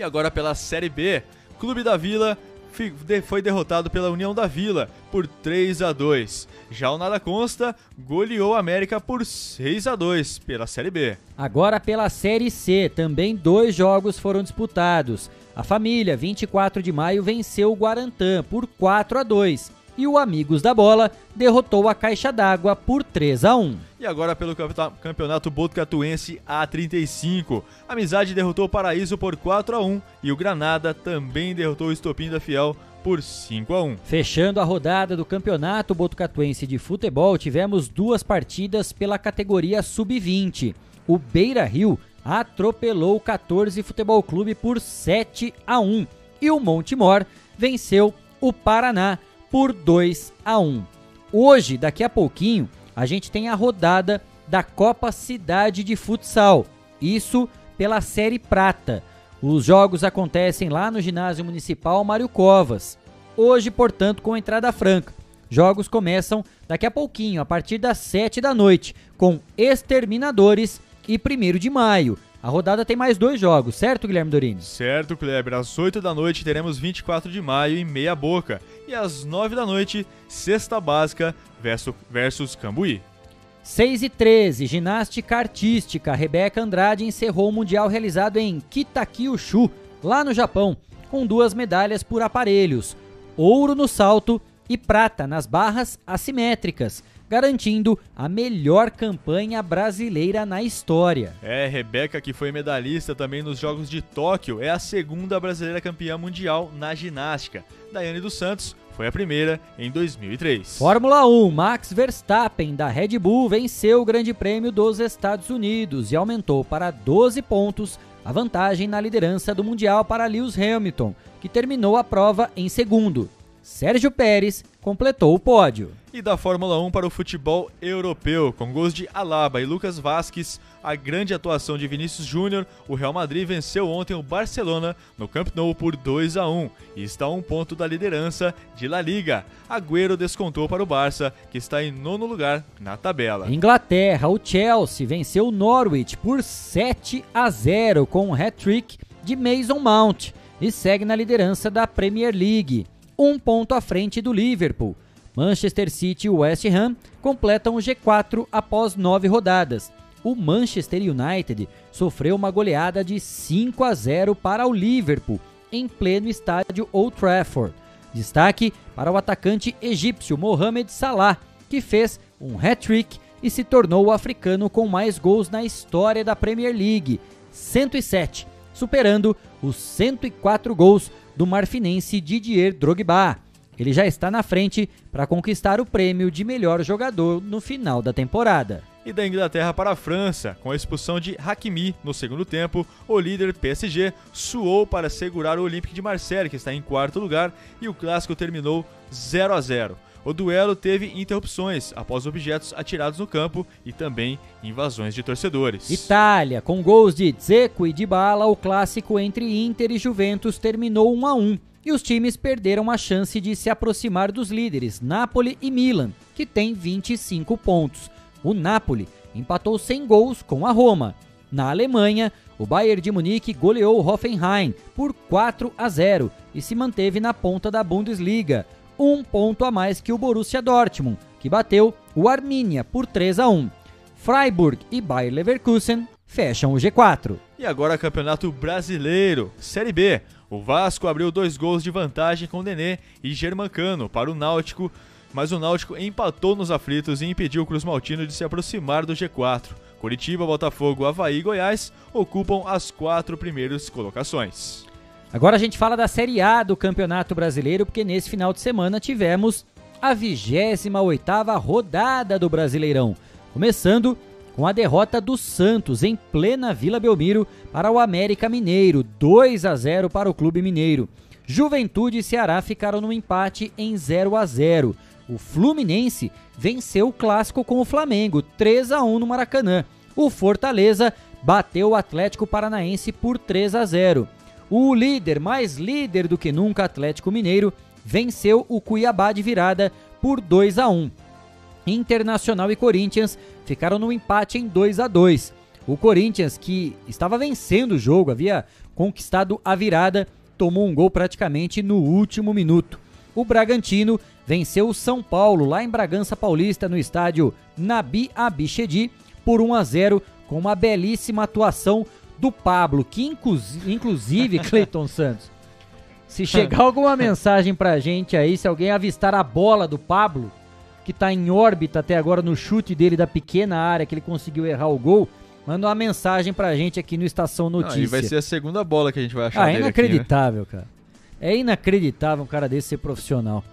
O: E agora pela Série B, Clube da Vila foi derrotado pela União da Vila por 3 a 2. Já o Nada Consta goleou a América por 6 a 2 pela Série B.
A: Agora pela Série C, também dois jogos foram disputados. A família, 24 de maio, venceu o Guarantã por 4 a 2 e o Amigos da Bola derrotou a Caixa d'Água por 3 a 1.
O: E agora pelo Campeonato Botucatuense A35. Amizade derrotou o Paraíso por 4 a 1 e o Granada também derrotou o Estopim da Fiel por 5 a 1.
A: Fechando a rodada do Campeonato Botucatuense de Futebol, tivemos duas partidas pela categoria Sub-20. O Beira Rio atropelou o 14 Futebol Clube por 7 a 1 e o Montemor venceu o Paraná por 2 a 1. Hoje, daqui a pouquinho, a gente tem a rodada da Copa Cidade de Futsal. Isso pela Série Prata. Os jogos acontecem lá no Ginásio Municipal Mário Covas. Hoje, portanto, com entrada franca. Jogos começam daqui a pouquinho, a partir das 7 da noite, com Exterminadores e 1 de maio. A rodada tem mais dois jogos, certo, Guilherme Dorini?
O: Certo, Kleber. Às 8 da noite teremos 24 de maio em Meia Boca. E às 9 da noite, Sexta Básica versus, versus Cambuí.
A: 6 e 13, ginástica artística. Rebeca Andrade encerrou o Mundial realizado em Kitakyushu, lá no Japão, com duas medalhas por aparelhos: ouro no salto e prata nas barras assimétricas. Garantindo a melhor campanha brasileira na história.
O: É, Rebeca, que foi medalhista também nos Jogos de Tóquio, é a segunda brasileira campeã mundial na ginástica. Daiane dos Santos foi a primeira em 2003.
A: Fórmula 1, Max Verstappen da Red Bull venceu o Grande Prêmio dos Estados Unidos e aumentou para 12 pontos a vantagem na liderança do Mundial para Lewis Hamilton, que terminou a prova em segundo. Sérgio Pérez completou o pódio.
O: E da Fórmula 1 para o futebol europeu, com gols de Alaba e Lucas Vasquez, a grande atuação de Vinícius Júnior, o Real Madrid venceu ontem o Barcelona no Camp Nou por 2 a 1 e está a um ponto da liderança de La Liga. Agüero descontou para o Barça, que está em nono lugar na tabela.
A: Inglaterra, o Chelsea venceu o Norwich por 7 a 0 com um hat-trick de Mason Mount e segue na liderança da Premier League um ponto à frente do Liverpool. Manchester City e West Ham completam o G4 após nove rodadas. O Manchester United sofreu uma goleada de 5 a 0 para o Liverpool em pleno estádio Old Trafford. Destaque para o atacante egípcio Mohamed Salah, que fez um hat-trick e se tornou o africano com mais gols na história da Premier League, 107, superando os 104 gols do marfinense Didier Drogba. Ele já está na frente para conquistar o prêmio de melhor jogador no final da temporada.
O: E da Inglaterra para a França, com a expulsão de Hakimi no segundo tempo, o líder PSG suou para segurar o Olympique de Marseille, que está em quarto lugar, e o clássico terminou 0 a 0. O duelo teve interrupções após objetos atirados no campo e também invasões de torcedores.
A: Itália, com gols de Dzeko e Dybala, o clássico entre Inter e Juventus terminou 1 a 1 e os times perderam a chance de se aproximar dos líderes Napoli e Milan, que têm 25 pontos. O Napoli empatou sem gols com a Roma. Na Alemanha, o Bayern de Munique goleou o Hoffenheim por 4 a 0 e se manteve na ponta da Bundesliga um ponto a mais que o Borussia Dortmund, que bateu o Arminia por 3 a 1. Freiburg e Bayer Leverkusen fecham o G4.
O: E agora Campeonato Brasileiro, Série B. O Vasco abriu dois gols de vantagem com Nenê e Germancano para o Náutico, mas o Náutico empatou nos aflitos e impediu o Cruz Maltino de se aproximar do G4. Curitiba, Botafogo, Havaí e Goiás ocupam as quatro primeiras colocações.
A: Agora a gente fala da Série A do Campeonato Brasileiro, porque nesse final de semana tivemos a 28ª rodada do Brasileirão, começando com a derrota do Santos em plena Vila Belmiro para o América Mineiro, 2 a 0 para o Clube Mineiro. Juventude e Ceará ficaram no empate em 0 a 0. O Fluminense venceu o clássico com o Flamengo, 3 a 1 no Maracanã. O Fortaleza bateu o Atlético Paranaense por 3 a 0. O líder, mais líder do que nunca, Atlético Mineiro, venceu o Cuiabá de virada por 2 a 1. Internacional e Corinthians ficaram no empate em 2 a 2. O Corinthians, que estava vencendo o jogo, havia conquistado a virada, tomou um gol praticamente no último minuto. O Bragantino venceu o São Paulo lá em Bragança Paulista no estádio Nabi Abichedi por 1 a 0 com uma belíssima atuação do Pablo, que inclusive, Cleiton Santos, se chegar alguma mensagem pra gente aí, se alguém avistar a bola do Pablo, que tá em órbita até agora no chute dele da pequena área que ele conseguiu errar o gol, manda uma mensagem pra gente aqui no Estação Notícia. Não, e
O: vai ser a segunda bola que a gente vai achar
A: Ah, é inacreditável, aqui, né? cara. É inacreditável um cara desse ser profissional.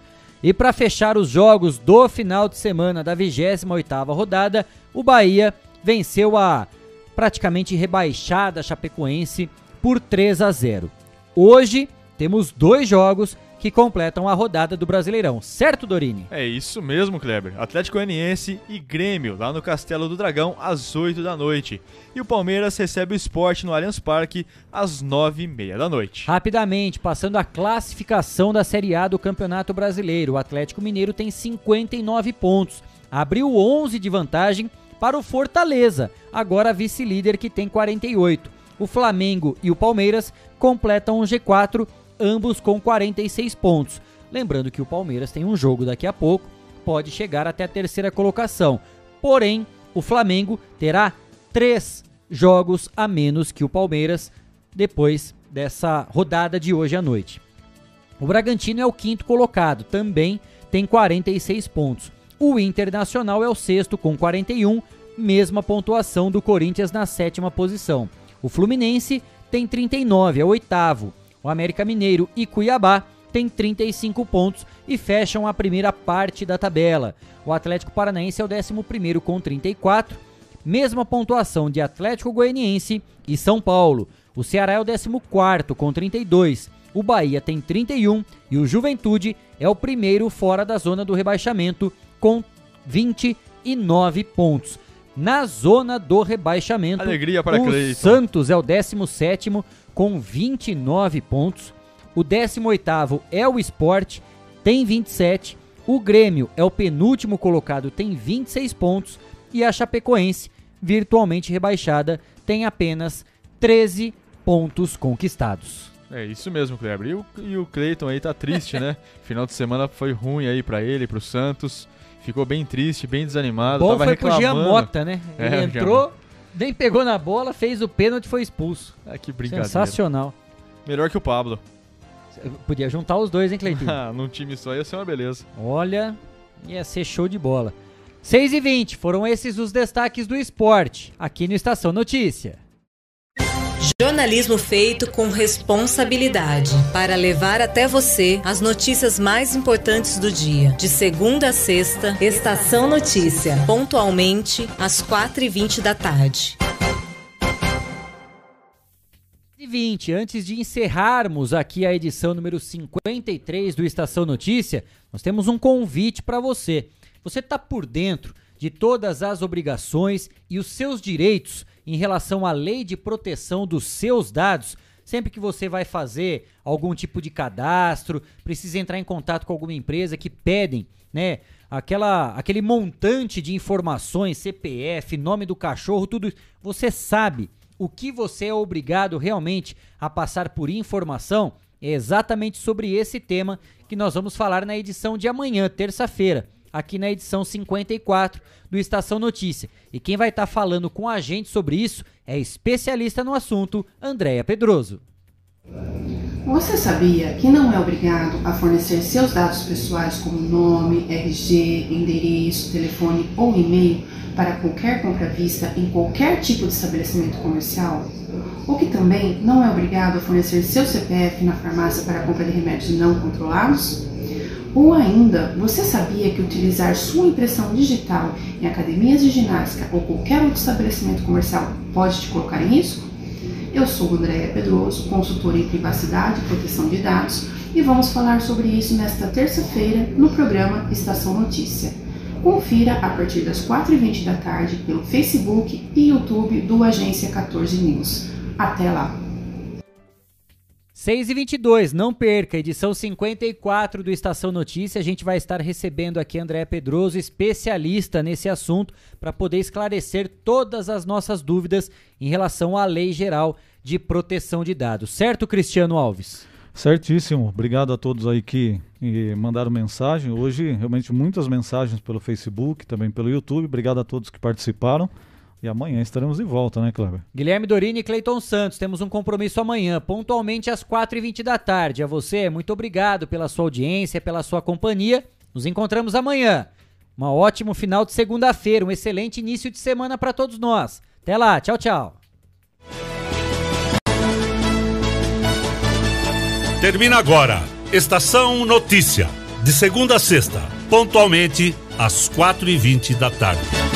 A: E para fechar os jogos do final de semana da 28ª rodada, o Bahia venceu a praticamente rebaixada Chapecoense por 3 a 0. Hoje temos dois jogos que completam a rodada do Brasileirão, certo, Dorini?
O: É isso mesmo, Kleber. Atlético Goianiense e Grêmio lá no Castelo do Dragão às 8 da noite. E o Palmeiras recebe o esporte no Allianz Parque às 9 e meia da noite.
A: Rapidamente, passando a classificação da Série A do Campeonato Brasileiro, o Atlético Mineiro tem 59 pontos, abriu 11 de vantagem para o Fortaleza, agora vice-líder que tem 48. O Flamengo e o Palmeiras completam o G4, ambos com 46 pontos. Lembrando que o Palmeiras tem um jogo daqui a pouco, pode chegar até a terceira colocação. Porém, o Flamengo terá três jogos a menos que o Palmeiras depois dessa rodada de hoje à noite. O Bragantino é o quinto colocado, também tem 46 pontos. O Internacional é o sexto com 41, mesma pontuação do Corinthians na sétima posição. O Fluminense tem 39, é o oitavo. O América Mineiro e Cuiabá têm 35 pontos e fecham a primeira parte da tabela. O Atlético Paranaense é o décimo primeiro com 34, mesma pontuação de Atlético Goianiense e São Paulo. O Ceará é o décimo quarto com 32. O Bahia tem 31 e o Juventude é o primeiro fora da zona do rebaixamento com 29 pontos. Na zona do rebaixamento,
O: Alegria para
A: o
O: Cleiton.
A: Santos é o 17 com 29 pontos. O 18 é o Sport, tem 27. O Grêmio é o penúltimo colocado, tem 26 pontos. E a Chapecoense, virtualmente rebaixada, tem apenas 13 pontos conquistados.
O: É isso mesmo, Kleber. E o, e o Cleiton aí tá triste, né? Final de semana foi ruim aí para ele, pro Santos. Ficou bem triste, bem desanimado.
A: Bom
O: tava
A: foi pro
O: reclamando.
A: Jean Mota, né?
O: É,
A: Ele
O: Jean
A: entrou, nem pegou na bola, fez o pênalti e foi expulso.
O: Ah, que brincadeira.
A: Sensacional.
O: Melhor que o Pablo.
A: Podia juntar os dois, hein, Cleitinho?
O: Ah, Num time só ia ser uma beleza.
A: Olha, ia ser show de bola. 6 e 20 foram esses os destaques do esporte, aqui no Estação Notícia.
H: Jornalismo feito com responsabilidade para levar até você as notícias mais importantes do dia. De segunda a sexta, Estação Notícia, pontualmente às 4h20 da tarde.
A: E 20, antes de encerrarmos aqui a edição número 53 do Estação Notícia, nós temos um convite para você. Você está por dentro de todas as obrigações e os seus direitos em relação à lei de proteção dos seus dados? Sempre que você vai fazer algum tipo de cadastro, precisa entrar em contato com alguma empresa que pedem, né, aquela, aquele montante de informações, CPF, nome do cachorro, tudo. Você sabe o que você é obrigado realmente a passar por informação? É exatamente sobre esse tema que nós vamos falar na edição de amanhã, terça-feira, aqui na edição 54 do Estação Notícia. E quem vai estar falando com a gente sobre isso é especialista no assunto, Andréia Pedroso.
I: Você sabia que não é obrigado a fornecer seus dados pessoais como nome, RG, endereço, telefone ou e-mail para qualquer compra vista em qualquer tipo de estabelecimento comercial? Ou que também não é obrigado a fornecer seu CPF na farmácia para compra de remédios não controlados? Ou ainda, você sabia que utilizar sua impressão digital em academias de ginástica ou qualquer outro estabelecimento comercial pode te colocar em risco? Eu sou Andréia Pedroso, consultora em privacidade e proteção de dados, e vamos falar sobre isso nesta terça-feira no programa Estação Notícia. Confira a partir das 4h20 da tarde pelo Facebook e YouTube do Agência 14 News. Até lá!
A: 6 e 22 não perca, edição 54 do Estação Notícia. A gente vai estar recebendo aqui André Pedroso, especialista nesse assunto, para poder esclarecer todas as nossas dúvidas em relação à Lei Geral de Proteção de Dados. Certo, Cristiano Alves?
C: Certíssimo. Obrigado a todos aí que mandaram mensagem. Hoje, realmente, muitas mensagens pelo Facebook, também pelo YouTube. Obrigado a todos que participaram. E amanhã estaremos de volta, né, Kleber?
A: Guilherme Dorini e Cleiton Santos, temos um compromisso amanhã, pontualmente às 4h20 da tarde. A você, muito obrigado pela sua audiência, pela sua companhia. Nos encontramos amanhã. Um ótimo final de segunda-feira, um excelente início de semana para todos nós. Até lá, tchau, tchau.
D: Termina agora. Estação Notícia. De segunda a sexta, pontualmente às 4h20 da tarde.